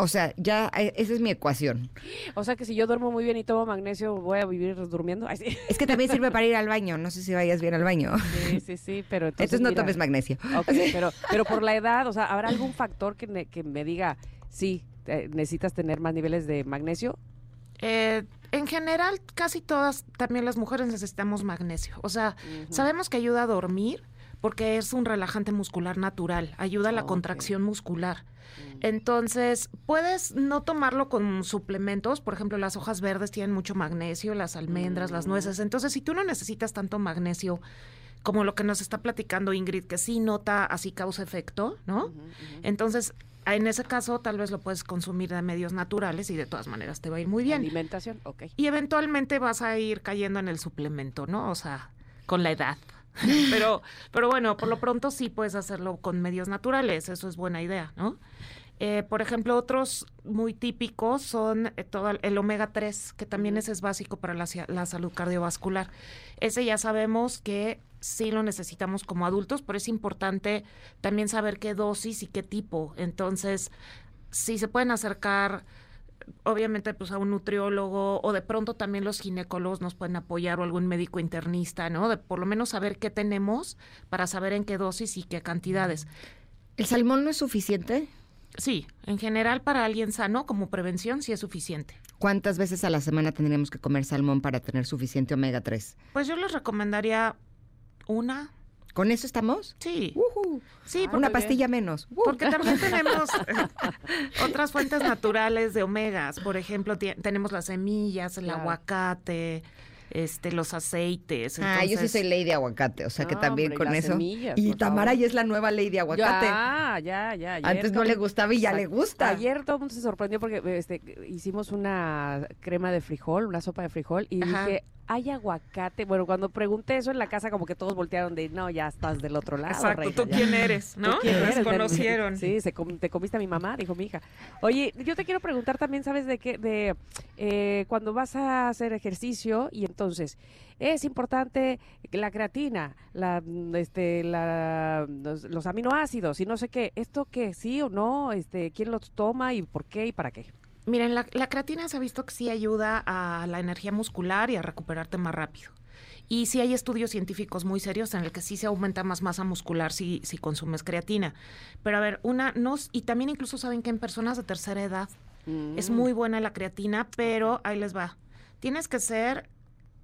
O sea, ya eh, esa es mi ecuación. O sea que si yo duermo muy bien y tomo magnesio, voy a vivir durmiendo. Ay, sí. Es que también sirve para ir al baño. No sé si vayas bien al baño. sí, sí, sí, pero entonces, Entonces no mira, tomes magnesio. Ok, pero, pero por la edad, o sea, ¿habrá algún factor que me, que me diga, sí, necesitas tener más niveles de magnesio? Eh, en general, casi todas, también las mujeres necesitamos magnesio. O sea, sabemos que ayuda a dormir porque es un relajante muscular natural, ayuda a la contracción muscular. Mm. Entonces, puedes no tomarlo con suplementos, por ejemplo, las hojas verdes tienen mucho magnesio, las almendras, las nueces. Mm. Entonces, si tú no necesitas tanto magnesio como lo que nos está platicando Ingrid, que sí nota así causa efecto, ¿no? Entonces, en ese caso, tal vez lo puedes consumir de medios naturales y de todas maneras te va a ir muy bien. Alimentación, ok. Y eventualmente vas a ir cayendo en el suplemento, ¿no? O sea, con la edad. pero, pero bueno, por lo pronto sí puedes hacerlo con medios naturales, eso es buena idea, ¿no? Eh, por ejemplo, otros muy típicos son eh, todo el omega 3, que también ese es básico para la, la, salud cardiovascular. Ese ya sabemos que sí lo necesitamos como adultos, pero es importante también saber qué dosis y qué tipo. Entonces, si se pueden acercar obviamente pues a un nutriólogo o de pronto también los ginecólogos nos pueden apoyar o algún médico internista, ¿no? De por lo menos saber qué tenemos para saber en qué dosis y qué cantidades. ¿El salmón no es suficiente? Sí, en general para alguien sano como prevención sí es suficiente. ¿Cuántas veces a la semana tendríamos que comer salmón para tener suficiente omega 3? Pues yo les recomendaría una, ¿Con eso estamos? Sí. Sí, una pastilla menos. Porque también tenemos otras fuentes naturales de omegas. Por ejemplo, tenemos las semillas, el aguacate, este, los aceites. Ah, yo sí soy ley de aguacate, o sea que también con eso. y Tamara ya es la nueva ley de aguacate. Ya, ya, ya. Antes no le gustaba y ya le gusta. Ayer todo el mundo se sorprendió porque este, hicimos una crema de frijol, una sopa de frijol, y dije, hay aguacate. Bueno, cuando pregunté eso en la casa, como que todos voltearon de, no, ya estás del otro lado. Exacto, ¿tú quién eres? ¿No? quién eres? conocieron. Sí, se te comiste a mi mamá, dijo mi hija. Oye, yo te quiero preguntar también, ¿sabes de qué? De eh, cuando vas a hacer ejercicio y entonces es importante la creatina, la, este, la, los, aminoácidos y no sé qué. ¿Esto qué? ¿Sí o no? Este, ¿Quién los toma y por qué y para qué? Miren, la, creatina se ha visto que sí ayuda a la energía muscular y a recuperarte más rápido. Y sí hay estudios científicos muy serios en el que sí se aumenta más masa muscular si, si consumes creatina. Pero a ver, una, nos, y también incluso saben que en personas de tercera edad es mm. muy buena la creatina, pero ahí les va. Tienes que ser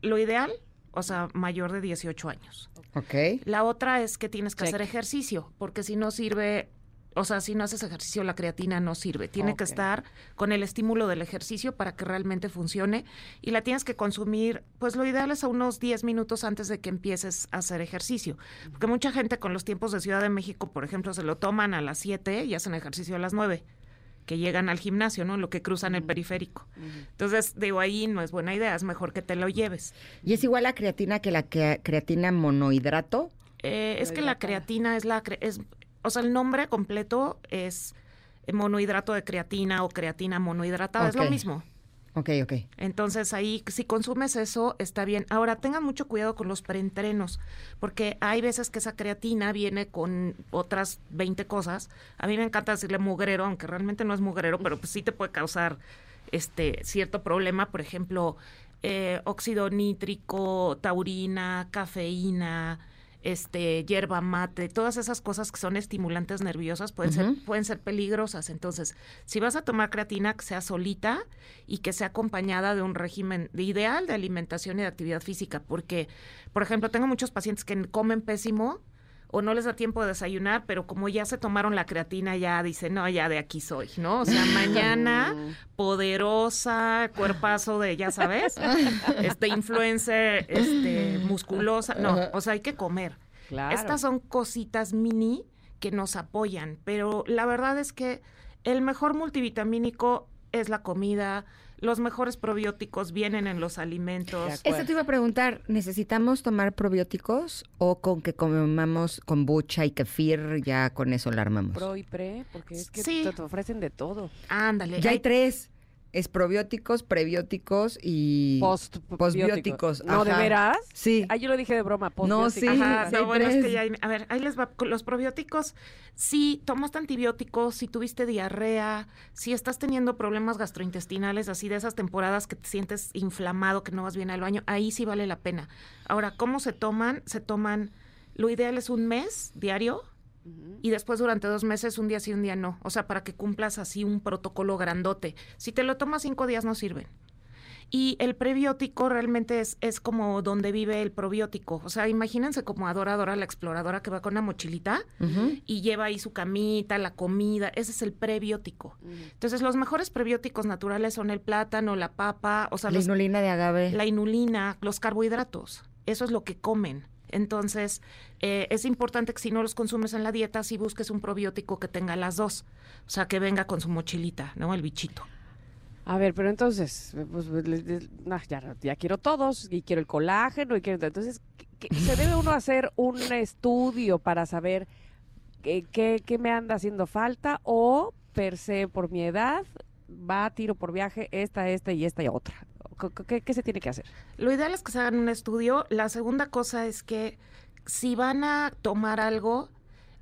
lo ideal, o sea, mayor de 18 años. Ok. La otra es que tienes que hacer ejercicio, porque si no sirve o sea, si no haces ejercicio, la creatina no sirve. Tiene que estar con el estímulo del ejercicio para que realmente funcione. Y la tienes que consumir, pues lo ideal es a unos 10 minutos antes de que empieces a hacer ejercicio. Porque mucha gente con los tiempos de Ciudad de México, por ejemplo, se lo toman a las 7 y hacen ejercicio a las 9 que llegan al gimnasio, ¿no? Lo que cruzan el periférico. Entonces, digo, ahí no es buena idea, es mejor que te lo lleves. ¿Y es igual la creatina que la creatina monohidrato? Eh, es que la creatina es la es, o sea, el nombre completo es monohidrato de creatina o creatina monohidratada, es lo mismo. Ok, ok. Entonces ahí, si consumes eso, está bien. Ahora, tengan mucho cuidado con los preentrenos, porque hay veces que esa creatina viene con otras 20 cosas. A mí me encanta decirle mugrero, aunque realmente no es mugrero, pero pues sí te puede causar este cierto problema. Por ejemplo, eh, óxido nítrico, taurina, cafeína, este, hierba mate, todas esas cosas que son estimulantes nerviosas pueden, ser, pueden ser peligrosas. Entonces, si vas a tomar creatina, que sea solita y que sea acompañada de un régimen de ideal de alimentación y de actividad física, porque, por ejemplo, tengo muchos pacientes que comen pésimo o no les da tiempo de desayunar, pero como ya se tomaron la creatina, ya dicen, no, ya de aquí soy, ¿no? O sea, mañana poderosa, cuerpazo de, ya sabes, este influencer, este musculosa, no, o sea, hay que comer. Estas son cositas mini que nos apoyan, pero la verdad es que el mejor multivitamínico es la comida, los mejores probióticos vienen en los alimentos. Esto te iba a preguntar, ¿necesitamos tomar probióticos o con que comamos kombucha y kefir ya con eso la armamos? Pro y pre, porque es que te, ofrecen de todo. Ándale. Ya hay tres es probióticos, prebióticos y Post postbióticos. ¿No, de veras? Sí. Ah, yo lo dije de broma, No, sí. Ajá, no, bueno, es que ya a ver, ahí les va. Los probióticos, si tomaste antibióticos, si tuviste diarrea, si estás teniendo problemas gastrointestinales, así de esas temporadas que te sientes inflamado, que no vas bien al baño, ahí sí vale la pena. Ahora, ¿cómo se toman? Se toman, lo ideal es un mes diario y después durante dos meses, un día sí, un día no. O sea, para que cumplas así un protocolo grandote. Si te lo tomas cinco días no sirven. Y el prebiótico realmente es, es como donde vive el probiótico. O sea, imagínense como adoradora la exploradora que va con una mochilita y lleva ahí su camita, la comida. Ese es el prebiótico. Entonces, los mejores prebióticos naturales son el plátano, la papa, o sea, la inulina de agave. La inulina, los carbohidratos. Eso es lo que comen. Entonces, eh, es importante que si no los consumes en la dieta, si busques un probiótico que tenga las dos. O sea, que venga con su mochilita, ¿no? El bichito. A ver, pero entonces, pues, ya, ya, quiero todos y quiero el colágeno y quiero... Entonces, ¿se debe uno hacer un estudio para saber qué, qué, me anda haciendo falta o per se por mi edad va a tiro por viaje esta, esta y esta y otra? ¿Qué, ¿Qué, se tiene que hacer? Lo ideal es que se hagan un estudio. La segunda cosa es que si van a tomar algo,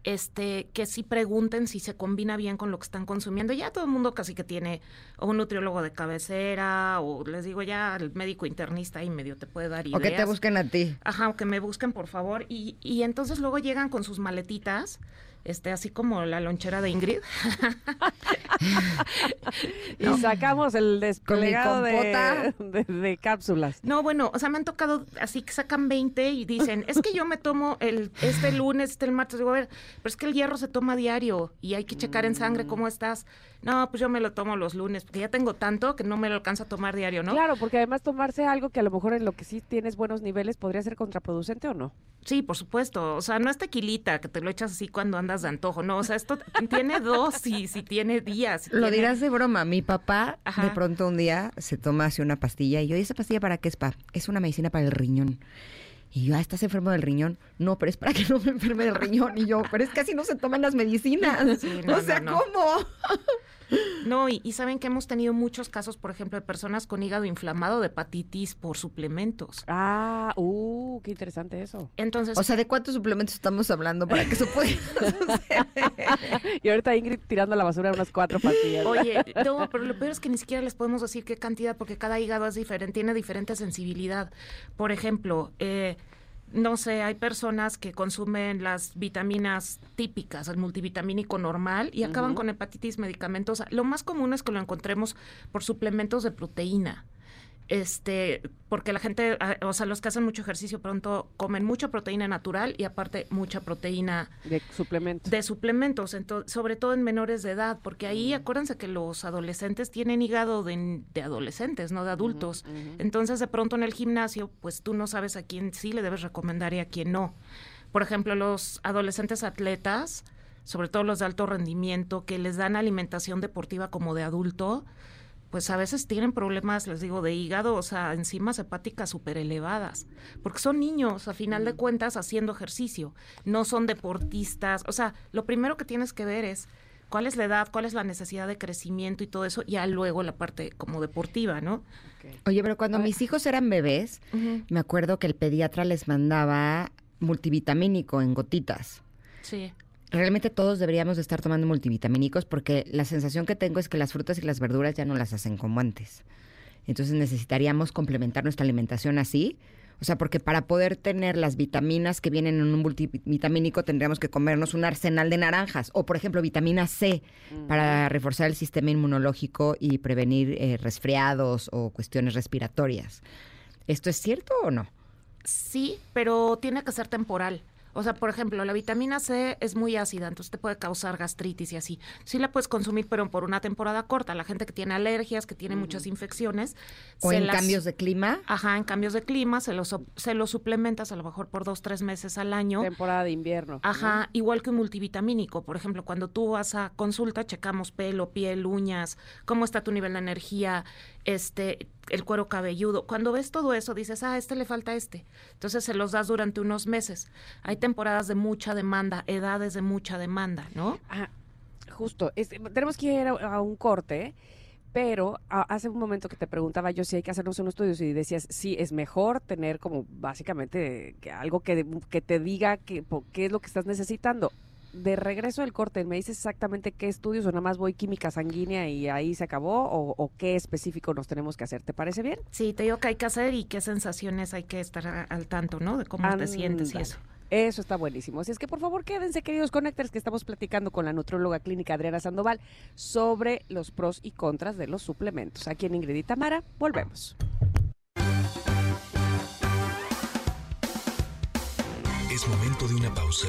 este, que sí pregunten si se combina bien con lo que están consumiendo. Ya todo el mundo casi que tiene un nutriólogo de cabecera o les digo ya el médico internista ahí medio te puede dar ideas. O que te busquen a ti. Ajá, o que me busquen por favor. Y, y entonces luego llegan con sus maletitas este, así como la lonchera de Ingrid. y sacamos el desplegado de, de, cápsulas. No, bueno, o sea, me han tocado así que sacan 20 y dicen, es que yo me tomo el este lunes, este el martes. Digo, a ver, pero es que el hierro se toma diario y hay que checar en sangre cómo estás. No, pues yo me lo tomo los lunes, porque ya tengo tanto que no me lo alcanza a tomar diario, ¿no? Claro, porque además tomarse algo que a lo mejor en lo que sí tienes buenos niveles podría ser contraproducente o no. Sí, por supuesto. O sea, no es tequilita que te lo echas así cuando andas de antojo. No, o sea, esto tiene dosis y tiene días. lo dirás de broma. Mi papá de pronto un día se toma así una pastilla y yo, ¿y esa pastilla para qué es, pa? Es una medicina para el riñón. Y yo, ah, ¿estás enfermo del riñón? No, pero es para que no me enferme del riñón. Y yo, pero es que así no se toman las medicinas. o sea, ¿cómo? No, y, saben que hemos tenido muchos casos, por ejemplo, de personas con hígado inflamado de hepatitis por suplementos. Ah, uh, qué interesante eso. Entonces, o sea, ¿de cuántos suplementos estamos hablando para que eso pueda y ahorita Ingrid tirando a la basura unas cuatro pastillas. Oye, no, pero lo peor es que ni siquiera les podemos decir qué cantidad, porque cada hígado es diferente, tiene diferente sensibilidad. Por ejemplo, eh, no sé, hay personas que consumen las vitaminas típicas, el multivitamínico normal, y acaban con hepatitis medicamentosa. Lo más común es que lo encontremos por suplementos de proteína este, porque la gente, ah, o sea, los que hacen mucho ejercicio pronto comen mucha proteína natural y aparte mucha proteína de suplementos. De suplementos, sobre todo en menores de edad, porque ahí acuérdense que los adolescentes tienen hígado de, adolescentes, no de adultos. Entonces, de pronto en el gimnasio, pues tú no sabes a quién sí le debes recomendar y a quién no. Por ejemplo, los adolescentes atletas, sobre todo los de alto rendimiento, que les dan alimentación deportiva como de adulto, pues a veces tienen problemas, les digo, de hígado, o sea, enzimas hepáticas súper elevadas, porque son niños, a final de cuentas, haciendo ejercicio, no son deportistas, o sea, lo primero que tienes que ver es cuál es la edad, cuál es la necesidad de crecimiento y todo eso, ya luego la parte como deportiva, ¿no? Oye, pero cuando mis hijos eran bebés, me acuerdo que el pediatra les mandaba multivitamínico en gotitas. Sí realmente todos deberíamos estar tomando multivitamínicos porque la sensación que tengo es que las frutas y las verduras ya no las hacen como antes. Entonces necesitaríamos complementar nuestra alimentación así. O sea, porque para poder tener las vitaminas que vienen en un multivitamínico tendríamos que comernos un arsenal de naranjas o, por ejemplo, vitamina C para reforzar el sistema inmunológico y prevenir eh, resfriados o cuestiones respiratorias. ¿Esto es cierto o no? Sí, pero tiene que ser temporal. O sea, por ejemplo, la vitamina C es muy ácida, entonces te puede causar gastritis y así. Sí la puedes consumir, pero por una temporada corta. La gente que tiene alergias, que tiene muchas infecciones. O en cambios de clima. Ajá, en cambios de clima, se los, se los suplementas a lo mejor por dos, tres meses al año. Temporada de invierno. Ajá, igual que un multivitamínico. Por ejemplo, cuando tú vas a consulta, checamos pelo, piel, uñas, cómo está tu nivel de energía, este, el cuero cabelludo. Cuando ves todo eso, dices, ah, este le falta este. Entonces se los das durante unos meses. Hay temporadas de mucha demanda, edades de mucha demanda, ¿no? Ah, justo. tenemos que ir a, un corte. Pero hace un momento que te preguntaba yo si hay que hacernos unos estudios y decías, sí, es mejor tener como básicamente algo que, que te diga que, qué es lo que estás necesitando de regreso del corte, ¿me dices exactamente qué estudios o nada más voy química sanguínea y ahí se acabó? O, qué específico nos tenemos que hacer? ¿Te parece bien? Sí, te digo que hay que hacer y qué sensaciones hay que estar al tanto, ¿no? De cómo te sientes y eso. Eso está buenísimo. Así es que por favor quédense, queridos connectors, que estamos platicando con la nutróloga clínica Adriana Sandoval sobre los pros y contras de los suplementos. Aquí en Ingrid y Tamara, volvemos. Es momento de una pausa.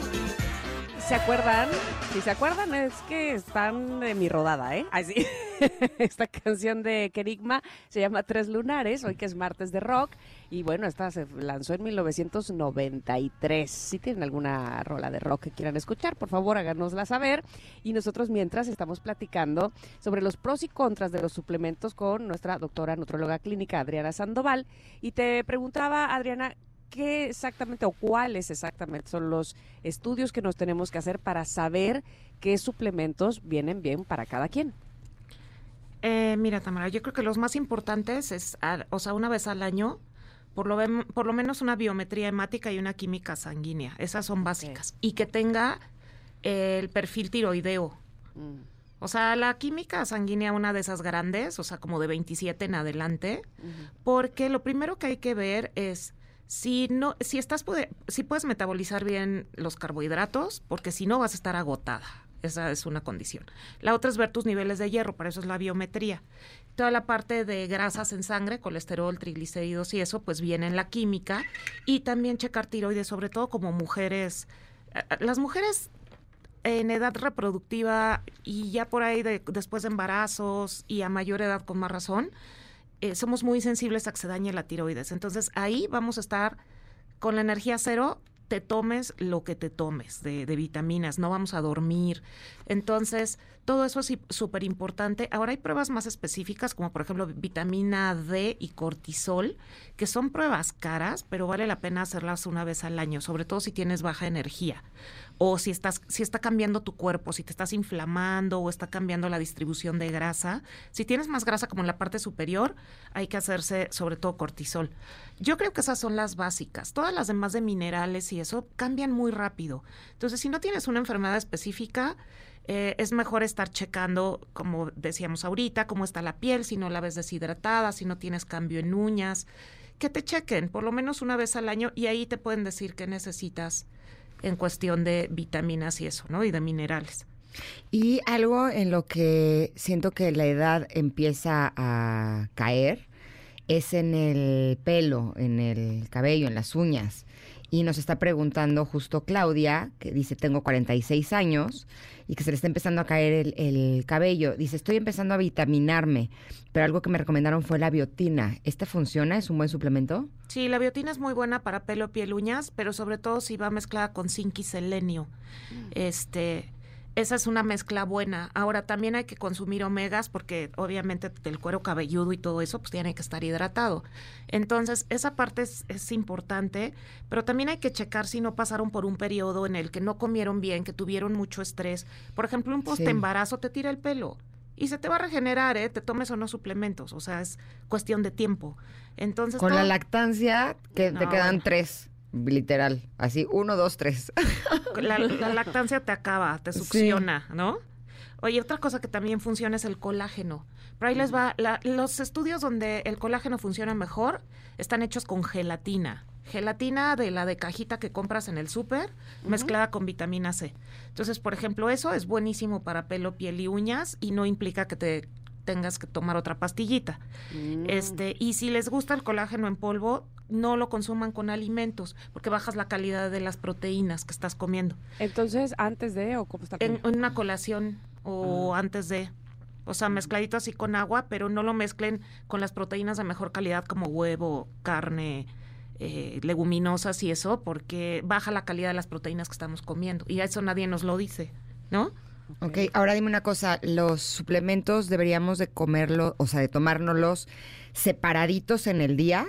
¿Se acuerdan? Si se acuerdan, es que están de mi rodada, ¿eh? Así. esta canción de Kerigma se llama Tres Lunares, hoy que es martes de rock. Y bueno, esta se lanzó en 1993. Si tienen alguna rola de rock que quieran escuchar, por favor háganosla saber. Y nosotros mientras estamos platicando sobre los pros y contras de los suplementos con nuestra doctora nutróloga clínica Adriana Sandoval. Y te preguntaba, Adriana, qué exactamente o cuáles exactamente son los estudios que nos tenemos que hacer para saber qué suplementos vienen bien para cada quien. Eh, mira, Tamara, yo creo que los más importantes es, o sea, una vez al año, por lo, por lo menos una biometría hemática y una química sanguínea. Esas son básicas. Y que tenga el perfil tiroideo. Mm. O sea, la química sanguínea, una de esas grandes, o sea, como de 27 en adelante, porque lo primero que hay que ver es si no, si estás si puedes metabolizar bien los carbohidratos, porque si no vas a estar agotada. Esa es una condición. La otra es ver tus niveles de hierro, para eso es la biometría. Toda la parte de grasas en sangre, colesterol, triglicéridos y eso, pues viene en la química. Y también checar tiroides, sobre todo como mujeres. Eh, las mujeres en edad reproductiva y ya por ahí después de embarazos y a mayor edad con más razón, eh, somos muy sensibles a que se dañe la tiroides. Entonces ahí vamos a estar con la energía cero te tomes lo que te tomes de, vitaminas, no vamos a dormir. Entonces, todo eso es súper importante. Ahora hay pruebas más específicas, como por ejemplo vitamina D y cortisol, que son pruebas caras, pero vale la pena hacerlas una vez al año, sobre todo si tienes baja energía o si estás si está cambiando tu cuerpo, si te estás inflamando o está cambiando la distribución de grasa. Si tienes más grasa como en la parte superior, hay que hacerse sobre todo cortisol. Yo creo que esas son las básicas. Todas las demás de minerales y eso cambian muy rápido. Entonces, si no tienes una enfermedad específica, eh, es mejor estar checando, como decíamos ahorita, cómo está la piel, si no la ves deshidratada, si no tienes cambio en uñas, que te chequen por lo menos una vez al año y ahí te pueden decir qué necesitas en cuestión de vitaminas y eso, ¿no? Y de minerales. Y algo en lo que siento que la edad empieza a caer es en el pelo, en el cabello, en las uñas. Y nos está preguntando justo Claudia, que dice, tengo 46 años y que se le está empezando a caer el, cabello. Dice, estoy empezando a vitaminarme, pero algo que me recomendaron fue la biotina. ¿Esta funciona? ¿Es un buen suplemento? Sí, la biotina es muy buena para pelo, piel, uñas, pero sobre todo si va mezclada con zinc y selenio. Mm. Este esa es una mezcla buena. Ahora también hay que consumir omegas porque obviamente el cuero cabelludo y todo eso pues tiene que estar hidratado. Entonces esa parte es, importante, pero también hay que checar si no pasaron por un periodo en el que no comieron bien, que tuvieron mucho estrés. Por ejemplo, un post embarazo te tira el pelo y se te va a regenerar, ¿eh? Te tomes o no suplementos, o sea, es cuestión de tiempo. Entonces con la lactancia que te quedan tres literal, así, uno, dos, tres. La, lactancia te acaba, te succiona, ¿no? Oye, otra cosa que también funciona es el colágeno. Pero ahí les va, los estudios donde el colágeno funciona mejor están hechos con gelatina. Gelatina de la de cajita que compras en el súper, mezclada con vitamina C. Entonces, por ejemplo, eso es buenísimo para pelo, piel y uñas y no implica que te tengas que tomar otra pastillita. Mm. Este, y si les gusta el colágeno en polvo, no lo consuman con alimentos, porque bajas la calidad de las proteínas que estás comiendo. Entonces, antes de o cómo está en, en, una colación o ah. antes de o sea, mezcladito así con agua, pero no lo mezclen con las proteínas de mejor calidad como huevo, carne, eh, leguminosas y eso, porque baja la calidad de las proteínas que estamos comiendo. Y eso nadie nos lo dice, ¿no? Ok, ahora dime una cosa, los suplementos deberíamos de comerlos, o sea, de tomárnoslos separaditos en el día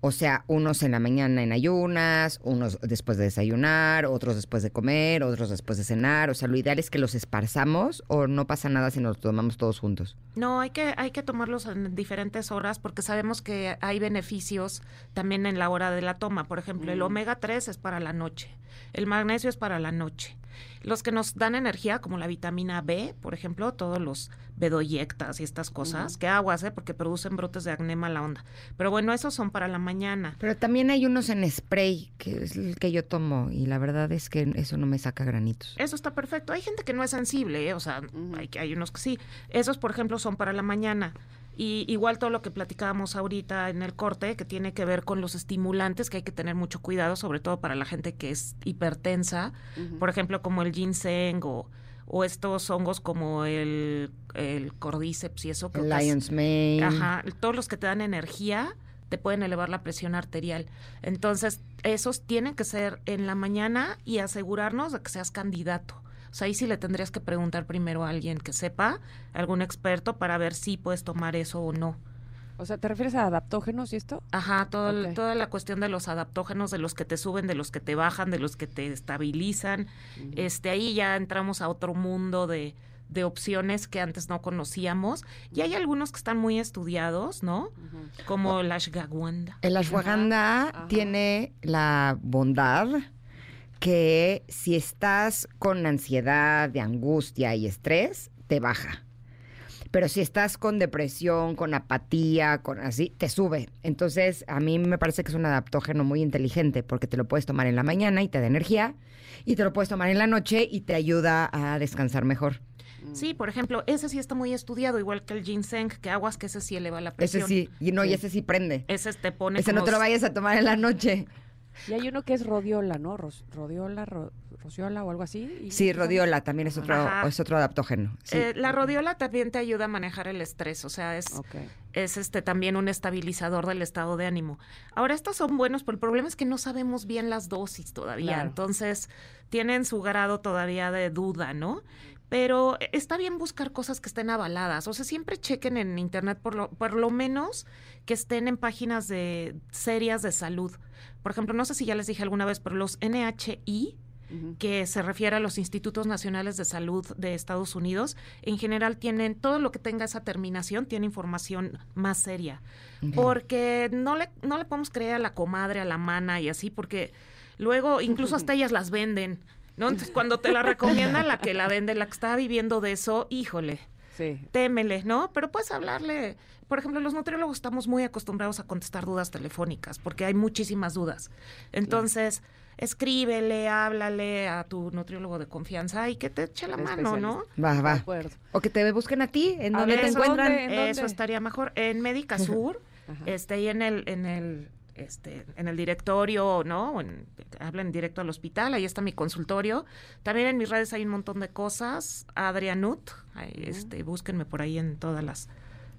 O sea, unos en la mañana en ayunas, unos después de desayunar, otros después de comer, otros después de cenar. O sea, lo ideal es que los esparzamos o no pasa nada si nos tomamos todos juntos. No, hay que, hay que tomarlos en diferentes horas porque sabemos que hay beneficios también en la hora de la toma. Por ejemplo, el mm. omega 3 es para la noche, el magnesio es para la noche. Los que nos dan energía, como la vitamina B, por ejemplo, todos los bedoyectas y estas cosas, que aguas, ¿eh? porque producen brotes de acné mala onda. Pero bueno, esos son para la mañana. Pero también hay unos en spray, que es el que yo tomo, y la verdad es que eso no me saca granitos. Eso está perfecto. Hay gente que no es sensible, ¿eh? o sea, hay, hay unos que sí. Esos, por ejemplo, son para la mañana. Y igual todo lo que platicábamos ahorita en el corte, que tiene que ver con los estimulantes, que hay que tener mucho cuidado, sobre todo para la gente que es hipertensa, por ejemplo, como el ginseng o, o estos hongos como el, el cordyceps y eso. El lion's mane. Ajá, todos los que te dan energía te pueden elevar la presión arterial. Entonces, esos tienen que ser en la mañana y asegurarnos de que seas candidato. O sea, ahí sí le tendrías que preguntar primero a alguien que sepa, algún experto, para ver si puedes tomar eso o no. O sea, ¿te refieres a adaptógenos y esto? Ajá, todo toda la cuestión de los adaptógenos, de los que te suben, de los que te bajan, de los que te estabilizan. Este, ahí ya entramos a otro mundo de, de opciones que antes no conocíamos. Y hay algunos que están muy estudiados, ¿no? Como la ashwagandha. El ashwagandha tiene la bondad que si estás con ansiedad, de angustia y estrés, te baja. Pero si estás con depresión, con apatía, con así, te sube. Entonces, a mí me parece que es un adaptógeno muy inteligente porque te lo puedes tomar en la mañana y te da energía, y te lo puedes tomar en la noche y te ayuda a descansar mejor. Sí, por ejemplo, ese sí está muy estudiado, igual que el ginseng, que aguas que ese sí eleva la presión. Ese sí, y no, y ese sí prende. Ese te pone Ese no te lo vayas a tomar en la noche. Y hay uno que es rodiola, ¿no? rodiola, rociola o algo así. Sí, rodiola también es otro, es otro adaptógeno. Eh, la rodiola también te ayuda a manejar el estrés, o sea, es, es este también un estabilizador del estado de ánimo. Ahora, estos son buenos, pero el problema es que no sabemos bien las dosis todavía, entonces tienen su grado todavía de duda, ¿no? pero está bien buscar cosas que estén avaladas. O sea, siempre chequen en internet por lo, por lo menos que estén en páginas de serias de salud. Por ejemplo, no sé si ya les dije alguna vez, pero los NHI, que se refiere a los Institutos Nacionales de Salud de Estados Unidos, en general tienen todo lo que tenga esa terminación, tiene información más seria. Porque no le, no le podemos creer a la comadre, a la mana y así, porque luego incluso hasta ellas las venden. ¿no? Entonces, cuando te la recomiendan, la que la vende, la que está viviendo de eso, híjole, sí. témele, ¿no? Pero puedes hablarle por ejemplo, los nutriólogos estamos muy acostumbrados a contestar dudas telefónicas porque hay muchísimas dudas. Entonces, escríbele, háblale a tu nutriólogo de confianza y que te eche la mano, ¿no? Va, va. O que te busquen a ti, en donde te encuentran. Eso estaría mejor. En Médica Sur, este, ahí en el, en el este, en el directorio, ¿no? En, hablen directo al hospital, ahí está mi consultorio. También en mis redes hay un montón de cosas. Adrianut, este, búsquenme por ahí en todas las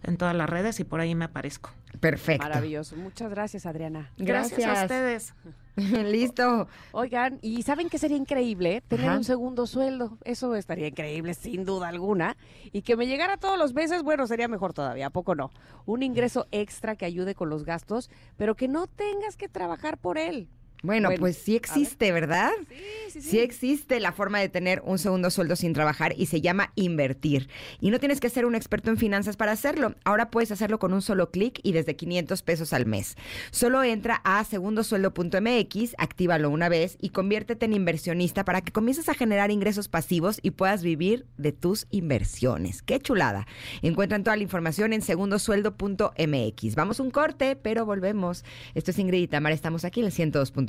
en todas las redes y por ahí me aparezco. Perfecto. Maravilloso. Muchas gracias, Adriana. Gracias, a ustedes. Listo. Oigan, ¿y saben que sería increíble? Tener un segundo sueldo. Eso estaría increíble, sin duda alguna. Y que me llegara todos los meses, bueno, sería mejor todavía, ¿a poco no? Un ingreso extra que ayude con los gastos, pero que no tengas que trabajar por él. Bueno, pues sí existe, ¿verdad? Sí, sí, sí. Sí existe la forma de tener un segundo sueldo sin trabajar y se llama invertir. Y no tienes que ser un experto en finanzas para hacerlo. Ahora puedes hacerlo con un solo clic y desde 500 pesos al mes. Solo entra a segundosueldo.mx, actívalo una vez y conviértete en inversionista para que comiences a generar ingresos pasivos y puedas vivir de tus inversiones. ¡Qué chulada! Encuentran toda la información en segundosueldo.mx. Vamos un corte, pero volvemos. Esto es Ingrid y Tamara, estamos aquí en el 102.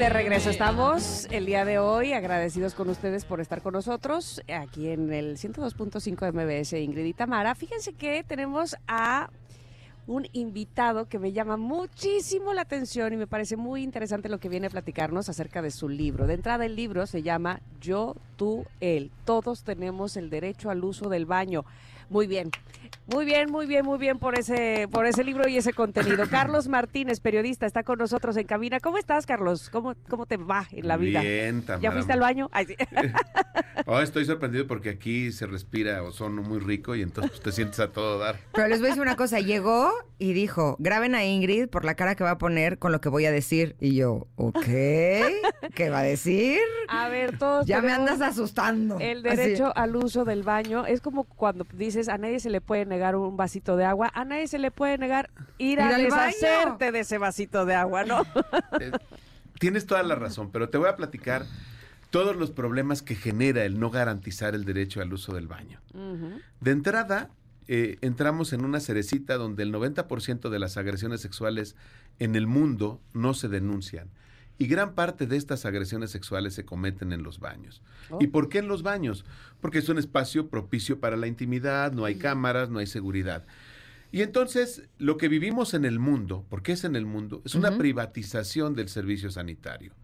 De regreso estamos el día de hoy, agradecidos con ustedes por estar con nosotros aquí en el 102.5 MBS Ingrid y Tamara. Fíjense que tenemos a un invitado que me llama muchísimo la atención y me parece muy interesante lo que viene a platicarnos acerca de su libro. De entrada el libro se llama Yo, tú, él. Todos tenemos el derecho al uso del baño. Muy bien. Muy bien, muy bien, muy bien por ese, por ese libro y ese contenido. Carlos Martínez, periodista, está con nosotros en cabina. ¿Cómo estás, Carlos? ¿Cómo, cómo te va en la vida? Bien, Tamara. ¿Ya fuiste al baño? Ay, sí. oh, estoy sorprendido porque aquí se respira ozono muy rico y entonces te sientes a todo dar. Pero les voy a decir una cosa, llegó y dijo, graben a Ingrid por la cara que va a poner con lo que voy a decir. Y yo, ok, ¿qué va a decir? A ver, todos Ya me andas asustando. El derecho al uso del baño es como cuando dices, a nadie se le puede negar un vasito de agua, a nadie se le puede negar ir, a deshacerte de ese vasito de agua, ¿no? Eh, tienes toda la razón, pero te voy a platicar todos los problemas que genera el no garantizar el derecho al uso del baño. De entrada, eh, entramos en una cerecita donde el 90% de las agresiones sexuales en el mundo no se denuncian. Y gran parte de estas agresiones sexuales se cometen en los baños. ¿Y oh. por qué en los baños? Porque es un espacio propicio para la intimidad, no hay cámaras, no hay seguridad. Y entonces lo que vivimos en el mundo, porque es en el mundo, es una privatización del servicio sanitario.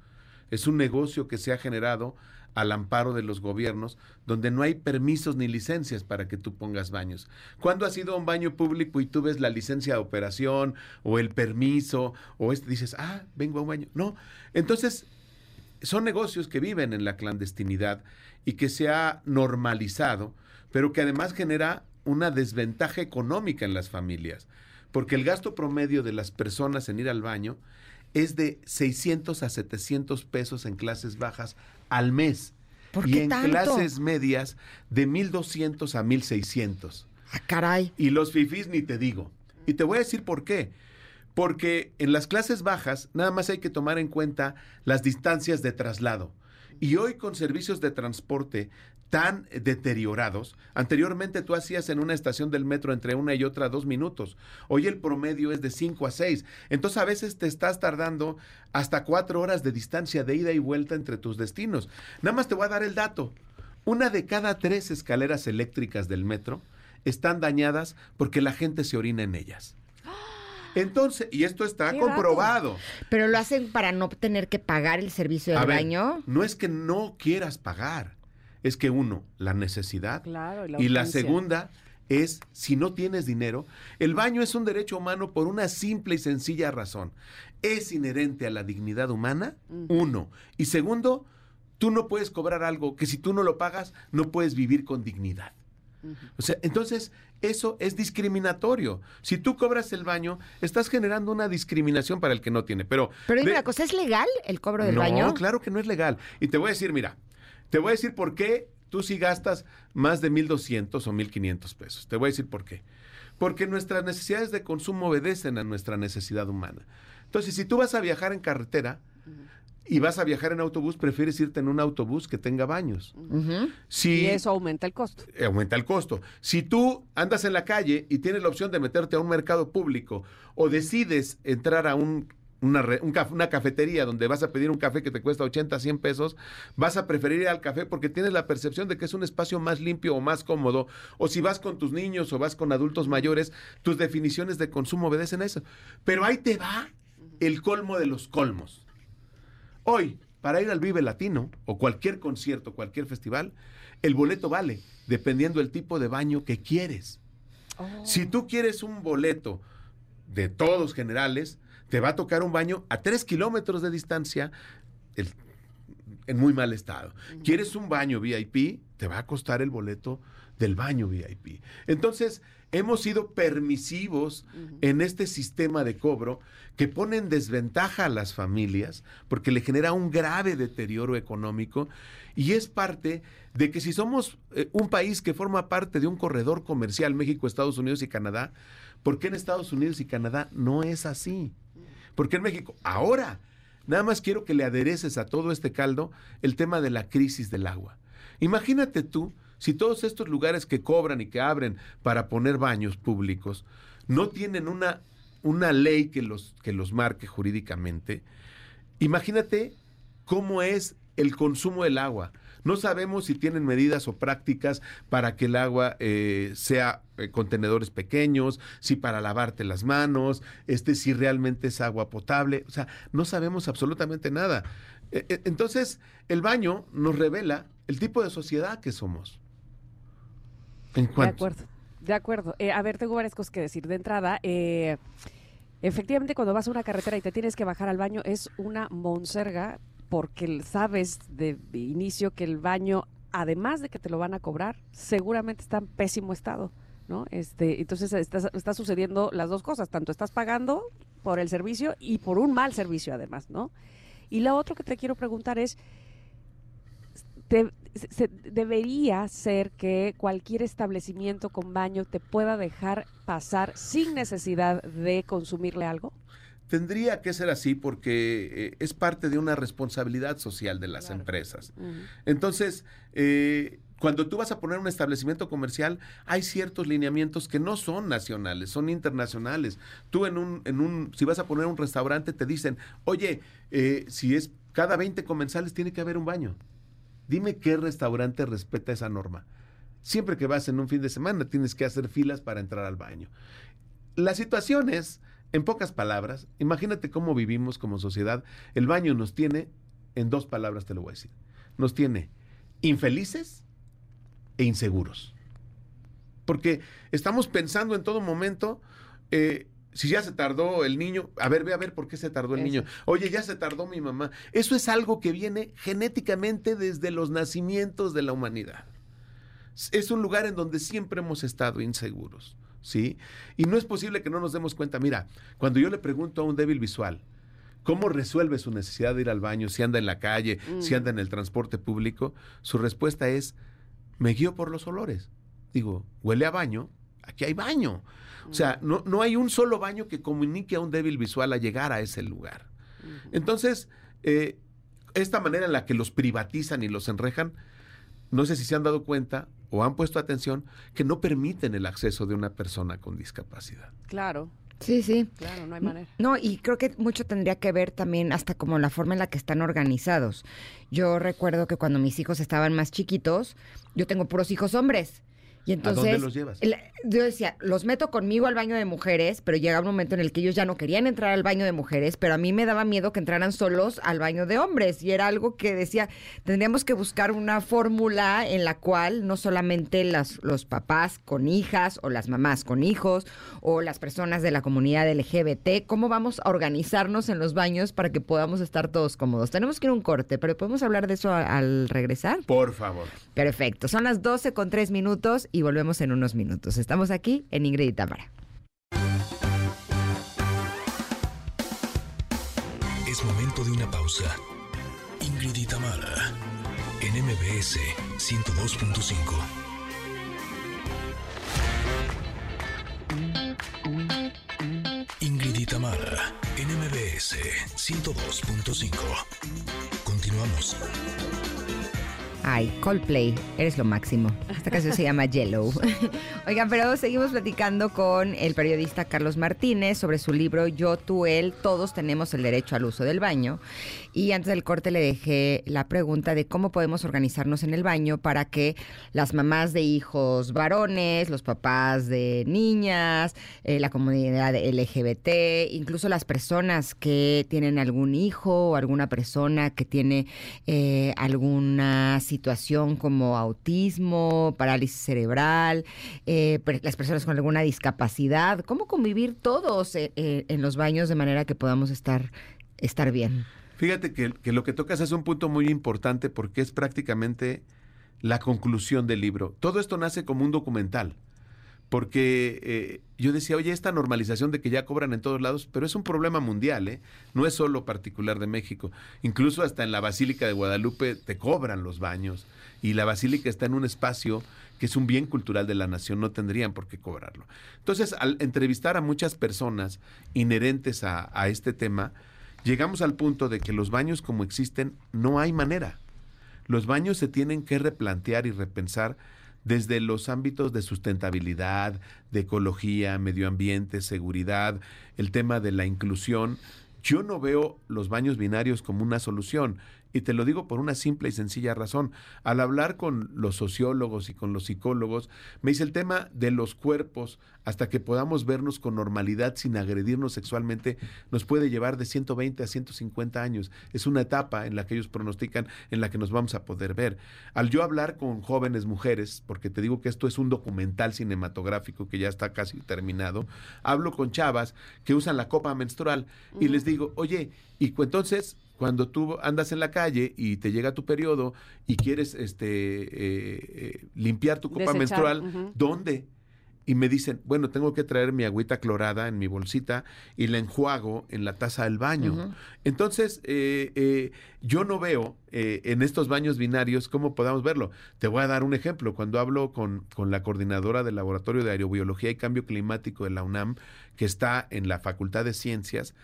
Es un negocio que se ha generado al amparo de los gobiernos, donde no hay permisos ni licencias para que tú pongas baños. ¿Cuándo has ido a un baño público y tú ves la licencia de operación o el permiso o este, dices, ah, vengo a un baño? No. Entonces, son negocios que viven en la clandestinidad y que se ha normalizado, pero que además genera una desventaja económica en las familias, porque el gasto promedio de las personas en ir al baño es de 600 a 700 pesos en clases bajas al mes. y en clases medias de 1200 a 1600. Ah, caray. Y los fifís ni te digo. Y te voy a decir por qué. Porque en las clases bajas nada más hay que tomar en cuenta las distancias de traslado. Y hoy con servicios de transporte tan deteriorados. Anteriormente tú hacías en una estación del metro entre una y otra dos minutos. Hoy el promedio es de cinco a seis. Entonces a veces te estás tardando hasta cuatro horas de distancia de ida y vuelta entre tus destinos. Nada más te voy a dar el dato. Una de cada tres escaleras eléctricas del metro están dañadas porque la gente se orina en ellas. Entonces, y esto está comprobado. Pero lo hacen para no tener que pagar el servicio de baño. No es que no quieras pagar es que uno, la necesidad y la segunda es si no tienes dinero, el baño es un derecho humano por una simple y sencilla razón. Es inherente a la dignidad humana, uno. Y segundo, tú no puedes cobrar algo que si tú no lo pagas, no puedes vivir con dignidad. O sea, entonces eso es discriminatorio. Si tú cobras el baño, estás generando una discriminación para el que no tiene. Pero, pero dime una cosa, ¿es legal el cobro del baño? No, claro que no es legal. Y te voy a decir, mira, te voy a decir por qué tú sí gastas más de 1.200 o 1.500 pesos. Te voy a decir por qué. Porque nuestras necesidades de consumo obedecen a nuestra necesidad humana. Entonces, si tú vas a viajar en carretera y vas a viajar en autobús, prefieres irte en un autobús que tenga baños. y eso aumenta el costo. Eh, aumenta el costo. Si tú andas en la calle y tienes la opción de meterte a un mercado público o decides entrar a un una, una, cafetería donde vas a pedir un café que te cuesta 80, 100 pesos, vas a preferir ir al café porque tienes la percepción de que es un espacio más limpio o más cómodo. O si vas con tus niños o vas con adultos mayores, tus definiciones de consumo obedecen a eso. Pero ahí te va el colmo de los colmos. Hoy, para ir al Vive Latino o cualquier concierto, cualquier festival, el boleto vale dependiendo del tipo de baño que quieres. Oh. Si tú quieres un boleto de todos generales, te va a tocar un baño a tres kilómetros de distancia en muy mal estado. ¿Quieres un baño VIP? Te va a costar el boleto del baño VIP. Entonces, hemos sido permisivos en este sistema de cobro que pone en desventaja a las familias porque le genera un grave deterioro económico y es parte de que si somos eh, un país que forma parte de un corredor comercial México, Estados Unidos y Canadá, ¿por qué en Estados Unidos y Canadá no es así? Porque en México, ahora, nada más quiero que le adereces a todo este caldo el tema de la crisis del agua. Imagínate tú si todos estos lugares que cobran y que abren para poner baños públicos no tienen una, una ley que los, que los marque jurídicamente, imagínate cómo es el consumo del agua. No sabemos si tienen medidas o prácticas para que el agua eh, sea eh, contenedores pequeños, si para lavarte las manos, este, si realmente es agua potable. O sea, no sabemos absolutamente nada. E, e, entonces, el baño nos revela el tipo de sociedad que somos. ¿En de acuerdo, de acuerdo. Eh, a ver, tengo varias cosas que decir. De entrada, efectivamente, cuando vas a una carretera y te tienes que bajar al baño, es una monserga porque sabes de inicio que el baño, además de que te lo van a cobrar, seguramente está en pésimo estado. ¿no? Este, entonces está, está, sucediendo las dos cosas, tanto estás pagando por el servicio y por un mal servicio además, ¿no? Y lo otro que te quiero preguntar es, debería ser que cualquier establecimiento con baño te pueda dejar pasar sin necesidad de consumirle algo? Tendría que ser así porque eh, es parte de una responsabilidad social de las empresas. Entonces, eh, cuando tú vas a poner un establecimiento comercial, hay ciertos lineamientos que no son nacionales, son internacionales. Tú en un, en un, si vas a poner un restaurante, te dicen, oye, eh, si es cada 20 comensales, tiene que haber un baño. Dime qué restaurante respeta esa norma. Siempre que vas en un fin de semana, tienes que hacer filas para entrar al baño. La situación es, en pocas palabras, imagínate cómo vivimos como sociedad. El baño nos tiene, en dos palabras te lo voy a decir, nos tiene infelices e inseguros. Porque estamos pensando en todo momento, eh, si ya se tardó el niño, a ver, ve a ver por qué se tardó el niño. Oye, ya se tardó mi mamá. Eso es algo que viene genéticamente desde los nacimientos de la humanidad. Es un lugar en donde siempre hemos estado inseguros, ¿sí? Y no es posible que no nos demos cuenta. Mira, cuando yo le pregunto a un débil visual, ¿Cómo resuelve su necesidad de ir al baño, si anda en la calle, si mm. anda en el transporte público? Su respuesta es, me guío por los olores. Digo, huele a baño, aquí hay baño. O sea, no, no hay un solo baño que comunique a un débil visual a llegar a ese lugar. Entonces, eh, esta manera en la que los privatizan y los enrejan, no sé si se han dado cuenta o han puesto atención que no permiten el acceso de una persona con discapacidad. Claro. Sí, sí. Claro, no hay manera. No, y creo que mucho tendría que ver también hasta como la forma en la que están organizados. Yo recuerdo que cuando mis hijos estaban más chiquitos, yo tengo puros hijos hombres. Y entonces, ¿A dónde los llevas? yo decía, los meto conmigo al baño de mujeres, pero llega un momento en el que ellos ya no querían entrar al baño de mujeres, pero a mí me daba miedo que entraran solos al baño de hombres. Y era algo que decía, tendríamos que buscar una fórmula en la cual no solamente las, los papás con hijas o las mamás con hijos o las personas de la comunidad LGBT, cómo vamos a organizarnos en los baños para que podamos estar todos cómodos. Tenemos que ir a un corte, pero podemos hablar de eso al regresar. Por favor. Perfecto. Son las 12 con 3 minutos y volvemos en unos minutos. Estamos aquí en Ingrid y Tamara. Es momento de una pausa. Ingrid y Tamara en MBS 102.5. Ingrid y Tamara en MBS 102.5. Continuamos. Ay, Coldplay, eres lo máximo. Esta canción se llama Yellow. Oigan, pero seguimos platicando con el periodista Carlos Martínez sobre su libro Yo, tú, él, todos tenemos el derecho al uso del baño. Y antes del corte le dejé la pregunta de cómo podemos organizarnos en el baño para que las mamás de hijos varones, los papás de niñas, eh, la comunidad LGBT, incluso las personas que tienen algún hijo o alguna persona que tiene eh, alguna situación situación como autismo, parálisis cerebral, eh, las personas con alguna discapacidad, cómo convivir todos eh, eh, en los baños de manera que podamos estar, estar bien. Fíjate que, que lo que tocas es un punto muy importante porque es prácticamente la conclusión del libro. Todo esto nace como un documental porque eh, yo decía, oye, esta normalización de que ya cobran en todos lados, pero es un problema mundial, ¿eh? No es solo particular de México. Incluso hasta en la Basílica de Guadalupe te cobran los baños y la Basílica está en un espacio que es un bien cultural de la nación, no tendrían por qué cobrarlo. Entonces, al entrevistar a muchas personas inherentes a, a este tema, llegamos al punto de que los baños como existen no hay manera. Los baños se tienen que replantear y repensar desde los ámbitos de sustentabilidad, de ecología, medio ambiente, seguridad, el tema de la inclusión. Yo no veo los baños binarios como una solución. Y te lo digo por una simple y sencilla razón. Al hablar con los sociólogos y con los psicólogos, me dice el tema de los cuerpos, hasta que podamos vernos con normalidad sin agredirnos sexualmente, nos puede llevar de 120 a 150 años. Es una etapa en la que ellos pronostican en la que nos vamos a poder ver. Al yo hablar con jóvenes mujeres, porque te digo que esto es un documental cinematográfico que ya está casi terminado, hablo con chavas que usan la copa menstrual y les digo, oye, y entonces cuando tú andas en la calle y te llega tu periodo y quieres este eh, eh, limpiar tu copa menstrual, ¿dónde? Y me dicen, bueno, tengo que traer mi agüita clorada en mi bolsita y la enjuago en la taza del baño. Entonces, eh, yo no veo en estos baños binarios cómo podamos verlo. Te voy a dar un ejemplo. Cuando hablo con, con la coordinadora del Laboratorio de Aerobiología y Cambio Climático de la UNAM, que está en la Facultad de Ciencias,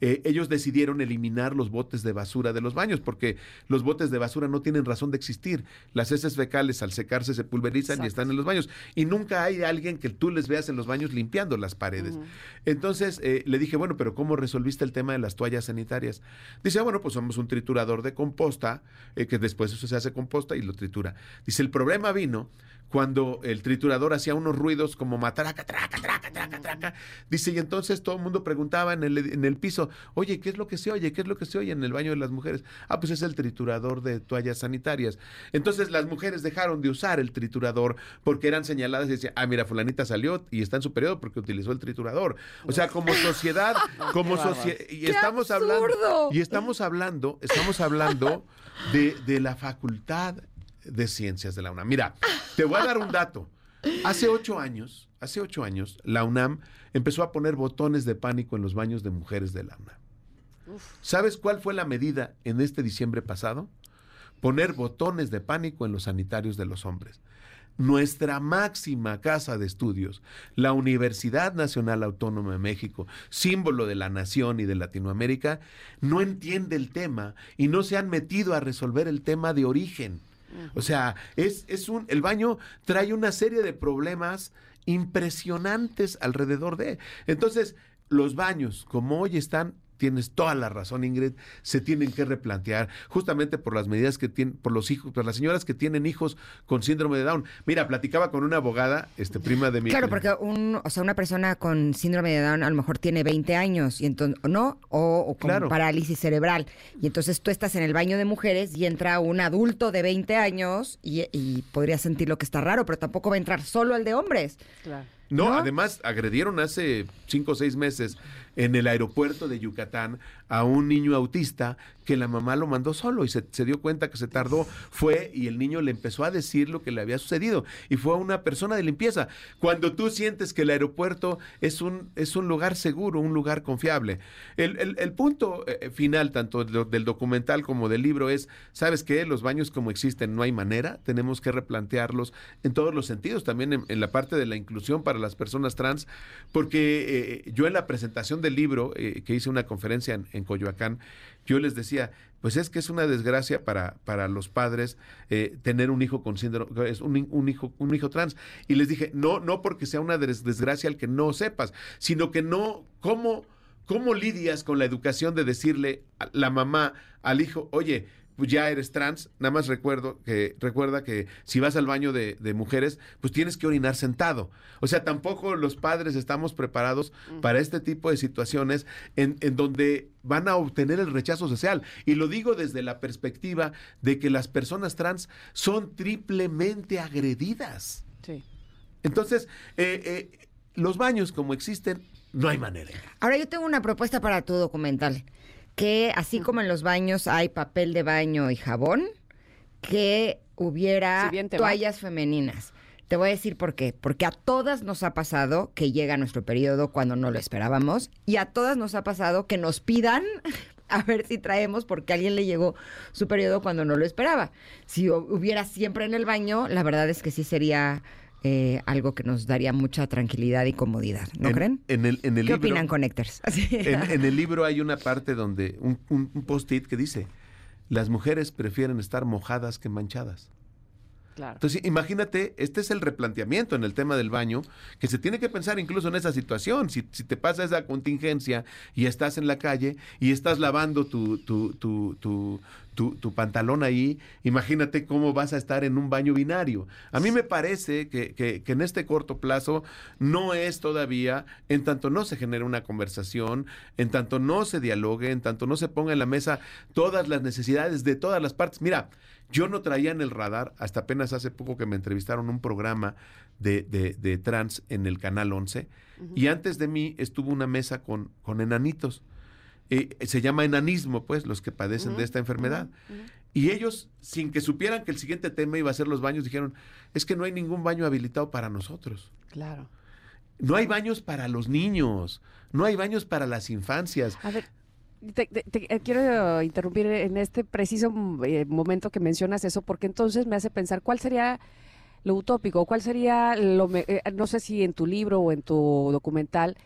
eh, ellos decidieron eliminar los botes de basura de los baños porque los botes de basura no tienen razón de existir. Las heces fecales al secarse se pulverizan y están en los baños. Y nunca hay alguien que tú les veas en los baños limpiando las paredes. Entonces eh, le dije, bueno, pero ¿cómo resolviste el tema de las toallas sanitarias? Dice, ah, bueno, pues somos un triturador de composta, eh, que después eso se hace composta y lo tritura. Dice, el problema vino cuando el triturador hacía unos ruidos como matraca, traca, traca, traca, traca. Dice, y entonces todo el mundo preguntaba en el, en el piso, oye, ¿qué es lo que se oye? ¿Qué es lo que se oye en el baño de las mujeres? Ah, pues es el triturador de toallas sanitarias. Entonces las mujeres dejaron de usar el triturador porque eran señaladas y decían, ah, mira, fulanita salió y está en su periodo porque utilizó el triturador. O sea, como sociedad, como sociedad, y estamos hablando, y estamos hablando, estamos hablando de, de la facultad de Ciencias de la UNAM. Mira, te voy a dar un dato. Hace ocho años, hace ocho años, la UNAM empezó a poner botones de pánico en los baños de mujeres de la UNAM. ¿Sabes cuál fue la medida en este diciembre pasado? Poner botones de pánico en los sanitarios de los hombres. Nuestra máxima casa de estudios, la Universidad Nacional Autónoma de México, símbolo de la nación y de Latinoamérica, no entiende el tema y no se han metido a resolver el tema de origen. O sea, es, es un, el baño trae una serie de problemas impresionantes alrededor de. Entonces, los baños, como hoy están tienes toda la razón, Ingrid, se tienen que replantear justamente por las medidas que tienen, por los hijos, por las señoras que tienen hijos con síndrome de Down. Mira, platicaba con una abogada, este prima de mi. Claro, porque un, o sea, una persona con síndrome de Down a lo mejor tiene 20 años y entonces, ¿no? O, con parálisis cerebral. Y entonces tú estás en el baño de mujeres y entra un adulto de 20 años y, y podría sentir lo que está raro, pero tampoco va a entrar solo el de hombres. Claro. No, además agredieron hace cinco o seis meses en el aeropuerto de Yucatán a un niño autista que la mamá lo mandó solo y se, dio cuenta que se tardó. Fue y el niño le empezó a decir lo que le había sucedido y fue a una persona de limpieza. Cuando tú sientes que el aeropuerto es un, es un lugar seguro, un lugar confiable. El, punto eh, final, tanto del documental como del libro, es, ¿sabes qué? Los baños como existen no hay manera, tenemos que replantearlos en todos los sentidos, también en, la parte de la inclusión para las personas trans, porque eh, yo en la presentación libro, eh, que hice una conferencia en, en Coyoacán, yo les decía, pues es que es una desgracia para, para los padres eh, tener un hijo con síndrome, es un, un, hijo, un hijo trans. Y les dije, no, no porque sea una desgracia el que no sepas, sino que no, ¿cómo, cómo lidias con la educación de decirle a la mamá al hijo, oye, pues ya eres trans, nada más recuerdo que, recuerda que si vas al baño de, mujeres, pues tienes que orinar sentado. O sea, tampoco los padres estamos preparados para este tipo de situaciones en, en donde van a obtener el rechazo social. Y lo digo desde la perspectiva de que las personas trans son triplemente agredidas. Sí. Entonces, eh, eh, los baños como existen, no hay manera. Ahora yo tengo una propuesta para tu documental que así como en los baños hay papel de baño y jabón, que hubiera toallas femeninas. Te voy a decir por qué. Porque a todas nos ha pasado que llega nuestro periodo cuando no lo esperábamos y a todas nos ha pasado que nos pidan a ver si traemos porque a alguien le llegó su periodo cuando no lo esperaba. Si hubiera siempre en el baño, la verdad es que sí sería eh, algo que nos daría mucha tranquilidad y comodidad, ¿no creen? En el, en el ¿Qué opinan, Connectors? En, el libro hay una parte donde, un, un, post-it que dice, las mujeres prefieren estar mojadas que manchadas. Entonces, imagínate, este es el replanteamiento en el tema del baño, que se tiene que pensar incluso en esa situación. Si, te pasa esa contingencia y estás en la calle y estás lavando tu, tu, tu, tu tu, pantalón ahí, imagínate cómo vas a estar en un baño binario. A mí me parece que, que, en este corto plazo no es todavía, en tanto no se genere una conversación, en tanto no se dialogue, en tanto no se ponga en la mesa todas las necesidades de todas las partes. Mira, yo no traía en el radar, hasta apenas hace poco que me entrevistaron un programa de, de, trans en el Canal 11, y antes de mí estuvo una mesa con, con enanitos. Eh, se llama enanismo, pues, los que padecen de esta enfermedad. Y ellos, sin que supieran que el siguiente tema iba a ser los baños, dijeron, es que no hay ningún baño habilitado para nosotros. Claro. No hay baños para los niños, no hay baños para las infancias. A ver, te, eh, quiero interrumpir en este preciso eh, momento que mencionas eso, porque entonces me hace pensar cuál sería lo utópico, cuál sería lo, eh, no sé si en tu libro o en tu documental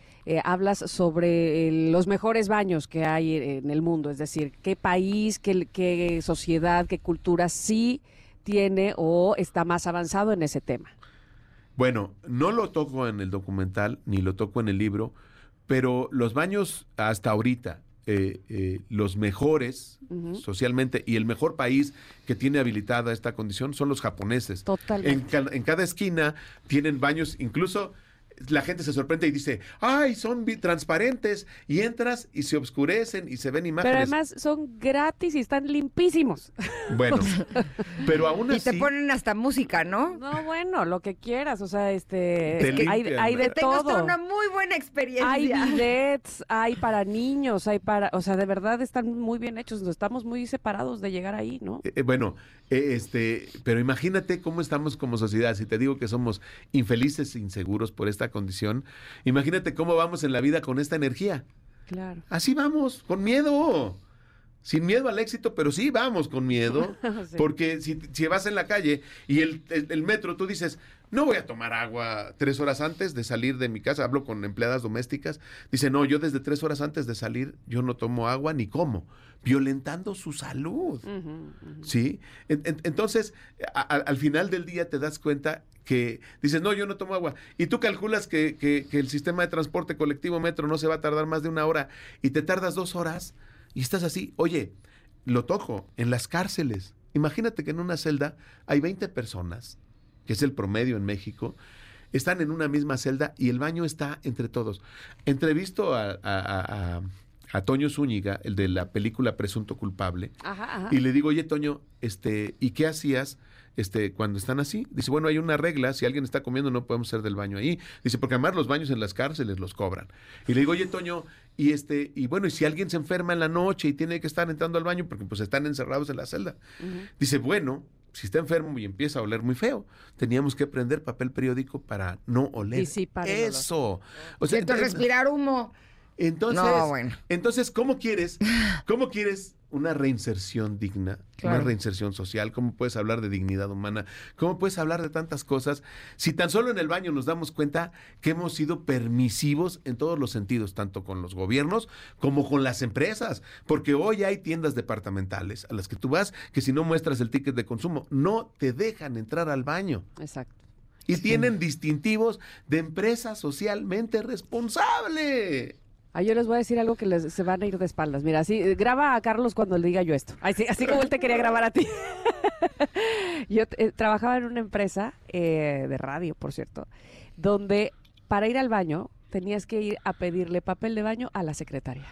hablas sobre los mejores baños que hay en el mundo, es decir, qué país, qué, qué sociedad, qué cultura sí tiene o está más avanzado en ese tema. Bueno, no lo toco en el documental ni lo toco en el libro, pero los baños hasta ahorita eh, eh, los mejores socialmente y el mejor país que tiene habilitada esta condición son los japoneses. Totalmente. En, en cada esquina tienen baños, incluso la gente se sorprende y dice, ay, son transparentes y entras y se oscurecen y se ven imágenes. Pero además son gratis y están limpísimos. Bueno, pero aún así... Y te ponen hasta música, ¿no? No, bueno, lo que quieras, o sea, este... hay, hay, de todo. una muy buena experiencia. Hay billets, hay para niños, hay para... O sea, de verdad están muy bien hechos, estamos muy separados de llegar ahí, ¿no? Eh, eh, bueno, eh, este, pero imagínate cómo estamos como sociedad. Si te digo que somos infelices e inseguros por esta condición, imagínate cómo vamos en la vida con esta energía. Claro. Así vamos, con miedo. Sin miedo al éxito, pero sí vamos con miedo. Porque si, si, vas en la calle y el, el, metro, tú dices, no voy a tomar agua tres horas antes de salir de mi casa. Hablo con empleadas domésticas. Dice, no, yo desde tres horas antes de salir, yo no tomo agua ni como violentando su salud. ¿Sí? entonces, al final del día te das cuenta que dices, no, yo no tomo agua. Y tú calculas que, que, el sistema de transporte colectivo metro no se va a tardar más de una hora y te tardas dos horas y estás así. Oye, lo toco en las cárceles. Imagínate que en una celda hay 20 personas, que es el promedio en México, están en una misma celda y el baño está entre todos. Entrevisto a a Toño Zúñiga, el de la película Presunto Culpable, y le digo, oye, Toño, este, ¿y qué hacías? Este, cuando están así, dice, bueno, hay una regla, si alguien está comiendo no podemos hacer del baño ahí. Dice, porque además los baños en las cárceles los cobran. Y le digo, oye, Toño, y este, y bueno, y si alguien se enferma en la noche y tiene que estar entrando al baño porque pues están encerrados en la celda. Dice, bueno, si está enfermo y empieza a oler muy feo, teníamos que prender papel periódico para no oler. Eso. O sea, respirar humo. Entonces, entonces, ¿cómo quieres, cómo quieres una reinserción digna, una reinserción social? ¿Cómo puedes hablar de dignidad humana? ¿Cómo puedes hablar de tantas cosas si tan solo en el baño nos damos cuenta que hemos sido permisivos en todos los sentidos, tanto con los gobiernos como con las empresas? Porque hoy hay tiendas departamentales a las que tú vas que si no muestras el ticket de consumo no te dejan entrar al baño. Exacto. Y tienen distintivos de empresa socialmente responsable. Ah, yo les voy a decir algo que les, se van a ir de espaldas. Mira, así, graba a Carlos cuando le diga yo esto. Así, así como él te quería grabar a ti. yo eh, trabajaba en una empresa eh, de radio, por cierto, donde para ir al baño tenías que ir a pedirle papel de baño a la secretaria.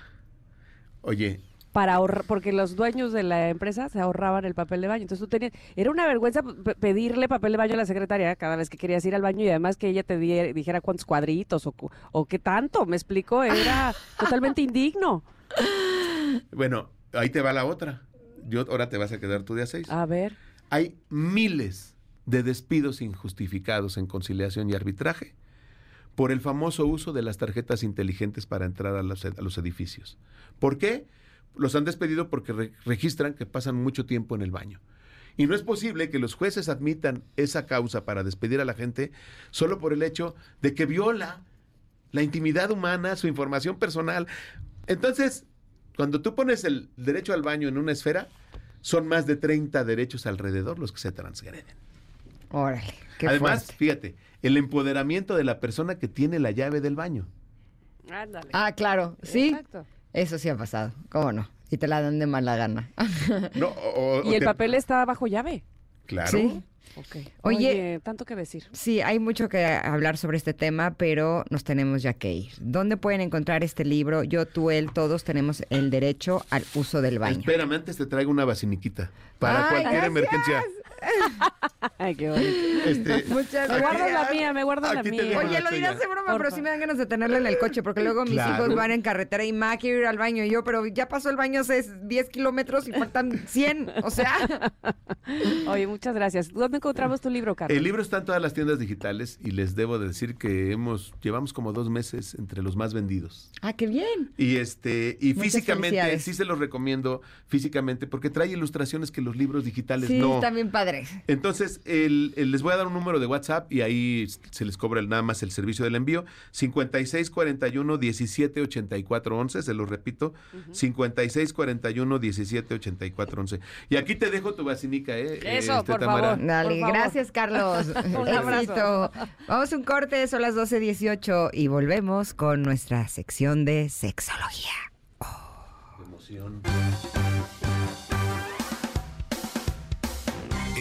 Oye, para ahorrar, porque los dueños de la empresa se ahorraban el papel de baño. Entonces tú tenías, era una vergüenza pedirle papel de baño a la secretaria cada vez que querías ir al baño y además que ella te dijera cuántos cuadritos o, o qué tanto, me explico, era totalmente indigno. Bueno, ahí te va la otra. Yo ahora te vas a quedar tú de a seis. A ver. Hay miles de despidos injustificados en conciliación y arbitraje por el famoso uso de las tarjetas inteligentes para entrar a los, a los edificios. ¿Por qué? Los han despedido porque registran que pasan mucho tiempo en el baño. Y no es posible que los jueces admitan esa causa para despedir a la gente solo por el hecho de que viola la intimidad humana, su información personal. Entonces, cuando tú pones el derecho al baño en una esfera, son más de 30 derechos alrededor los que se transgreden. Órale. Qué Además, fuerte. fíjate, el empoderamiento de la persona que tiene la llave del baño. Ándale. Ah, claro. Sí. Exacto. Eso sí ha pasado. ¿Cómo no? Y te la dan de mala gana. No, o- o Y el te- papel está bajo llave. Claro. Sí. Ok. Oye- Oye, tanto que decir. Sí, hay mucho que hablar sobre este tema, pero nos tenemos ya que ir. ¿Dónde pueden encontrar este libro? Yo, tú, él, todos tenemos el derecho al uso del baño. Espérame, antes te traigo una basiniquita. Para Ay, cualquier gracias. emergencia. Ay, qué bonito. Este, Muchas Me guardo la mía, me guardo la mía. Oye, lo dirás de broma, pero sí me dan ganas de tenerlo en el coche, porque luego mis Claro. hijos van en carretera y ma, quiero ir al baño. Y yo, pero ya pasó el baño hace 10 kilómetros y faltan 100. O sea, Oye, muchas gracias. ¿Dónde encontramos tu libro, Carlos? El libro está en todas las tiendas digitales y les debo de decir que hemos llevamos como dos meses entre los más vendidos. ah, qué bien. Y este y Muchas físicamente sí se los recomiendo físicamente porque trae ilustraciones que los libros digitales Sí, no. están bien Entonces, el- el- les voy a dar un número de WhatsApp y ahí se les cobra el- nada más el servicio del envío. 5641 1784 11, se lo repito. 5641 1784 11. Y aquí te dejo tu vacinica, ¿eh? Eso, este, por Tamara. favor. Dale, gracias, Carlos. Un abrazo. Vamos a un corte, son las 12.18 y volvemos con nuestra sección de sexología. Emoción.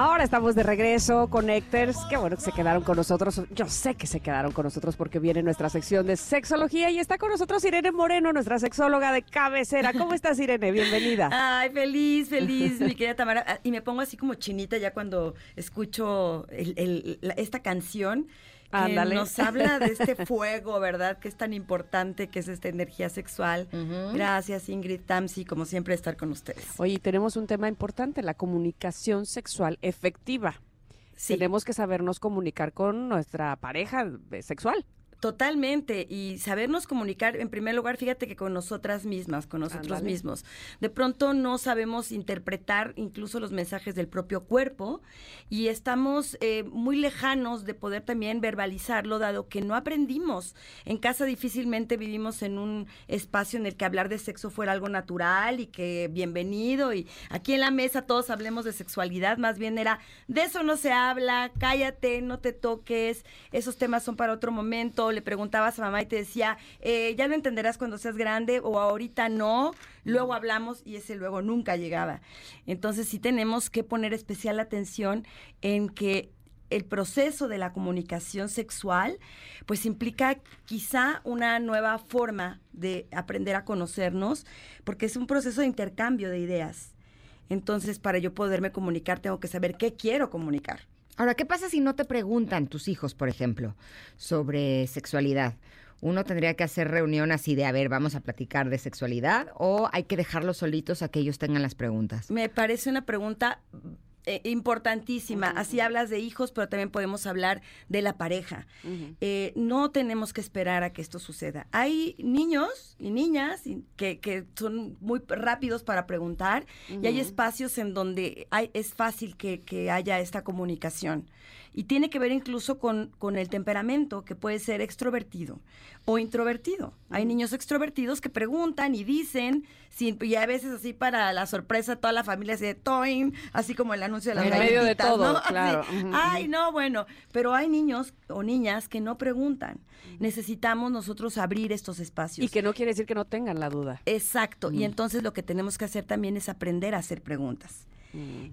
Ahora estamos de regreso, Connectors. Qué bueno que se quedaron con nosotros. Yo sé que se quedaron con nosotros porque viene nuestra sección de sexología y está con nosotros Irene Moreno, nuestra sexóloga de cabecera. ¿Cómo estás, Irene? Bienvenida. Ay, feliz, feliz, mi querida Tamara. Ah, Y me pongo así como chinita ya cuando escucho el- el- la- esta canción. Que Ándale. nos habla de este fuego, ¿verdad? Que es tan importante, que es esta energía sexual. Gracias, Ingrid Tamsi, como siempre, estar con ustedes. Oye, tenemos un tema importante, la comunicación sexual efectiva. Sí. Tenemos que sabernos comunicar con nuestra pareja eh, sexual. Totalmente, y sabernos comunicar, en primer lugar, fíjate que con nosotras mismas, con nosotros mismos. De pronto no sabemos interpretar incluso los mensajes del propio cuerpo y estamos eh, muy lejanos de poder también verbalizarlo, dado que no aprendimos. En casa difícilmente vivimos en un espacio en el que hablar de sexo fuera algo natural y que bienvenido, y aquí en la mesa todos hablemos de sexualidad, más bien era, de eso no se habla, cállate, no te toques, esos temas son para otro momento, le preguntabas a mamá y te decía, eh, ya lo entenderás cuando seas grande o ahorita no, luego hablamos y ese luego nunca llegaba. Entonces sí tenemos que poner especial atención en que el proceso de la comunicación sexual pues implica quizá una nueva forma de aprender a conocernos porque es un proceso de intercambio de ideas. Entonces, para yo poderme comunicar, tengo que saber qué quiero comunicar. Ahora, ¿qué pasa si no te preguntan tus hijos, por ejemplo, sobre sexualidad? ¿Uno tendría que hacer reunión así de, a ver, vamos a platicar de sexualidad o hay que dejarlos solitos a que ellos tengan las preguntas? Me parece una pregunta eh, importantísima. Así hablas de hijos, pero también podemos hablar de la pareja. Eh, no tenemos que esperar a que esto suceda. Hay niños y niñas que son muy rápidos para preguntar y hay espacios en donde hay, es fácil que, que haya esta comunicación. Y tiene que ver incluso con, con el temperamento, que puede ser extrovertido o introvertido. Hay niños extrovertidos que preguntan y dicen, sin, y a veces así para la sorpresa, toda la familia se toin, así como el anuncio de las En medio de todo, ¿no? Claro. Ay, no, bueno, pero hay niños o niñas que no preguntan. Necesitamos nosotros abrir estos espacios. Y que no quiere decir que no tengan la duda. Exacto. Y entonces lo que tenemos que hacer también es aprender a hacer preguntas.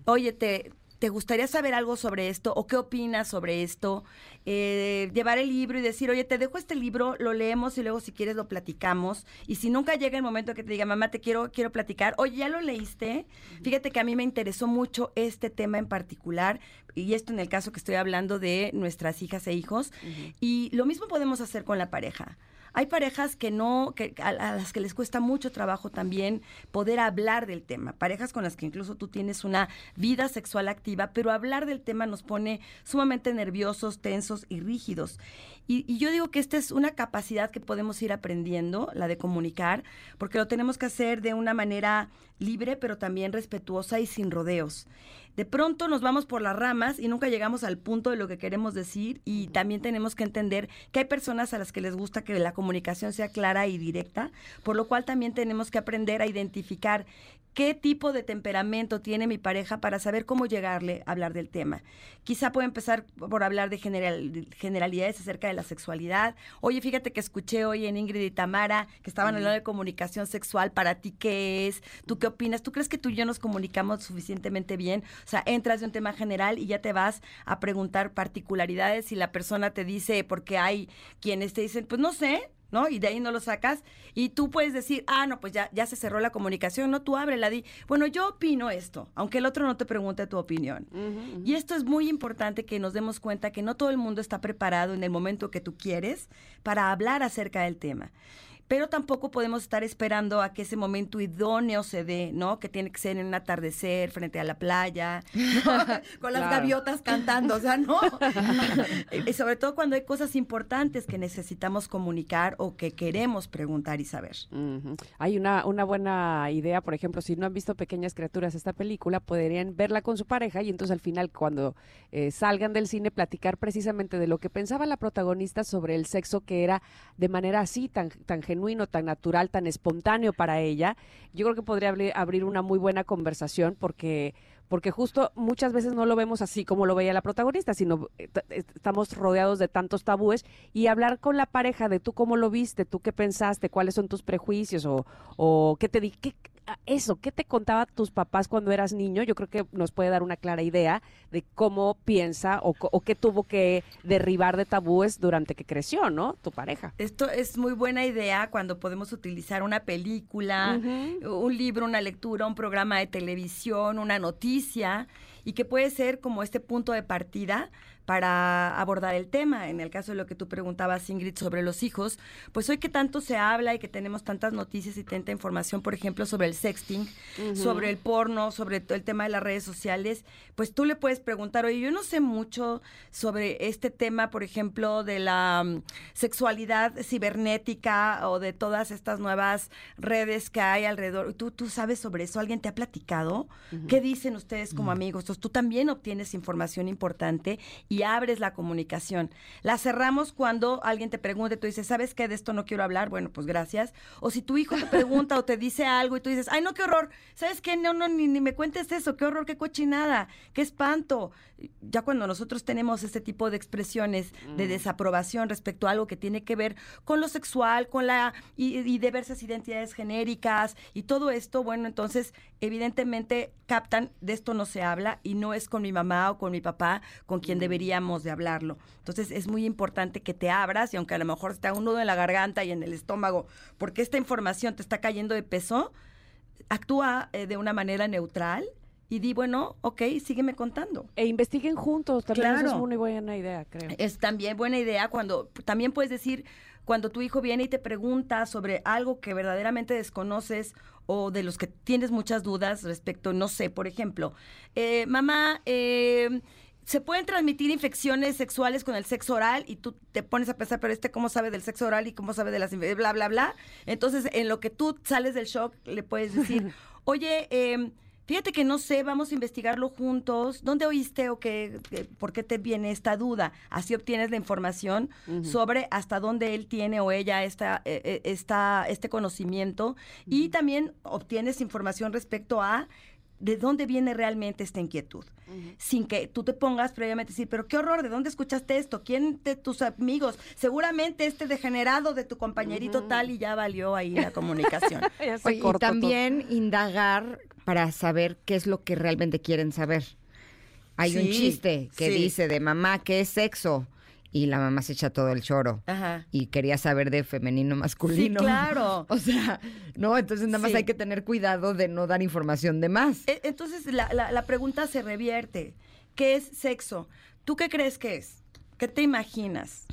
Oye, te, ¿te gustaría saber algo sobre esto? ¿O qué opinas sobre esto? Eh, llevar el libro y decir, oye, te dejo este libro, lo leemos y luego si quieres lo platicamos. Y si nunca llega el momento que te diga, mamá, te quiero, quiero platicar, oye, ¿ya lo leíste? Fíjate que a mí me interesó mucho este tema en particular, y esto en el caso que estoy hablando de nuestras hijas e hijos. Y lo mismo podemos hacer con la pareja Hay parejas que no, que, a, las que les cuesta mucho trabajo también poder hablar del tema. Parejas con las que incluso tú tienes una vida sexual activa, pero hablar del tema nos pone sumamente nerviosos, tensos y rígidos. Y, yo digo que esta es una capacidad que podemos ir aprendiendo, la de comunicar, porque lo tenemos que hacer de una manera libre, pero también respetuosa y sin rodeos. De pronto nos vamos por las ramas y nunca llegamos al punto de lo que queremos decir y también tenemos que entender que hay personas a las que les gusta que la comunicación sea clara y directa, por lo cual también tenemos que aprender a identificar qué tipo de temperamento tiene mi pareja para saber cómo llegarle a hablar del tema. Quizá puedo empezar por hablar de generalidades acerca de la sexualidad. Oye, fíjate que escuché hoy en Ingrid y Tamara que estaban hablando de comunicación sexual. ¿Para ti qué es? ¿Tú qué opinas? ¿Tú crees que tú y yo nos comunicamos suficientemente bien? O sea, entras de un tema general y ya te vas a preguntar particularidades y la persona te dice, porque hay quienes te dicen, pues no sé, ¿no? Y de ahí no lo sacas. Y tú puedes decir, ah, no, pues ya, ya se cerró la comunicación, no, tú la di. Bueno, yo opino esto, aunque el otro no te pregunte tu opinión. Y esto es muy importante que nos demos cuenta que no todo el mundo está preparado en el momento que tú quieres para hablar acerca del tema pero tampoco podemos estar esperando a que ese momento idóneo se dé, ¿no? Que tiene que ser en un atardecer, frente a la playa, con las gaviotas cantando, o sea, ¿no? y sobre todo cuando hay cosas importantes que necesitamos comunicar o que queremos preguntar y saber. Hay una, una buena idea, por ejemplo, si no han visto Pequeñas Criaturas esta película, podrían verla con su pareja y entonces al final cuando eh, salgan del cine platicar precisamente de lo que pensaba la protagonista sobre el sexo que era de manera así tan, tan tan natural, tan espontáneo para ella, yo creo que podría abrir una muy buena conversación porque porque justo muchas veces no lo vemos así como lo veía la protagonista, sino eh, estamos rodeados de tantos tabúes y hablar con la pareja de tú cómo lo viste, tú qué pensaste, cuáles son tus prejuicios o, o qué te di, qué, eso, ¿qué te contaba tus papás cuando eras niño? Yo creo que nos puede dar una clara idea de cómo piensa o, qué tuvo que derribar de tabúes durante que creció, ¿no? Tu pareja. Esto es muy buena idea cuando podemos utilizar una película, un libro, una lectura, un programa de televisión, una noticia y que puede ser como este punto de partida para abordar el tema. En el caso de lo que tú preguntabas, Ingrid, sobre los hijos, pues hoy que tanto se habla y que tenemos tantas noticias y tanta información, por ejemplo, sobre el sexting, sobre el porno, sobre todo el tema de las redes sociales, pues tú le puedes preguntar, oye, yo no sé mucho sobre este tema, por ejemplo, de la mm, sexualidad cibernética o de todas estas nuevas redes que hay alrededor. ¿Tú, tú sabes sobre eso? ¿Alguien te ha platicado? ¿Qué dicen ustedes como amigos? Entonces tú también obtienes información importante y abres la comunicación. La cerramos cuando alguien te pregunte, tú dices, ¿sabes qué? De esto no quiero hablar. Bueno, pues gracias. O si tu hijo te pregunta o te dice algo y tú dices, ay, no, qué horror. ¿Sabes qué? No, no, ni, ni me cuentes eso. Qué horror, qué cochinada, qué espanto. Ya cuando nosotros tenemos este tipo de expresiones de mm. desaprobación respecto a algo que tiene que ver con lo sexual, con la y, y diversas identidades genéricas y todo esto, bueno, entonces evidentemente captan de esto no se habla y no es con mi mamá o con mi papá con quien debería de hablarlo. Entonces es muy importante que te abras y aunque a lo mejor está un nudo en la garganta y en el estómago, porque esta información te está cayendo de peso, actúa eh, de una manera neutral y di, bueno, ok, sígueme contando. E investiguen juntos, también es una buena idea, creo. Es también buena idea cuando, también puedes decir, cuando tu hijo viene y te pregunta sobre algo que verdaderamente desconoces o de los que tienes muchas dudas respecto, no sé, por ejemplo, eh, mamá, eh, se pueden transmitir infecciones sexuales con el sexo oral y tú te pones a pensar, pero este cómo sabe del sexo oral y cómo sabe de las bla, bla, bla. Entonces, en lo que tú sales del shock, le puedes decir, oye, eh, fíjate que no sé, vamos a investigarlo juntos. ¿Dónde oíste o qué, por qué te viene esta duda? Así obtienes la información sobre hasta dónde él tiene o ella esta, eh, eh, esta, este conocimiento y también obtienes información respecto a de dónde viene realmente esta inquietud, sin que tú te pongas previamente a decir, pero qué horror, ¿de dónde escuchaste esto? ¿Quién de tus amigos? Seguramente este degenerado de tu compañerito tal y ya valió ahí la comunicación. y también indagar para saber qué es lo que realmente quieren saber. Hay un chiste que dice de mamá, ¿qué es sexo? Y la mamá se echa todo el choro. Ajá. Y quería saber de femenino masculino. Sí, claro. o sea, no, entonces nada más hay que tener cuidado de no dar información de más. E, entonces la, la, pregunta se revierte. ¿Qué es sexo? ¿Tú qué crees que es? ¿Qué te imaginas?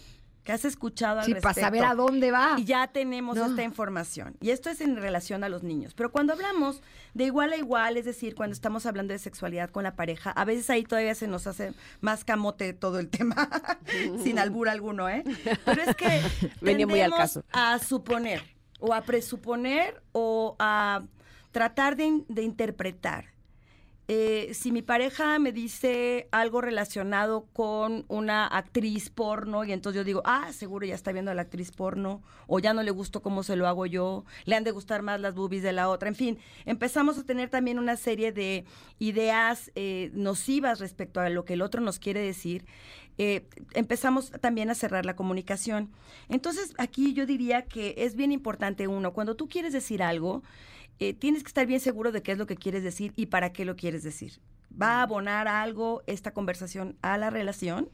Que has escuchado al Sí, respecto. para saber a dónde va. Y ya tenemos No. esta información. Y esto es en relación a los niños. Pero cuando hablamos de igual a igual, es decir, cuando estamos hablando de sexualidad con la pareja, a veces ahí todavía se nos hace más camote todo el tema, sin albur alguno, ¿eh? Pero es que Venía muy al caso. a suponer, o a presuponer, o a tratar de interpretar. Eh, si mi pareja me dice algo relacionado con una actriz porno y entonces yo digo, ah, seguro ya está viendo a la actriz porno o ya no le gustó cómo se lo hago yo, le han de gustar más las boobies de la otra, en fin, empezamos a tener también una serie de ideas eh, nocivas respecto a lo que el otro nos quiere decir. Eh, empezamos también a cerrar la comunicación. Entonces, aquí yo diría que es bien importante uno, cuando tú quieres decir algo, eh, tienes que estar bien seguro de qué es lo que quieres decir y para qué lo quieres decir. ¿Va a abonar algo esta conversación a la relación?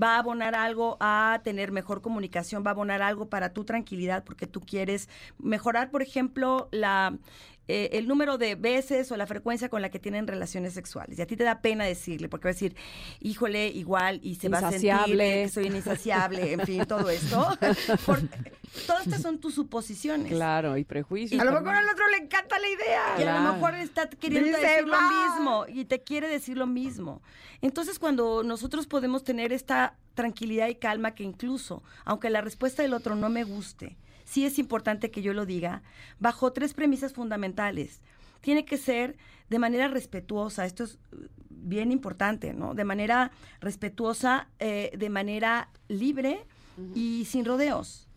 ¿Va a abonar algo a tener mejor comunicación? ¿Va a abonar algo para tu tranquilidad porque tú quieres mejorar, por ejemplo, la, eh, el número de veces o la frecuencia con la que tienen relaciones sexuales? Y a ti te da pena decirle porque va a decir, híjole, igual, y se va a sentir Insaciable. que soy insaciable, en fin, todo esto. Todas estas son tus suposiciones. Claro, y prejuicios. A lo mejor al otro le encanta la idea. Y a lo mejor está queriendo Dice, decir lo mismo y te quiere decir lo mismo. Entonces, cuando nosotros podemos tener esta tranquilidad y calma que incluso, aunque la respuesta del otro no me guste, sí es importante que yo lo diga, bajo tres premisas fundamentales. Tiene que ser de manera respetuosa, esto es eh, bien importante, ¿no? De manera respetuosa, eh, de manera libre y sin rodeos.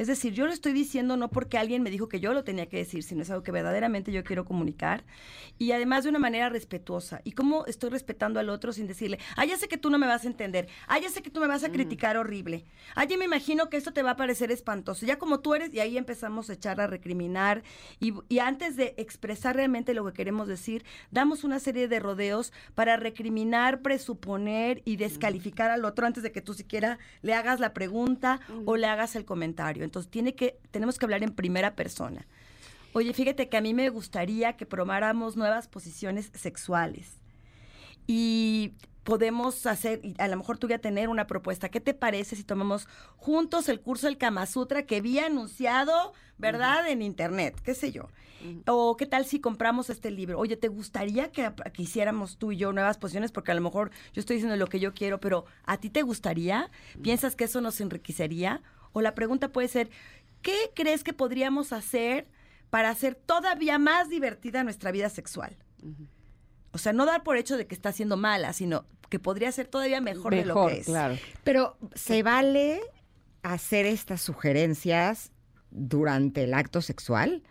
Es decir, yo lo estoy diciendo no porque alguien me dijo que yo lo tenía que decir, sino es algo que verdaderamente yo quiero comunicar y además de una manera respetuosa. ¿Y cómo estoy respetando al otro sin decirle, ah, ya sé que tú no me vas a entender, ah, ya sé que tú me vas a criticar horrible, ah, ya me imagino que esto te va a parecer espantoso, ya como tú eres, y ahí empezamos a echar a recriminar y, y antes de expresar realmente lo que queremos decir, damos una serie de rodeos para recriminar, presuponer y descalificar al otro antes de que tú siquiera le hagas la pregunta o le hagas el comentario. Entonces tiene que, tenemos que hablar en primera persona. Oye, fíjate que a mí me gustaría que probáramos nuevas posiciones sexuales. Y podemos hacer, a lo mejor tú voy a tener una propuesta. ¿Qué te parece si tomamos juntos el curso del Kama Sutra que vi anunciado, ¿verdad? En internet, qué sé yo. O qué tal si compramos este libro. Oye, ¿te gustaría que, que hiciéramos tú y yo nuevas posiciones? Porque a lo mejor yo estoy diciendo lo que yo quiero, pero ¿a ti te gustaría? ¿Piensas que eso nos enriquecería? O la pregunta puede ser, ¿qué crees que podríamos hacer para hacer todavía más divertida nuestra vida sexual? O sea, no dar por hecho de que está siendo mala, sino que podría ser todavía mejor, de lo Mejor, que es. claro. Pero se vale hacer estas sugerencias durante el acto sexual.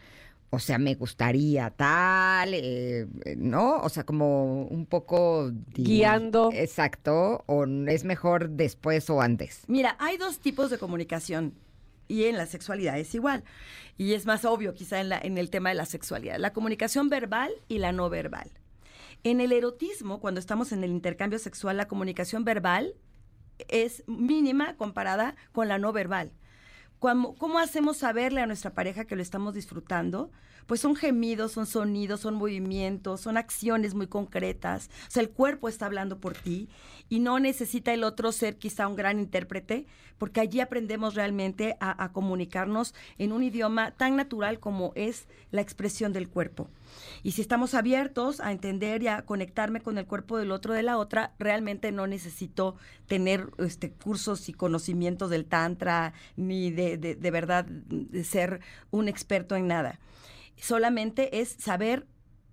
O sea, me gustaría tal, eh, ¿no? O sea, como un poco... Guiando. Exacto. O es mejor después o antes. Mira, hay dos tipos de comunicación y en la sexualidad es igual. Y es más obvio quizá en, la, en el tema de la sexualidad. La comunicación verbal y la no verbal. En el erotismo, cuando estamos en el intercambio sexual, la comunicación verbal es mínima comparada con la no verbal. ¿Cómo, ¿Cómo hacemos saberle a nuestra pareja que lo estamos disfrutando? Pues son gemidos, son sonidos, son movimientos, son acciones muy concretas. O sea, el cuerpo está hablando por ti y no necesita el otro ser quizá un gran intérprete, porque allí aprendemos realmente a, comunicarnos en un idioma tan natural como es la expresión del cuerpo. Y si estamos abiertos a entender y a conectarme con el cuerpo del otro de la otra, realmente no necesito tener este, cursos y conocimientos del tantra, ni de, verdad ser un experto en nada. Solamente es saber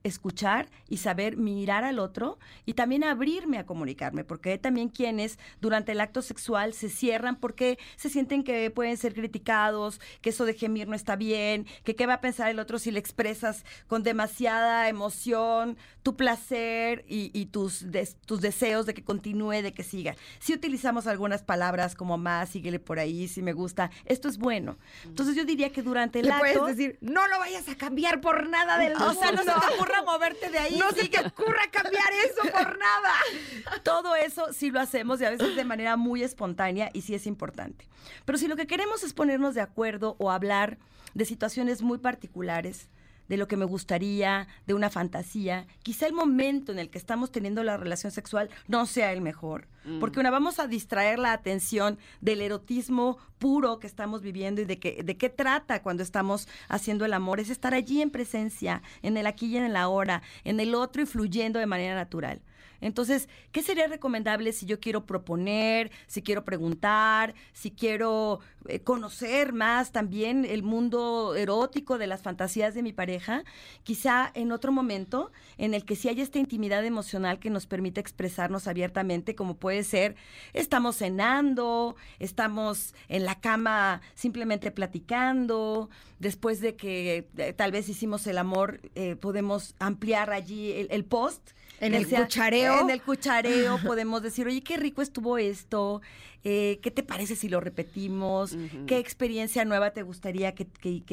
escuchar y saber mirar al otro y también abrirme a comunicarme, porque hay también quienes durante el acto sexual se cierran porque se sienten que pueden ser criticados, que eso de gemir no está bien, que qué va a pensar el otro si le expresas con demasiada emoción tu placer y, y tus, des- tus deseos de que continúe, de que siga. Si utilizamos algunas palabras como más, síguele por ahí, si me gusta, esto es bueno. Entonces yo diría que durante el Le acto... puedes decir, no lo vayas a cambiar por nada del mundo. O sea, no se te ocurra moverte de ahí. No se te ocurra cambiar eso por nada. Todo eso sí lo hacemos y a veces de manera muy espontánea y sí es importante. Pero si lo que queremos es ponernos de acuerdo o hablar de situaciones muy particulares, de lo que me gustaría, de una fantasía. Quizá el momento en el que estamos teniendo la relación sexual no sea el mejor, mm. porque una vamos a distraer la atención del erotismo puro que estamos viviendo y de, que, de qué trata cuando estamos haciendo el amor, es estar allí en presencia, en el aquí y en el ahora, en el otro y fluyendo de manera natural. Entonces, ¿qué sería recomendable si yo quiero proponer, si quiero preguntar, si quiero eh, conocer más también el mundo erótico de las fantasías de mi pareja? Quizá en otro momento en el que sí haya esta intimidad emocional que nos permite expresarnos abiertamente, como puede ser, estamos cenando, estamos en la cama simplemente platicando, después de que eh, tal vez hicimos el amor, eh, podemos ampliar allí el post en el cuchareo. En el cuchareo podemos decir, oye, qué rico estuvo esto, eh, ¿qué te parece si lo repetimos? ¿Qué experiencia nueva te gustaría que,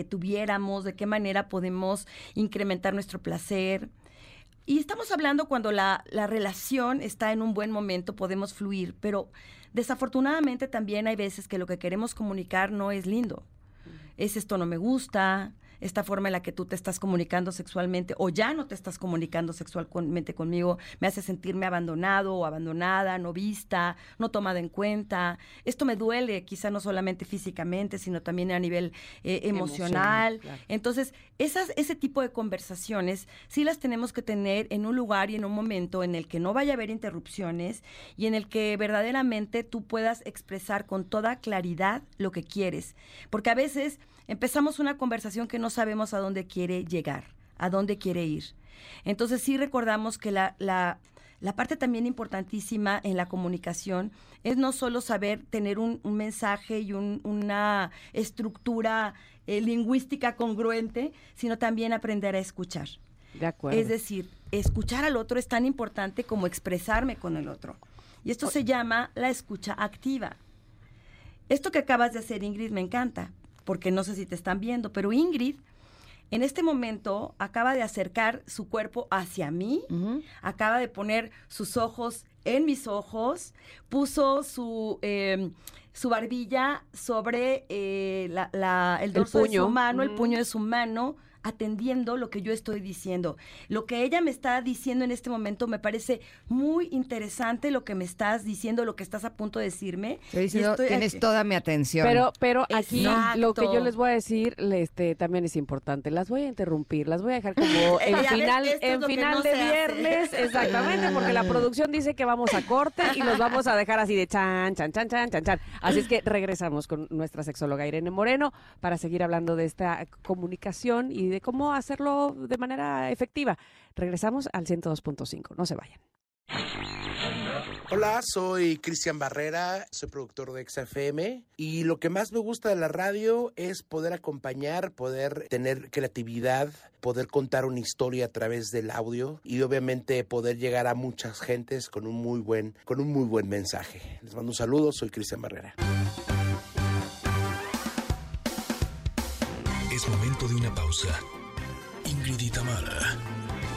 tuviéramos? ¿De qué manera podemos incrementar nuestro placer? Y estamos hablando cuando la, la, relación está en un buen momento, podemos fluir, pero desafortunadamente también hay veces que lo que queremos comunicar no es lindo. Es esto no me gusta, esta forma en la que tú te estás comunicando sexualmente o ya no te estás comunicando sexualmente conmigo me hace sentirme abandonado o abandonada, no vista, no tomada en cuenta. Esto me duele, quizá no solamente físicamente, sino también a nivel eh, emocional. Entonces, esas, ese tipo de conversaciones sí las tenemos que tener en un lugar y en un momento en el que no vaya a haber interrupciones y en el que verdaderamente tú puedas expresar con toda claridad lo que quieres. Porque a veces empezamos una conversación que no sabemos a dónde quiere llegar, a dónde quiere ir. Entonces sí recordamos que la, la, parte también importantísima en la comunicación es no solo saber tener un, mensaje y una estructura eh, lingüística congruente, sino también aprender a escuchar. De acuerdo. Es decir, escuchar al otro es tan importante como expresarme con el otro. Y esto se llama la escucha activa. Esto que acabas de hacer, Ingrid, me encanta, porque no sé si te están viendo, pero Ingrid en este momento acaba de acercar su cuerpo hacia mí, acaba de poner sus ojos en mis ojos, puso su, em, su barbilla sobre eh, el dorso de su mano, el puño de su mano, atendiendo lo que yo estoy diciendo. Lo que ella me está diciendo en este momento me parece muy interesante lo que me estás diciendo, lo que estás a punto de decirme. tienes toda mi atención. Pero, pero aquí lo que yo les voy a decir este, también es importante. Las voy a interrumpir, las voy a dejar como en final, en final de viernes, exactamente, porque la producción dice que vamos a corte y los vamos a dejar así de chan, chan, chan, chan, chan, chan. Así es que regresamos con nuestra sexóloga Irene Moreno para seguir hablando de esta comunicación y de cómo hacerlo de manera efectiva. Regresamos al 102.5, no se vayan. Hola, soy Cristian Barrera, soy productor de XFM y lo que más me gusta de la radio es poder acompañar, poder tener creatividad, poder contar una historia a través del audio y obviamente poder llegar a muchas gentes con un muy buen, con un muy buen mensaje. Les mando un saludo, soy Cristian Barrera. Momento de una pausa. Ingrid y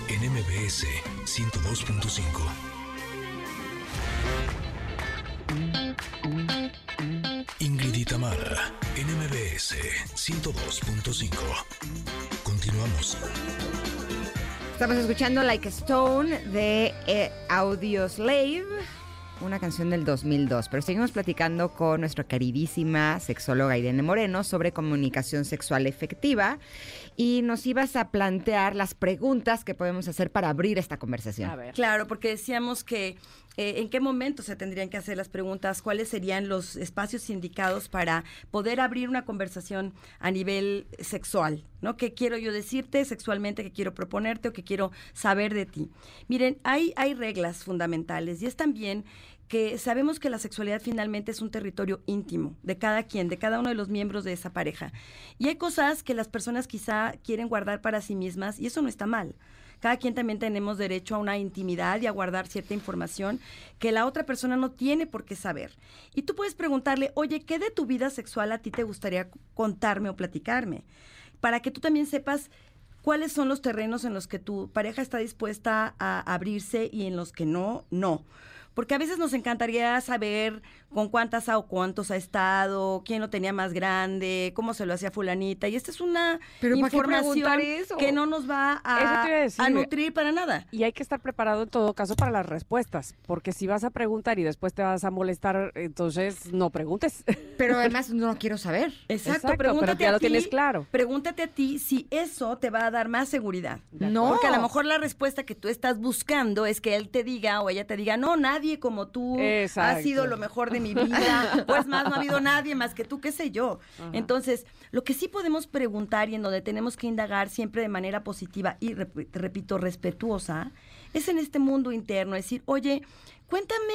en MBS 102.5. Ingrid y en MBS 102.5. Continuamos. Estamos escuchando Like Stone de eh, Audio Slave una canción del 2002, pero seguimos platicando con nuestra queridísima sexóloga Irene Moreno sobre comunicación sexual efectiva y nos ibas a plantear las preguntas que podemos hacer para abrir esta conversación. Claro, porque decíamos que eh, en qué momento se tendrían que hacer las preguntas, cuáles serían los espacios indicados para poder abrir una conversación a nivel sexual, ¿no? ¿Qué quiero yo decirte sexualmente, qué quiero proponerte o qué quiero saber de ti? Miren, hay, hay reglas fundamentales y es también que sabemos que la sexualidad finalmente es un territorio íntimo de cada quien, de cada uno de los miembros de esa pareja. Y hay cosas que las personas quizá quieren guardar para sí mismas y eso no está mal cada quien también tenemos derecho a una intimidad y a guardar cierta información que la otra persona no tiene por qué saber. Y tú puedes preguntarle, oye, ¿qué de tu vida sexual a ti te gustaría contarme o platicarme? Para que tú también sepas cuáles son los terrenos en los que tu pareja está dispuesta a abrirse y en los que no, no. Porque a veces nos encantaría saber con cuántas o cuántos ha estado, quién lo tenía más grande, cómo se lo hacía fulanita. Y esta es una información que no nos va a, nutrir para nada. Y hay que estar preparado en todo caso para las respuestas, porque si vas a preguntar y después te vas a molestar, entonces no preguntes. Pero además no quiero saber. Exacto, pregúntate ya a lo ti, tienes claro. Pregúntate a ti si eso te va a dar más seguridad. No. Porque a lo mejor la respuesta que tú estás buscando es que él te diga o ella te diga, no, nadie como tú ha sido lo mejor de mi vida, pues más, no ha habido nadie más que tú, qué sé yo. Entonces, lo que sí podemos preguntar y en donde tenemos que indagar siempre de manera positiva y, repito, respetuosa, es en este mundo interno, decir, oye, cuéntame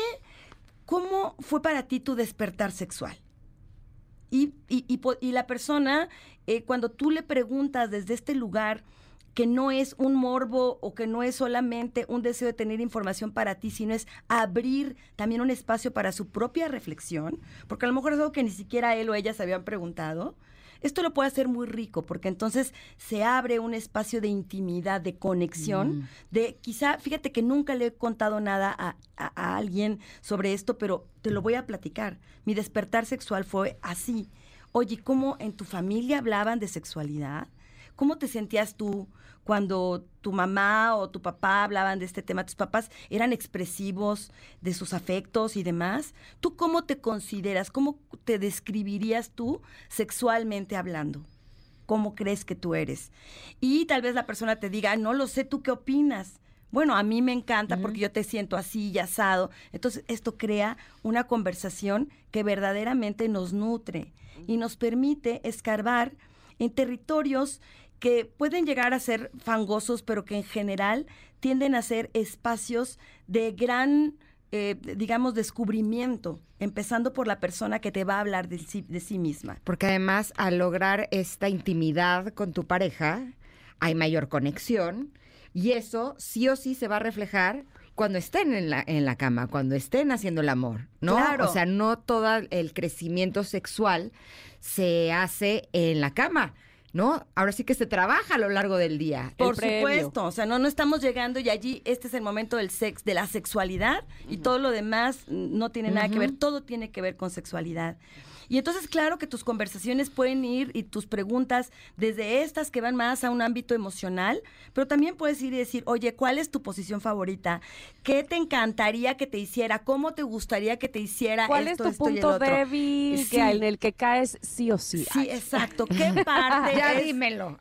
cómo fue para ti tu despertar sexual. Y, y, la persona, eh, cuando tú le preguntas desde este lugar, que no es un morbo o que no es solamente un deseo de tener información para ti, sino es abrir también un espacio para su propia reflexión, porque a lo mejor es algo que ni siquiera él o ella se habían preguntado. Esto lo puede hacer muy rico, porque entonces se abre un espacio de intimidad, de conexión, mm. de quizá, fíjate que nunca le he contado nada a, a alguien sobre esto, pero te lo voy a platicar. Mi despertar sexual fue así. Oye, ¿cómo en tu familia hablaban de sexualidad? ¿Cómo te sentías tú cuando tu mamá o tu papá hablaban de este tema? ¿Tus papás eran expresivos de sus afectos y demás? ¿Tú cómo te consideras? ¿Cómo te describirías tú sexualmente hablando? ¿Cómo crees que tú eres? Y tal vez la persona te diga, no lo sé, ¿tú qué opinas? Bueno, a mí me encanta porque yo te siento así y asado. Entonces, esto crea una conversación que verdaderamente nos nutre y nos permite escarbar en territorios que pueden llegar a ser fangosos, pero que en general tienden a ser espacios de gran, eh, digamos, descubrimiento, empezando por la persona que te va a hablar de sí, de sí misma. Porque además, al lograr esta intimidad con tu pareja, hay mayor conexión y eso sí o sí se va a reflejar cuando estén en la, en la cama, cuando estén haciendo el amor, ¿no? Claro. O sea, no todo el crecimiento sexual se hace en la cama ¿no? Ahora sí que se trabaja a lo largo del día. Por supuesto, o sea, no, no estamos llegando y allí este es el momento del sex, de la sexualidad y todo lo demás no tiene nada que ver, todo tiene que ver con sexualidad. Y entonces, claro que tus conversaciones pueden ir y tus preguntas desde estas que van más a un ámbito emocional, pero también puedes ir y decir, oye, ¿cuál es tu posición favorita? ¿Qué te encantaría que te hiciera? ¿Cómo te gustaría que te hiciera ¿Cuál es tu punto débil en el que caes sí o sí? Sí, exacto. ¿Qué parte ya dímelo.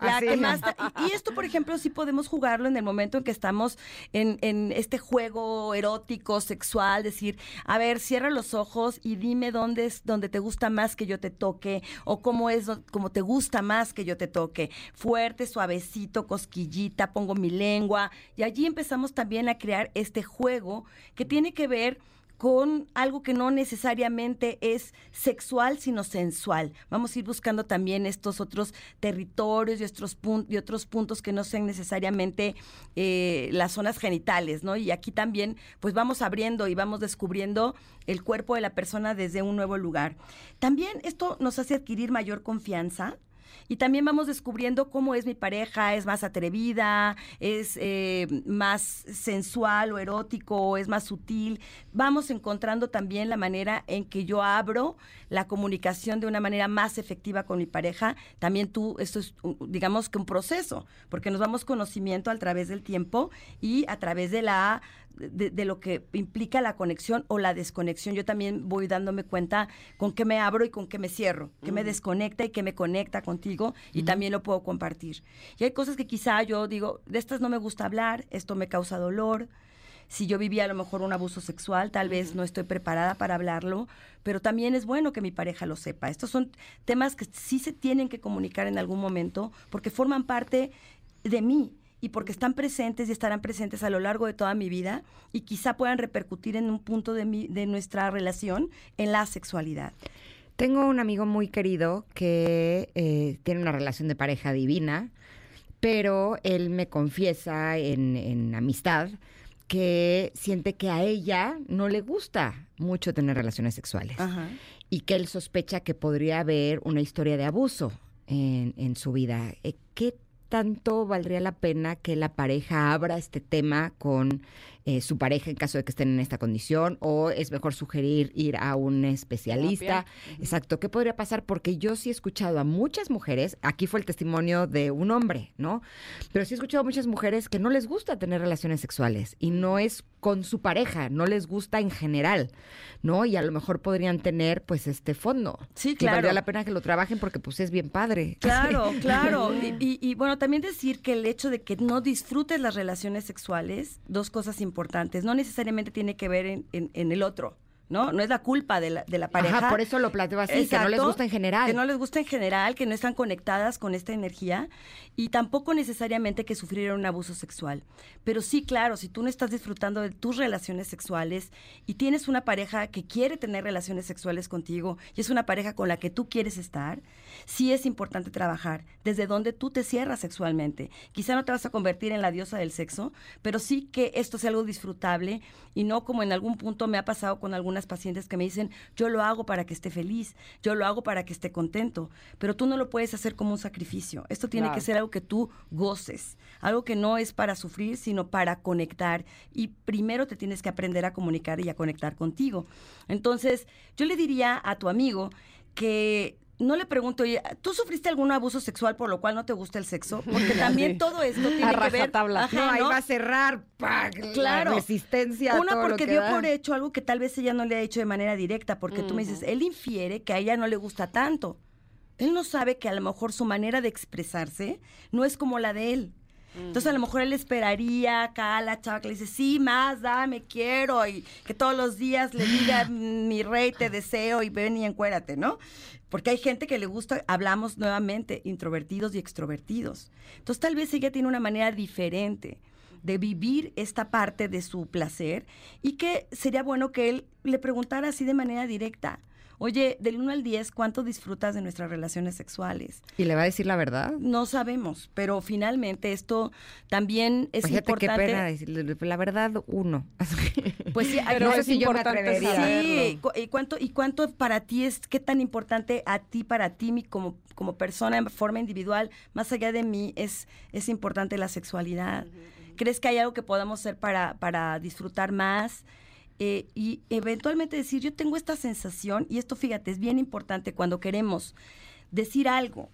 y, esto, por ejemplo, sí podemos jugarlo en el momento en que estamos en, en este juego erótico, sexual, decir, a ver, cierra los ojos y dime dónde es donde te gusta más que yo te toque o cómo es como te gusta más que yo te toque. Fuerte, suavecito, cosquillita, pongo mi lengua y allí empezamos también a crear este juego que tiene que ver con algo que no necesariamente es sexual, sino sensual. Vamos a ir buscando también estos otros territorios y otros, puntos que no sean necesariamente eh, las zonas genitales, ¿no? Y aquí también, pues vamos abriendo y vamos descubriendo el cuerpo de la persona desde un nuevo lugar. También esto nos hace adquirir mayor confianza y también vamos descubriendo cómo es mi pareja, es más atrevida, es eh, más sensual o erótico, es más sutil. Vamos encontrando también la manera en que yo abro la comunicación de una manera más efectiva con mi pareja. También tú, esto es, digamos que un proceso, porque nos damos conocimiento a través del tiempo y a través de la de, lo que implica la conexión o la desconexión. Yo también voy dándome cuenta con qué me abro y con qué me cierro, qué me desconecta y qué me conecta contigo y también lo puedo compartir. Y hay cosas que quizá yo digo, de estas no me gusta hablar, esto me causa dolor. Si yo vivía a lo mejor un abuso sexual, tal vez no estoy preparada para hablarlo, pero también es bueno que mi pareja lo sepa. Estos son temas que sí se tienen que comunicar en algún momento porque forman parte de mí, y porque están presentes y estarán presentes a lo largo de toda mi vida y quizá puedan repercutir en un punto de, mi, de nuestra relación en la sexualidad. Tengo un amigo muy querido que eh, tiene una relación de pareja divina, pero él me confiesa en, en amistad que siente que a ella no le gusta mucho tener relaciones sexuales y que él sospecha que podría haber una historia de abuso en, en su vida. Eh, ¿Qué tanto valdría la pena que la pareja abra este tema con eh, su pareja en caso de que estén en esta condición o es mejor sugerir ir a un especialista. Exacto, ¿qué podría pasar? Porque yo sí he escuchado a muchas mujeres, aquí fue el testimonio de un hombre, ¿no? Pero sí he escuchado a muchas mujeres que no les gusta tener relaciones sexuales y no es con su pareja, no les gusta en general, ¿no? Y a lo mejor podrían tener pues este fondo. Sí, claro. Valdría la pena que lo trabajen porque pues es bien padre. Claro, claro. Y, y, bueno, también decir que el hecho de que no disfrutes las relaciones sexuales, dos cosas importantes, no necesariamente tiene que ver en, en el otro. ¿No? No es la culpa de la, de la pareja. Ajá, por eso lo planteo así, que no les gusta en general. Que no les gusta en general, que no están conectadas con esta energía y tampoco necesariamente que sufrieron un abuso sexual. Pero sí, claro, si tú no estás disfrutando de tus relaciones sexuales y tienes una pareja que quiere tener relaciones sexuales contigo y es una pareja con la que tú quieres estar, sí es importante trabajar desde donde tú te cierras sexualmente. Quizá no te vas a convertir en la diosa del sexo, pero sí que esto sea algo disfrutable y no como en algún punto me ha pasado con algunas pacientes que me dicen, yo lo hago para que esté feliz, yo lo hago para que esté contento, pero tú no lo puedes hacer como un sacrificio. Esto tiene que ser algo que tú goces, algo que no es para sufrir, sino para conectar. Y primero te tienes que aprender a comunicar y a conectar contigo. Entonces, yo le diría a tu amigo que no le pregunto, oye, ¿tú sufriste algún abuso sexual por lo cual no te gusta el sexo? Porque también todo esto tiene que ver... Tabla. no, ahí va a cerrar, claro. la resistencia. Una, porque dio por hecho algo que tal vez ella no le ha dicho de manera directa, porque tú me dices, él infiere que a ella no le gusta tanto. Él no sabe que a lo mejor su manera de expresarse no es como la de él. Entonces a lo mejor él esperaría acá a la chava que le dice, sí, más, dame, quiero, y que todos los días le diga, mi rey, te deseo, y ven y encuérate, ¿no? Porque hay gente que le gusta, hablamos nuevamente, introvertidos y extrovertidos. Entonces tal vez ella tiene una manera diferente de vivir esta parte de su placer y que sería bueno que él le preguntara así de manera directa, Oye, del 1 al 10, ¿cuánto disfrutas de nuestras relaciones sexuales? ¿Y le va a decir la verdad? No sabemos, pero finalmente esto también es Fíjate importante. qué pena decirle, la verdad, uno. Pues sí, pero no sé si yo me atrevería Sí, ¿y cuánto, ¿y cuánto para ti es, qué tan importante a ti, para ti, como, como persona en forma individual, más allá de mí, es, es importante la sexualidad? ¿Crees que hay algo que podamos hacer para, para disfrutar más? Eh, y eventualmente decir, yo tengo esta sensación, y esto fíjate, es bien importante cuando queremos decir algo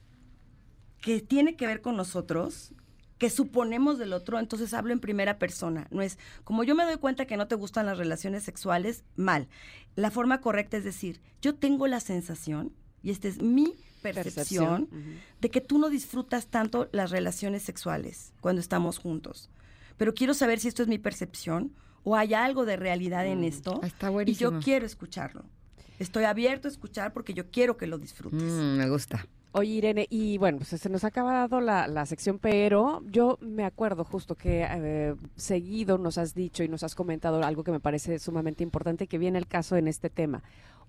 que tiene que ver con nosotros, que suponemos del otro, entonces hablo en primera persona. No es, como yo me doy cuenta que no te gustan las relaciones sexuales, mal. La forma correcta es decir, yo tengo la sensación, y esta es mi percepción, de que tú no disfrutas tanto las relaciones sexuales cuando estamos juntos. Pero quiero saber si esto es mi percepción o hay algo de realidad en mm, esto. Está y yo quiero escucharlo. Estoy abierto a escuchar porque yo quiero que lo disfrutes. Mm, me gusta. Oye, Irene, y bueno, pues se nos ha acabado la, la sección, pero yo me acuerdo justo que eh, seguido nos has dicho y nos has comentado algo que me parece sumamente importante, que viene el caso en este tema.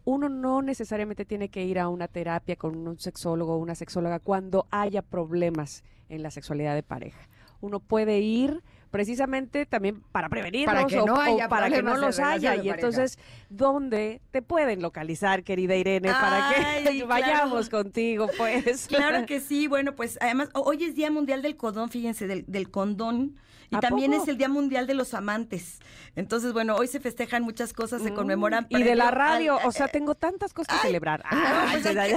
Uno no necesariamente tiene que ir a una terapia con un sexólogo o una sexóloga cuando haya problemas en la sexualidad de pareja. Uno puede ir precisamente también para prevenirlos para que no o, para que no los haya. Y entonces, ¿dónde te pueden localizar, querida Irene, para que vayamos contigo, pues? Claro que sí. Bueno, pues además, hoy es Día Mundial del Condón, fíjense, del, del condón. Y también es el Día Mundial de los Amantes. Entonces, bueno, hoy se festejan muchas cosas, se mm, conmemoran. Y de la radio, o sea, tengo tantas cosas que celebrar. pues hay,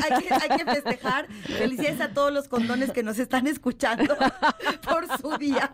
que, festejar. Felicidades a todos los condones que nos están escuchando por su día.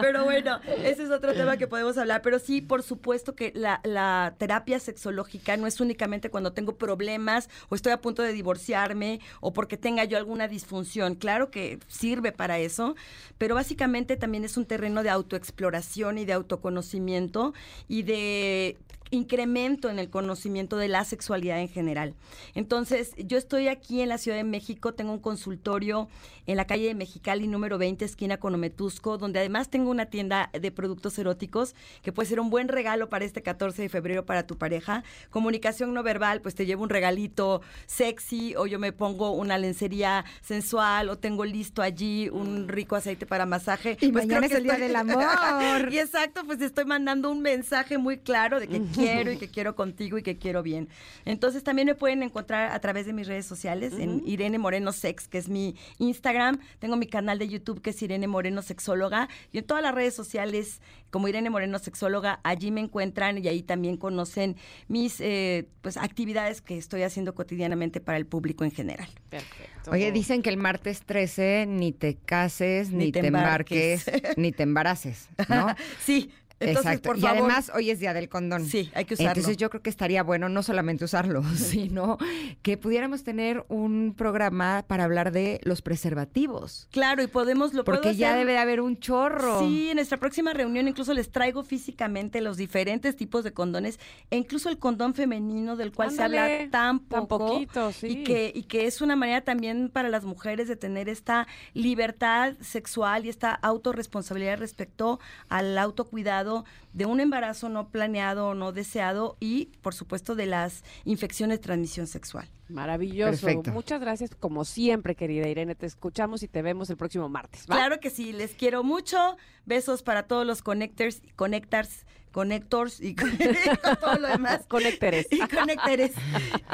Pero bueno, ese es otro tema que podemos hablar. Pero sí, por supuesto que la, la terapia sexológica no es únicamente cuando tengo problemas o estoy a punto de divorciarme o porque tenga yo alguna disfunción. Claro que sirve para eso, pero básicamente también es un terreno de autoexploración y de autoconocimiento y de incremento en el conocimiento de la sexualidad en general. Entonces, yo estoy aquí en la Ciudad de México, tengo un consultorio en la calle de Mexicali número 20, esquina con Ometusco, donde además tengo una tienda de productos eróticos que puede ser un buen regalo para este 14 de febrero para tu pareja. Comunicación no verbal, pues te llevo un regalito sexy o yo me pongo una lencería sensual o tengo listo allí un rico aceite para masaje. Y pues mañana es el día del amor. y exacto, pues estoy mandando un mensaje muy claro de que quiero y que quiero contigo y que quiero bien. Entonces también me pueden encontrar a través de mis redes sociales, en Irene Moreno Sex, que es mi Instagram. Tengo mi canal de YouTube que es Irene Moreno Sexóloga. Y en todas las redes sociales, como Irene Moreno Sexóloga, allí me encuentran y ahí también conocen mis eh, pues, actividades que estoy haciendo cotidianamente para el público en general. Perfecto. Oye, dicen que el martes 13 ni te cases, ni, te, embarques, ni te embaraces, ¿no? sí, Exacto. y además hoy es día del condón. Sí, hay que usarlo. Entonces yo creo que estaría bueno no solamente usarlo, sino que pudiéramos tener un programa para hablar de los preservativos. Claro, y podemos lo Porque ya debe de haber un chorro. Sí, en nuestra próxima reunión incluso les traigo físicamente los diferentes tipos de condones e incluso el condón femenino del cual se habla tan poco poquito, sí. y que y que es una manera también para las mujeres de tener esta libertad sexual y esta autorresponsabilidad respecto al autocuidado de un embarazo no planeado o no deseado y, por supuesto, de las infecciones de transmisión sexual. Maravilloso. Muchas gracias, como siempre, querida Irene. Te escuchamos y te vemos el próximo martes. Claro que sí, les quiero mucho. Besos para todos los connectors, connectors, connectors y todo lo demás. Conectores. Y conectores.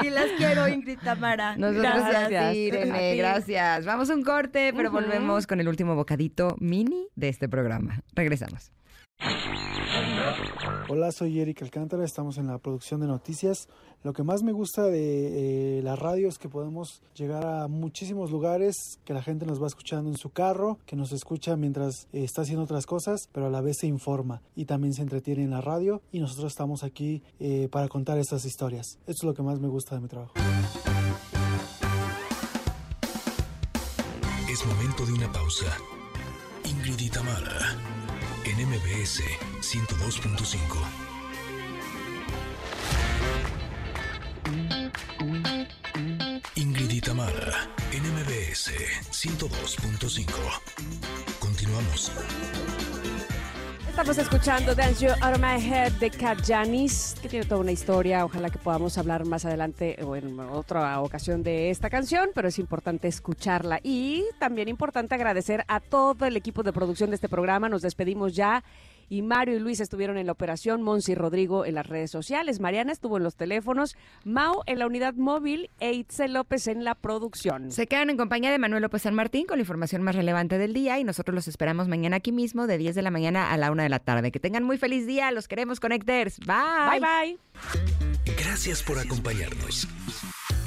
Y las quiero, Ingrid Tamara. gracias, Irene. Gracias. Vamos a un corte, pero volvemos con el último bocadito mini de este programa. Regresamos. Hola, soy Eric Alcántara, estamos en la producción de noticias. Lo que más me gusta de eh, la radio es que podemos llegar a muchísimos lugares, que la gente nos va escuchando en su carro, que nos escucha mientras eh, está haciendo otras cosas, pero a la vez se informa y también se entretiene en la radio y nosotros estamos aquí eh, para contar estas historias. Esto es lo que más me gusta de mi trabajo. Es momento de una pausa. Ingrid y en MBS 102.5. Ingrid y en MBS 102.5. Continuamos. Estamos escuchando Dance You Out of My Head de Kat Janis, que tiene toda una historia. Ojalá que podamos hablar más adelante o en otra ocasión de esta canción, pero es importante escucharla. Y también importante agradecer a todo el equipo de producción de este programa. Nos despedimos ya y Mario y Luis estuvieron en la operación, Monsi y Rodrigo en las redes sociales, Mariana estuvo en los teléfonos, Mau en la unidad móvil e Itzel López en la producción. Se quedan en compañía de Manuel López San Martín con la información más relevante del día y nosotros los esperamos mañana aquí mismo de 10 de la mañana a la 1 de la tarde. Que tengan muy feliz día, los queremos Connecters. Bye. Bye bye. Gracias por acompañarnos.